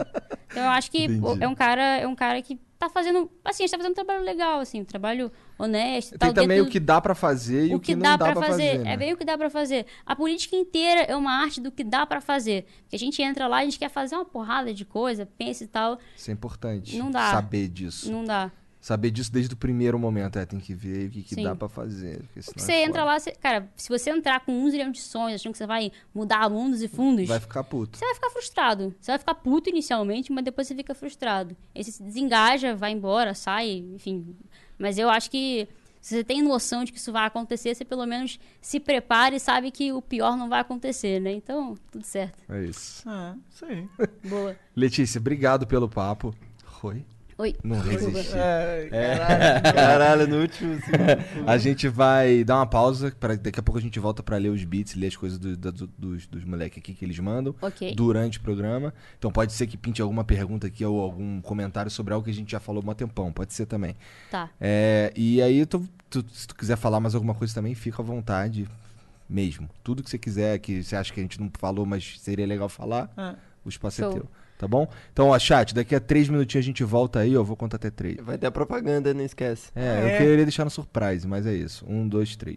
Então eu acho que pô, Entendi. é um cara, é um cara que tá fazendo, assim, a gente tá fazendo um trabalho legal, assim, um trabalho honesto Tem tal, também dentro o que dá pra fazer e o, que não dá dá pra fazer, né? é bem o que dá pra fazer. A política inteira é uma arte do que dá pra fazer. Porque a gente entra lá, a gente quer fazer uma porrada de coisa, pensa e tal, Isso é importante. Não dá. Saber disso. não dá. Saber disso desde o primeiro momento. É, tem que ver o que, que dá pra fazer. porque senão Porque é você entra lá, você- cara, se você entrar com um zilhão de sonhos, achando que você vai mudar mundos e fundos, Vai ficar puto. Você vai ficar frustrado. Você vai ficar puto inicialmente, mas depois você fica frustrado. Aí você se desengaja, vai embora, sai, enfim. Mas eu acho que se você tem noção de que isso vai acontecer, você pelo menos se prepara e sabe que o pior não vai acontecer, né? Então, tudo certo. É isso. Ah, isso aí. Boa. <laughs> Letícia, obrigado pelo papo. Oi? Oi. Não resisti. É, É. caralho. Caralho, no último. <laughs> A gente vai dar uma pausa, pra, daqui a pouco a gente volta pra ler os beats, ler as coisas do- do- dos, dos moleques aqui que eles mandam Ok. durante o programa. Então pode ser que pinte alguma pergunta aqui ou algum comentário sobre algo que a gente já falou há um tempão, pode ser também. Tá. É, e aí, tu- tu- se tu quiser falar mais alguma coisa também, fica à vontade mesmo. Tudo que você quiser, que você acha que a gente não falou, mas seria legal falar, É. o espaço é Show. teu. Tá bom? Então, ó, chat, daqui a três minutinhos a gente volta aí, ó. Eu vou contar até três. Vai ter a propaganda, não esquece. É, É. eu queria deixar no surprise, mas é isso. Um, dois, três.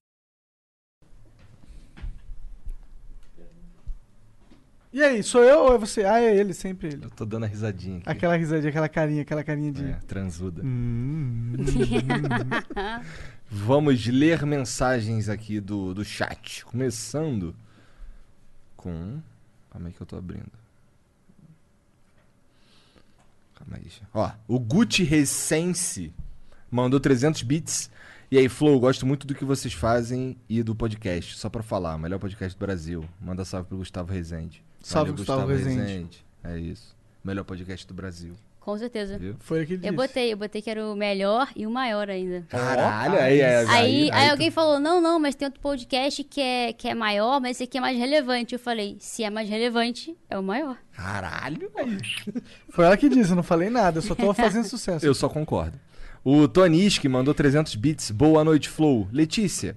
E aí, sou eu ou é você? Ah, é ele, sempre ele. Eu tô dando a risadinha aqui. Aquela risadinha, aquela carinha, aquela carinha de. É, transuda. Hum. <laughs> Vamos ler mensagens aqui do, do chat. Começando com. Calma aí que eu tô abrindo. Calma aí. Ó, o Gucci Recense mandou 300 bits. E aí, Flow, gosto muito do que vocês fazem e do podcast. Só pra falar, melhor podcast do Brasil. Manda salve pro Gustavo Rezende. Salve, Gustavo Rezende. É isso. Melhor podcast do Brasil. Com certeza. Viu? Foi aquele Eu botei, eu botei que era o melhor e o maior ainda. Caralho, aí, é, Aí, aí, tu- alguém falou, não, não, mas tem outro podcast que é, que é maior, mas esse aqui é mais relevante. Eu falei, se é mais relevante, é o maior. Caralho. Foi ela que disse, eu não falei nada, eu só tô fazendo sucesso. Eu só concordo. O Toniski mandou 300 bits. Boa noite, Flow. Letícia,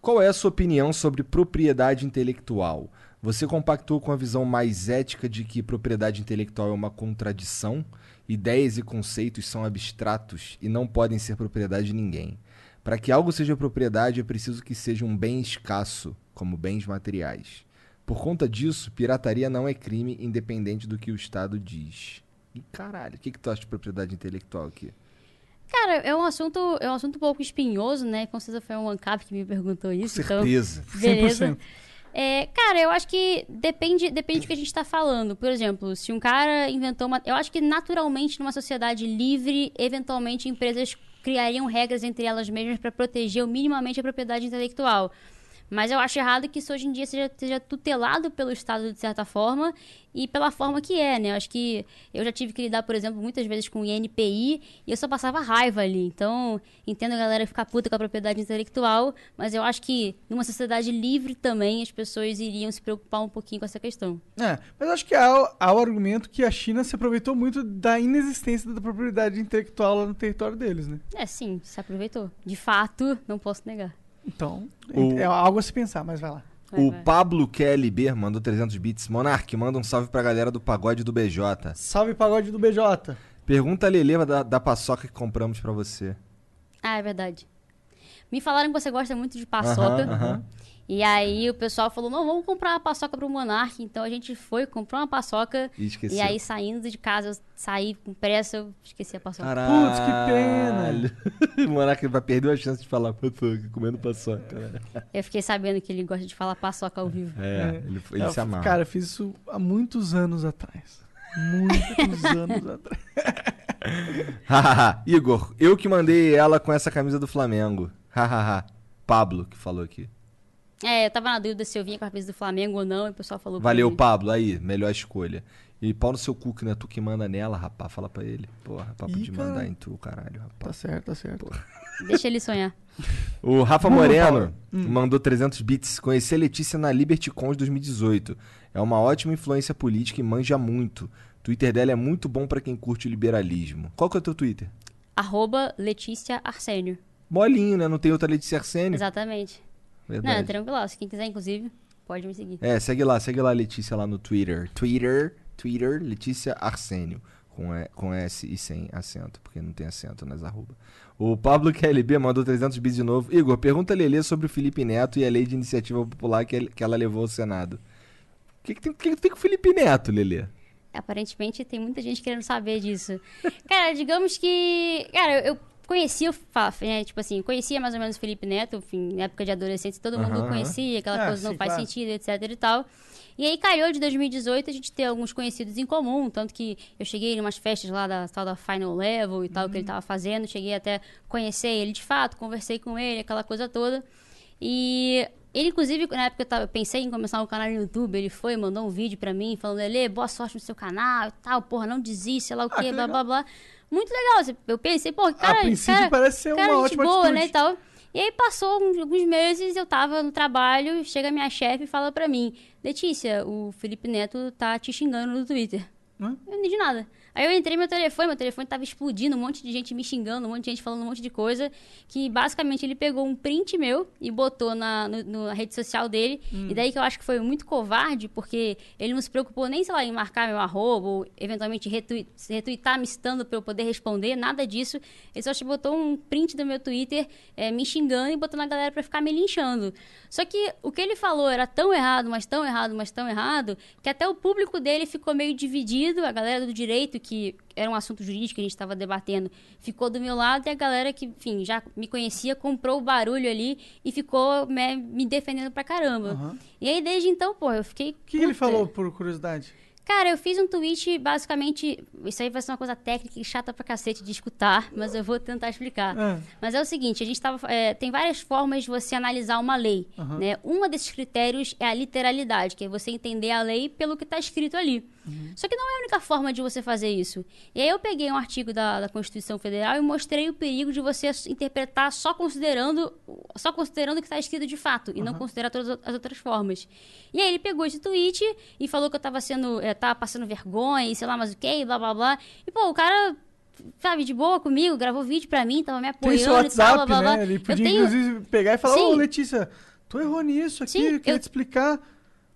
qual é a sua opinião sobre propriedade intelectual? Você compactou com a visão mais ética de que propriedade intelectual é uma contradição? Ideias e conceitos são abstratos e não podem ser propriedade de ninguém. Para que algo seja propriedade, é preciso que seja um bem escasso, como bens materiais. Por conta disso, pirataria não é crime, independente do que o Estado diz. E caralho, o que, que tu acha de propriedade intelectual aqui? Cara, é um assunto, é um assunto um pouco espinhoso, né? Com certeza foi um ANCAP que me perguntou Com isso. Então, certeza. beleza. <laughs> 100%. É, cara, eu acho que depende, depende do que a gente tá falando. Por exemplo, se um cara inventou uma. Eu acho que naturalmente, numa sociedade livre, eventualmente empresas criariam regras entre elas mesmas para proteger minimamente a propriedade intelectual. Mas eu acho errado que isso hoje em dia seja, seja tutelado pelo Estado de certa forma e pela forma que é, né? Eu acho que eu já tive que lidar, por exemplo, muitas vezes com o INPI e eu só passava raiva ali. Então, entendo a galera ficar puta com a propriedade intelectual, mas eu acho que numa sociedade livre também as pessoas iriam se preocupar um pouquinho com essa questão. É, mas acho que há, há o argumento que a China se aproveitou muito da inexistência da propriedade intelectual lá no território deles, né? É, sim, se aproveitou. De fato, não posso negar. Então, O- é algo a se pensar, mas vai lá. Vai, o vai. Pablo KLB mandou 300 bits. Monark, manda um salve pra galera do pagode do BJ. Salve pagode do BJ. Pergunta a Lele da, da paçoca que compramos pra você. Ah, é verdade. Me falaram que você gosta muito de paçoca. Aham, aham. E aí o pessoal falou, não, vamos comprar uma paçoca pro Monark. Então a gente foi, comprou uma paçoca. E. E aí saindo de casa, eu saí com pressa, eu esqueci a paçoca. Caralho. Putz, que pena. <laughs> o Monark vai perder a chance de falar paçoca, comendo paçoca. né? <laughs> Eu fiquei sabendo que ele gosta de falar paçoca ao vivo. É, ele, ele Eu- se amarra. Cara, eu fiz isso há muitos anos atrás. Muitos <laughs> anos atrás. Igor, eu que mandei ela com essa camisa do Flamengo. Hahaha. Pablo que falou aqui. É, eu tava na dúvida se eu vinha com a camisa do Flamengo ou não, e o pessoal falou pra Valeu. Pablo. Aí, melhor escolha. E pau no seu cu, que não é tu que manda nela, rapá. Fala pra ele. Porra, papo Ih, de mandar caralho. em tu, caralho, rapá. Tá certo, tá certo. <laughs> Deixa ele sonhar. O Rafa Boa, Moreno. Hum. mandou 300 bits. Conheci a Letícia na LibertyCon de 2018. É uma ótima influência política e manja muito. Twitter dela é muito bom pra quem curte o liberalismo. Qual que é o teu Twitter? Arroba Letícia Arsênio. Molinho, né? Não tem outra Letícia Arsênio? Exatamente. Não, Verdade. tranquilo. Se quem quiser, inclusive, pode me seguir. É, segue lá, segue lá a Letícia lá no Twitter. Twitter, Twitter, Letícia Arsênio. Com, e, com S e sem acento, porque não tem acento nas arroba. O Pablo KLB mandou 300 bits de novo. Igor, pergunta a Lelê sobre o Felipe Neto e a lei de iniciativa popular que, ele- que ela levou ao Senado. O que, que, tem, que que tem com o Felipe Neto, Lelê? Aparentemente tem muita gente querendo saber disso. Cara, digamos que. Cara, eu conhecia o Faf, né? Tipo assim, conhecia mais ou menos o Felipe Neto, enfim, na época de adolescente, todo mundo conhecia, aquela Ah, coisa não sim, faz claro. sentido, etc e tal. E aí calhou de 2018 a gente ter alguns conhecidos em comum, tanto que eu cheguei em umas festas lá da tal da Final Level e tal que ele tava fazendo, cheguei até a conhecer ele de fato, conversei com ele, aquela coisa toda. E ele, inclusive, na época eu, tava, eu pensei em começar um canal no YouTube, ele foi, mandou um vídeo pra mim, falando, Lele, boa sorte no seu canal e tal, porra, não desiste, sei lá o Ah, quê, que blá, blá, blá. Muito legal, assim, eu pensei, pô, cara, a princípio cara, parece ser cara, uma ótima boa, atitude. né, e tal. E aí passou uns- alguns meses, eu tava no trabalho, chega minha chefe e fala pra mim, Letícia, o Felipe Neto tá te xingando no Twitter. Hã? Eu não entendi nada. Aí eu entrei no meu telefone, meu telefone tava explodindo, um monte de gente me xingando, um monte de gente falando um monte de coisa. Que basicamente ele pegou um print meu e botou na, no- na rede social dele. E daí que eu acho que foi muito covarde, porque ele não se preocupou nem, sei lá, em marcar meu arroba, ou eventualmente retweet, retweetar me citando pra eu poder responder, nada disso. Ele só botou um print do meu Twitter eh, me xingando e botando a galera pra ficar me linchando. Só que o que ele falou era tão errado, mas tão errado, mas tão errado, que até o público dele ficou meio dividido. A galera do direito, que era um assunto jurídico que a gente estava debatendo, ficou do meu lado. E a galera que, enfim, já me conhecia, comprou o barulho ali e ficou né, me defendendo pra caramba. E aí, desde então, pô, eu fiquei. O que ele falou, por curiosidade? Cara, eu fiz um tweet basicamente. Isso aí vai ser uma coisa técnica e chata pra cacete de escutar, mas eu vou tentar explicar. Ah. Mas é o seguinte, a gente tava. é, tem várias formas de você analisar uma lei. Né? Um desses critérios é a literalidade, que é você entender a lei pelo que está escrito ali. Só que não é a única forma de você fazer isso. E aí eu peguei um artigo da, da Constituição Federal e mostrei o perigo de você interpretar só considerando só considerando o que está escrito de fato e não considerar todas as outras formas. E aí ele pegou esse tweet e falou que eu tava sendo, eh, tava passando vergonha e sei lá mais o que, blá blá blá. E pô, o cara sabe, de boa comigo, gravou vídeo pra mim, tava me Tem apoiando seu e tal, WhatsApp, blá blá blá. né? Ele eu podia, tenho, inclusive, pegar e falar, ô. Letícia, tu errou nisso aqui, Sim, eu queria eu- te explicar.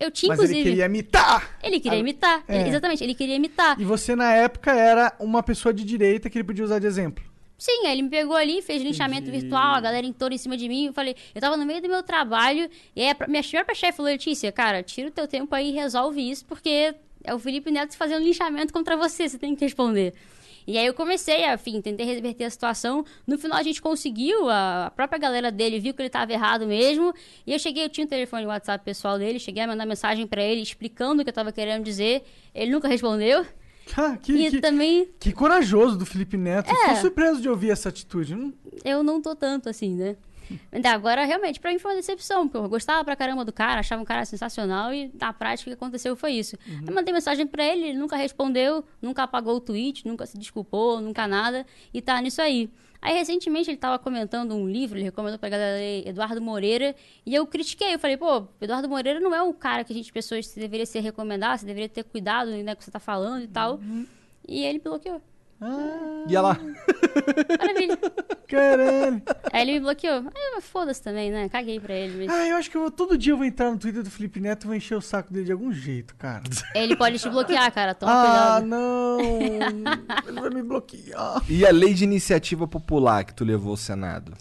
Eu tinha Mas inclusive ele queria imitar! Ele queria imitar. é. Ele- exatamente, ele queria imitar. E você, na época, era uma pessoa de direita que ele podia usar de exemplo. Sim, aí ele me pegou ali, fez linchamento virtual, a galera entrou em cima de mim. Eu falei, eu tava no meio do meu trabalho, e aí a pr- minha própria chefe falou: Letícia, cara, tira o teu tempo aí e resolve isso, porque é o Felipe Neto fazendo linchamento contra você, você tem que responder. E aí eu comecei a, enfim, tentei reverter a situação. No final a gente conseguiu, a própria galera dele viu que ele tava errado mesmo. E eu cheguei, eu tinha o telefone e o WhatsApp pessoal dele, cheguei a mandar mensagem pra ele explicando o que eu tava querendo dizer. Ele nunca respondeu. <laughs> Ah, que, E que, também que corajoso do Felipe Neto. É. Tô surpreso de ouvir essa atitude. Hum, eu não tô tanto assim, né? Ainda Agora, realmente, pra mim foi uma decepção, porque eu gostava pra caramba do cara, achava um cara sensacional e na prática o que aconteceu foi isso. Eu mandei mensagem pra ele, ele nunca respondeu, nunca apagou o tweet, nunca se desculpou, nunca nada, e tá nisso aí. Aí, recentemente, ele tava comentando um livro, ele recomendou pra galera ler Eduardo Moreira, e eu critiquei, eu falei, pô, Eduardo Moreira não é um cara que a gente, pessoas, se deveria ser recomendado, você deveria ter cuidado né, com o que você tá falando e tal. E ele bloqueou. E ela. Maravilha. <laughs> caralho. Aí ele me bloqueou. Eu, foda-se também, né? Caguei pra ele. Mas... Ah, eu acho que eu todo dia eu vou entrar no Twitter do Felipe Neto e vou encher o saco dele de algum jeito, cara. Ele pode te bloquear, cara. Toma ah, cuidado. não. <laughs> Ele vai me bloquear. E a lei de iniciativa popular que tu levou ao Senado?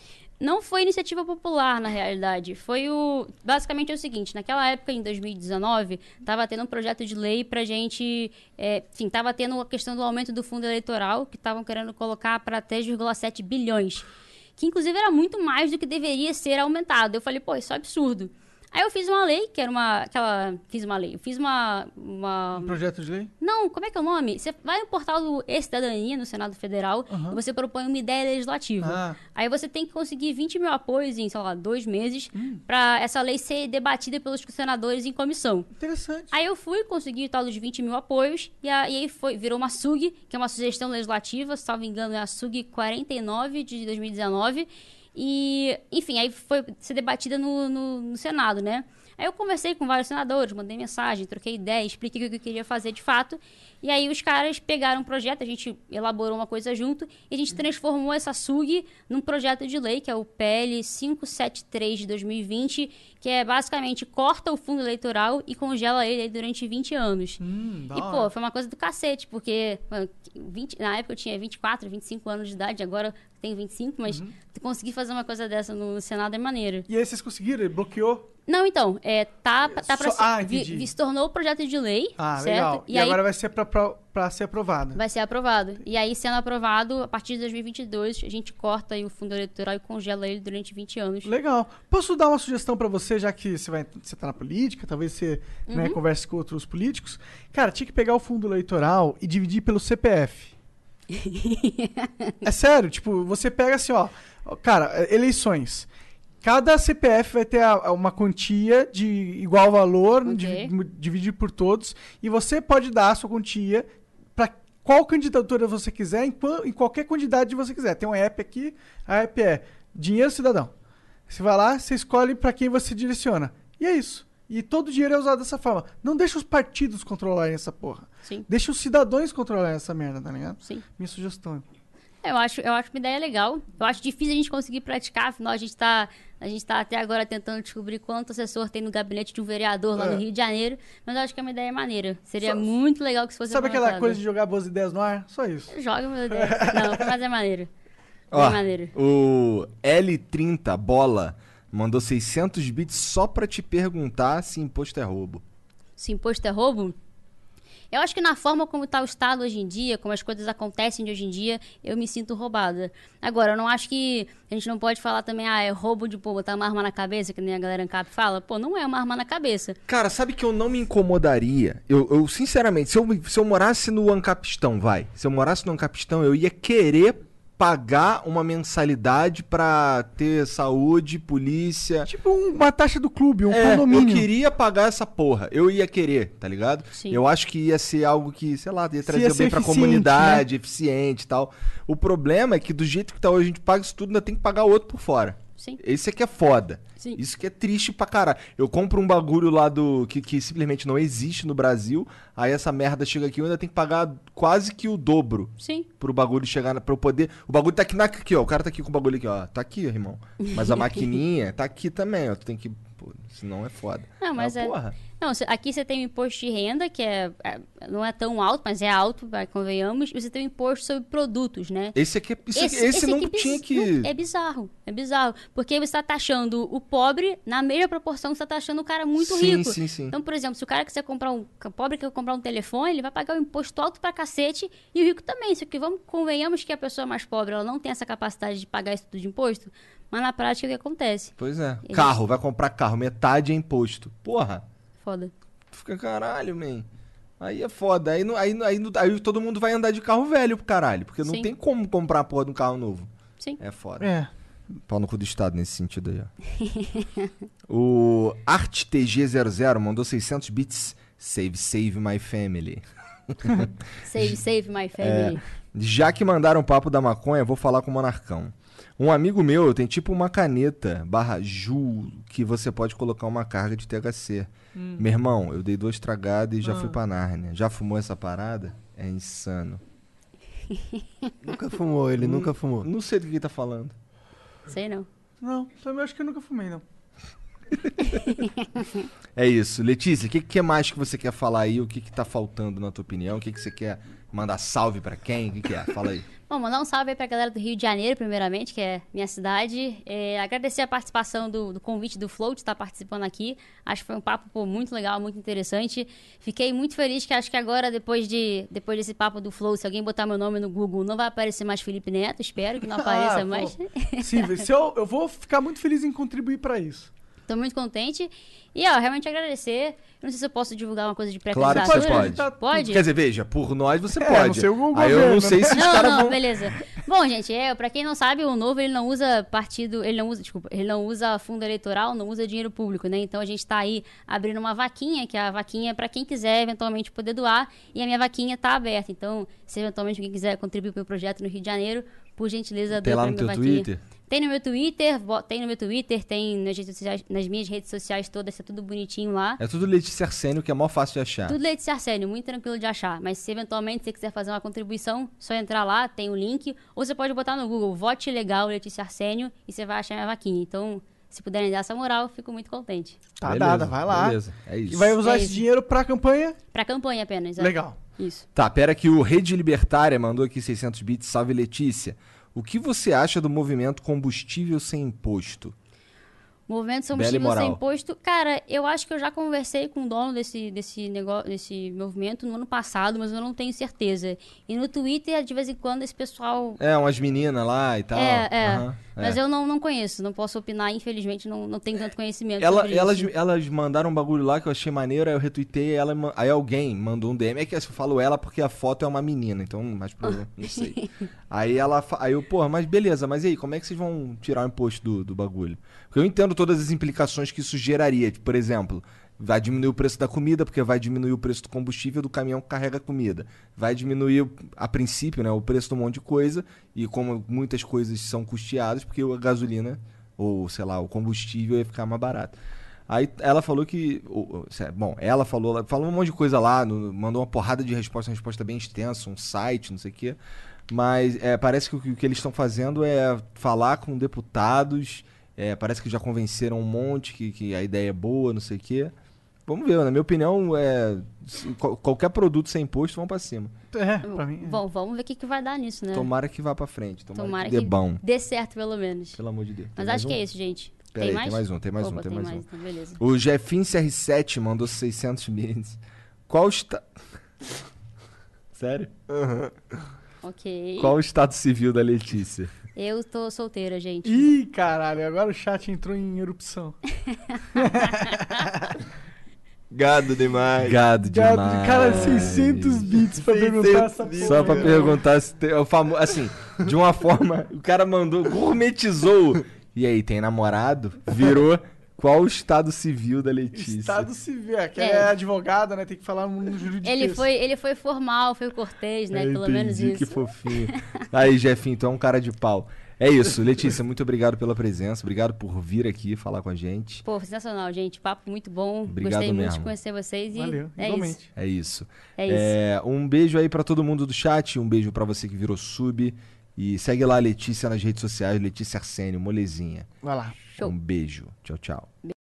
Não foi iniciativa popular, na realidade. Foi o. Basicamente é o seguinte: naquela época, em 2019, tava tendo um projeto de lei pra gente. É, enfim, tava tendo a questão do aumento do fundo eleitoral, que estavam querendo colocar para 3,7 bilhões. Que inclusive era muito mais do que deveria ser aumentado. Eu falei, pô, isso é absurdo. Aí eu fiz uma lei, que era uma. Aquela. Fiz uma lei. Eu fiz uma. uma Um projeto de lei? Não, como é que é o nome? Você vai no portal do E-Cidadania, no Senado Federal, e você propõe uma ideia legislativa. Ah. Aí você tem que conseguir 20 mil apoios em, sei lá, dois meses, Hum. pra essa lei ser debatida pelos senadores em comissão. Interessante. Aí eu fui, consegui o tal dos 20 mil apoios, e, aí foi, virou uma SUG, que é uma sugestão legislativa, se salvo engano, é a SUG 49 de 2019. E, enfim, aí foi ser debatida no, no, no Senado, né? Aí eu conversei com vários senadores, mandei mensagem, troquei ideia, expliquei o que eu queria fazer de fato. E aí os caras pegaram um projeto, a gente elaborou uma coisa junto, e a gente transformou essa SUG num projeto de lei, que é o PL 573 de 2020, que é basicamente corta o fundo eleitoral e congela ele durante 20 anos. Hum, E, pô, foi uma coisa do cacete, porque mano, 20 na época eu tinha 24, 25 anos de idade, agora tenho 25, mas Uhum. conseguir fazer uma coisa dessa no Senado é maneiro. E aí vocês conseguiram? Bloqueou? Não, então, é, tá, tá pra ser, ah, vi- entendi. vi- se tornou projeto de lei, Ah, certo? legal. E, aí agora vai ser pra ser aprovado. vai ser aprovado. E aí, sendo aprovado, a partir de 2022, a gente corta aí o fundo eleitoral e congela ele durante 20 anos. Legal. Posso dar uma sugestão pra você, já que você, vai, você tá na política, talvez você né, Uhum. converse com outros políticos. Cara, tinha que pegar o fundo eleitoral e dividir pelo CPF. É sério, tipo, você pega assim, ó. Cara, eleições. Cada CPF vai ter a- uma quantia de igual valor, Ok. divi- dividir por todos, e você pode dar a sua quantia para qual candidatura você quiser, em, em qualquer quantidade que você quiser. Tem um app aqui, a app é Dinheiro Cidadão. Você vai lá, você escolhe pra quem você direciona. E é isso. E todo o dinheiro é usado dessa forma. Não deixa os partidos controlarem essa porra. Sim, Deixa os cidadãos controlarem essa merda, tá ligado? sim. Minha sugestão. Eu acho, eu acho uma ideia legal. Eu acho difícil a gente conseguir praticar, afinal a gente tá, a gente tá até agora tentando descobrir quanto assessor tem no gabinete de um vereador lá É. no Rio de Janeiro. Mas eu acho que é uma ideia maneira. Seria Só- muito legal que isso fosse Sabe aquela coisa de jogar boas ideias no ar? Só isso. Joga, meu Deus. Não, mas é maneiro. Ó, maneiro. o L30 Bola mandou 600 bits só pra te perguntar se imposto é roubo. Se imposto é roubo? Eu acho que na forma como está o Estado hoje em dia, como as coisas acontecem de hoje em dia, eu me sinto roubada. Agora, eu não acho que a gente não pode falar também, ah, é roubo de, pô, botar uma arma na cabeça, que nem a galera ANCAP fala. Pô, não é uma arma na cabeça. Cara, sabe que eu não me incomodaria? Eu, eu, sinceramente, se eu, se eu morasse no Ancapistão, vai. Se eu morasse no Ancapistão, eu ia querer pagar uma mensalidade pra ter saúde, polícia. Tipo um- uma taxa do clube, um É, eu condomínio. queria pagar essa porra. Eu ia querer, tá ligado? Sim. Eu acho que ia ser algo que, sei lá, ia trazer ia ser bem pra comunidade, eficiente e tal. O problema é que do jeito que tá hoje, a gente paga isso tudo, ainda tem que pagar o outro por fora. Sim. Esse aqui é foda. Sim. Isso que é triste pra caralho. Eu compro um bagulho lá do. Que, que simplesmente não existe no Brasil. Aí essa merda chega aqui, eu ainda tenho que pagar quase que o dobro Sim. pro bagulho chegar na, pra eu poder. O bagulho tá aqui na aqui, ó. O cara tá aqui com o bagulho aqui, ó. Tá aqui, irmão. Mas a <laughs> maquininha tá aqui também, ó. Tu tem que. Pô, senão é foda. Não, mas é- Porra. Não, aqui você tem o imposto de renda, que é, é- não é tão alto, mas é alto, convenhamos. E você tem o imposto sobre produtos, né? Esse aqui, é- isso aqui- esse, não aqui tinha que. é bizarro, é bizarro. Porque você está taxando o pobre na mesma proporção que você está taxando o cara muito Sim, rico. sim, sim. Então, por exemplo, se o cara quiser comprar um. O pobre quer comprar um telefone, ele vai pagar um imposto alto pra cacete e o rico também. Só que vamos, convenhamos que a pessoa mais pobre ela não tem essa capacidade de pagar isso tudo de imposto, mas na prática o que acontece? Pois é. E a Carro, vai comprar carro, metade é imposto. Porra. Foda. Tu fica, caralho, man. Aí é foda. Aí, não- aí, aí, aí todo mundo vai andar de carro velho pro caralho. Porque não Sim. tem como comprar a porra de um carro novo. Sim. É foda. É. Pau no cu do Estado nesse sentido aí, ó. <laughs> o ArtTG00 mandou 600 bits. Save, save my family. <laughs> Save, save my family. Já que mandaram o papo da maconha, vou falar com o Monarcão. Um amigo meu tem tipo uma caneta barra Ju que você pode colocar uma carga de THC. Meu irmão, eu dei duas tragadas e já fui pra Nárnia. Já fumou essa parada? É insano. <laughs> Nunca fumou, ele nunca fumou. Não sei do que ele tá falando. Sei não. Não, também acho que eu nunca fumei, não. <laughs> É isso. Letícia, o que, que mais que você quer falar aí? O que, que tá faltando na tua opinião? O que, que você quer mandar salve pra quem? O que, que é? Fala aí. Bom, mandar um salve aí pra galera do Rio de Janeiro, primeiramente, que é minha cidade. É, agradecer a participação do, do convite do Flow de estar participando aqui. Acho que foi um papo pô, muito legal, muito interessante. Fiquei muito feliz que acho que agora, depois, de, depois desse papo do Flow, se alguém botar meu nome no Google, não vai aparecer mais Felipe Neto. Espero que não <laughs> apareça Ah, mais. Sim, se eu, eu vou ficar muito feliz em contribuir pra isso. Tô muito contente. E, ó, realmente agradecer. Eu não sei se eu posso divulgar uma coisa de Claro que pré-candidatura. você pode. Pode? Quer dizer, veja, por nós você É, pode. não sei o aí eu não sei se os caras não, vão. beleza. Bom, gente, é, pra quem não sabe, o Novo ele não usa partido, ele não usa, desculpa, ele não usa fundo eleitoral, não usa dinheiro público, né? Então a gente tá aí abrindo uma vaquinha, que a vaquinha é pra quem quiser eventualmente poder doar, e a minha vaquinha tá aberta. Então, se eventualmente alguém quiser contribuir pro projeto no Rio de Janeiro, por gentileza, Tem doa lá pra no teu vaquinha. Twitter? Tem no meu Twitter, tem no meu Twitter, tem nas, redes sociais- nas minhas redes sociais todas, tá tudo bonitinho lá. É tudo Letícia Arsênio, que é mó fácil de achar. Tudo Letícia Arsênio, muito tranquilo de achar. Mas se eventualmente você quiser fazer uma contribuição, só entrar lá, tem o link. Ou você pode botar no Google Vote Legal Letícia Arsênio e você vai achar minha vaquinha. Então, se puderem dar essa moral, eu fico muito contente. Tá Beleza, dada, vai lá. Beleza, é isso. E vai usar É esse isso. dinheiro pra campanha? Pra campanha apenas. é. Legal. Isso. Tá, pera que o Rede Libertária mandou aqui 600 bits. Salve Letícia. O que você acha do movimento combustível sem imposto? Movimento Bela e combustível sem imposto. Cara, eu acho que eu já conversei com o dono desse, desse negócio, desse movimento no ano passado, mas eu não tenho certeza. E no Twitter, de vez em quando, esse pessoal É, umas meninas lá e tal. É, é. Aham, Mas é. eu não, não conheço, não posso opinar, infelizmente, não, não tenho tanto conhecimento. Ela- elas, elas mandaram um bagulho lá que eu achei maneiro, aí eu retuitei, ela, aí alguém mandou um DM. É que eu falo ela porque a foto é uma menina, então mais problema, não sei. <laughs> Aí ela, aí eu, porra, mas beleza, mas e aí, como é que vocês vão tirar o imposto do, do bagulho? Porque eu entendo todas as implicações que isso geraria. Tipo, por exemplo, vai diminuir o preço da comida, porque vai diminuir o preço do combustível do caminhão que carrega comida. Vai diminuir, a princípio, né, o preço de um monte de coisa, e como muitas coisas são custeadas, porque a gasolina Ou, sei lá, o combustível ia ficar mais barato. Aí ela falou que. Bom, ela falou, ela falou um monte de coisa lá, mandou uma porrada de resposta, uma resposta bem extensa, um site, não sei o quê. Mas é, parece que o que eles estão fazendo é falar com deputados. É, parece que já convenceram um monte que, que a ideia é boa, não sei o quê. Vamos ver, na minha opinião, é, qualquer produto sem imposto vão pra cima. É, pra mim. é. Bom, vamos ver o que, que vai dar nisso, né? Tomara que vá pra frente. Tomara, Tomara que dê que bom. dê certo, pelo menos. Pelo amor de Deus. Mas Tem acho mais que um? é isso, gente. Pera tem aí, mais? tem mais um, tem mais Opa, um, tem mais um. então beleza. O Jefinho CR7 mandou 600 bits. Qual está... <laughs> Sério? Ok. Qual o estado civil da Letícia? Eu tô solteira, gente. Ih, caralho, agora o chat entrou em erupção. <laughs> Gado demais. Gado Gado demais. de cara, 600 bits pra 600 perguntar essa porra. Só pra perguntar se tem... O famo... Assim, de uma forma... O cara mandou... Gourmetizou. E aí, tem namorado? Virou... Qual o estado civil da Letícia? Estado civil, é que É. é advogada, né? Tem que falar no jurídico. Ele foi, ele foi formal, foi cortês, né? Eu Pelo menos entendi, isso. Que fofinho. Aí, Jefinho, tu é um cara de pau. É isso, Letícia, muito obrigado pela presença. Obrigado por vir aqui falar com a gente. Pô, sensacional, gente. Papo muito bom. Obrigado Gostei muito mesmo. de conhecer vocês e Valeu, é isso. igualmente. É isso. É isso. É, um beijo aí pra todo mundo do chat, um beijo pra você que virou sub. E segue lá a Letícia nas redes sociais, Letícia Arsênio, molezinha. Vai lá. Show. Um beijo. Tchau, tchau.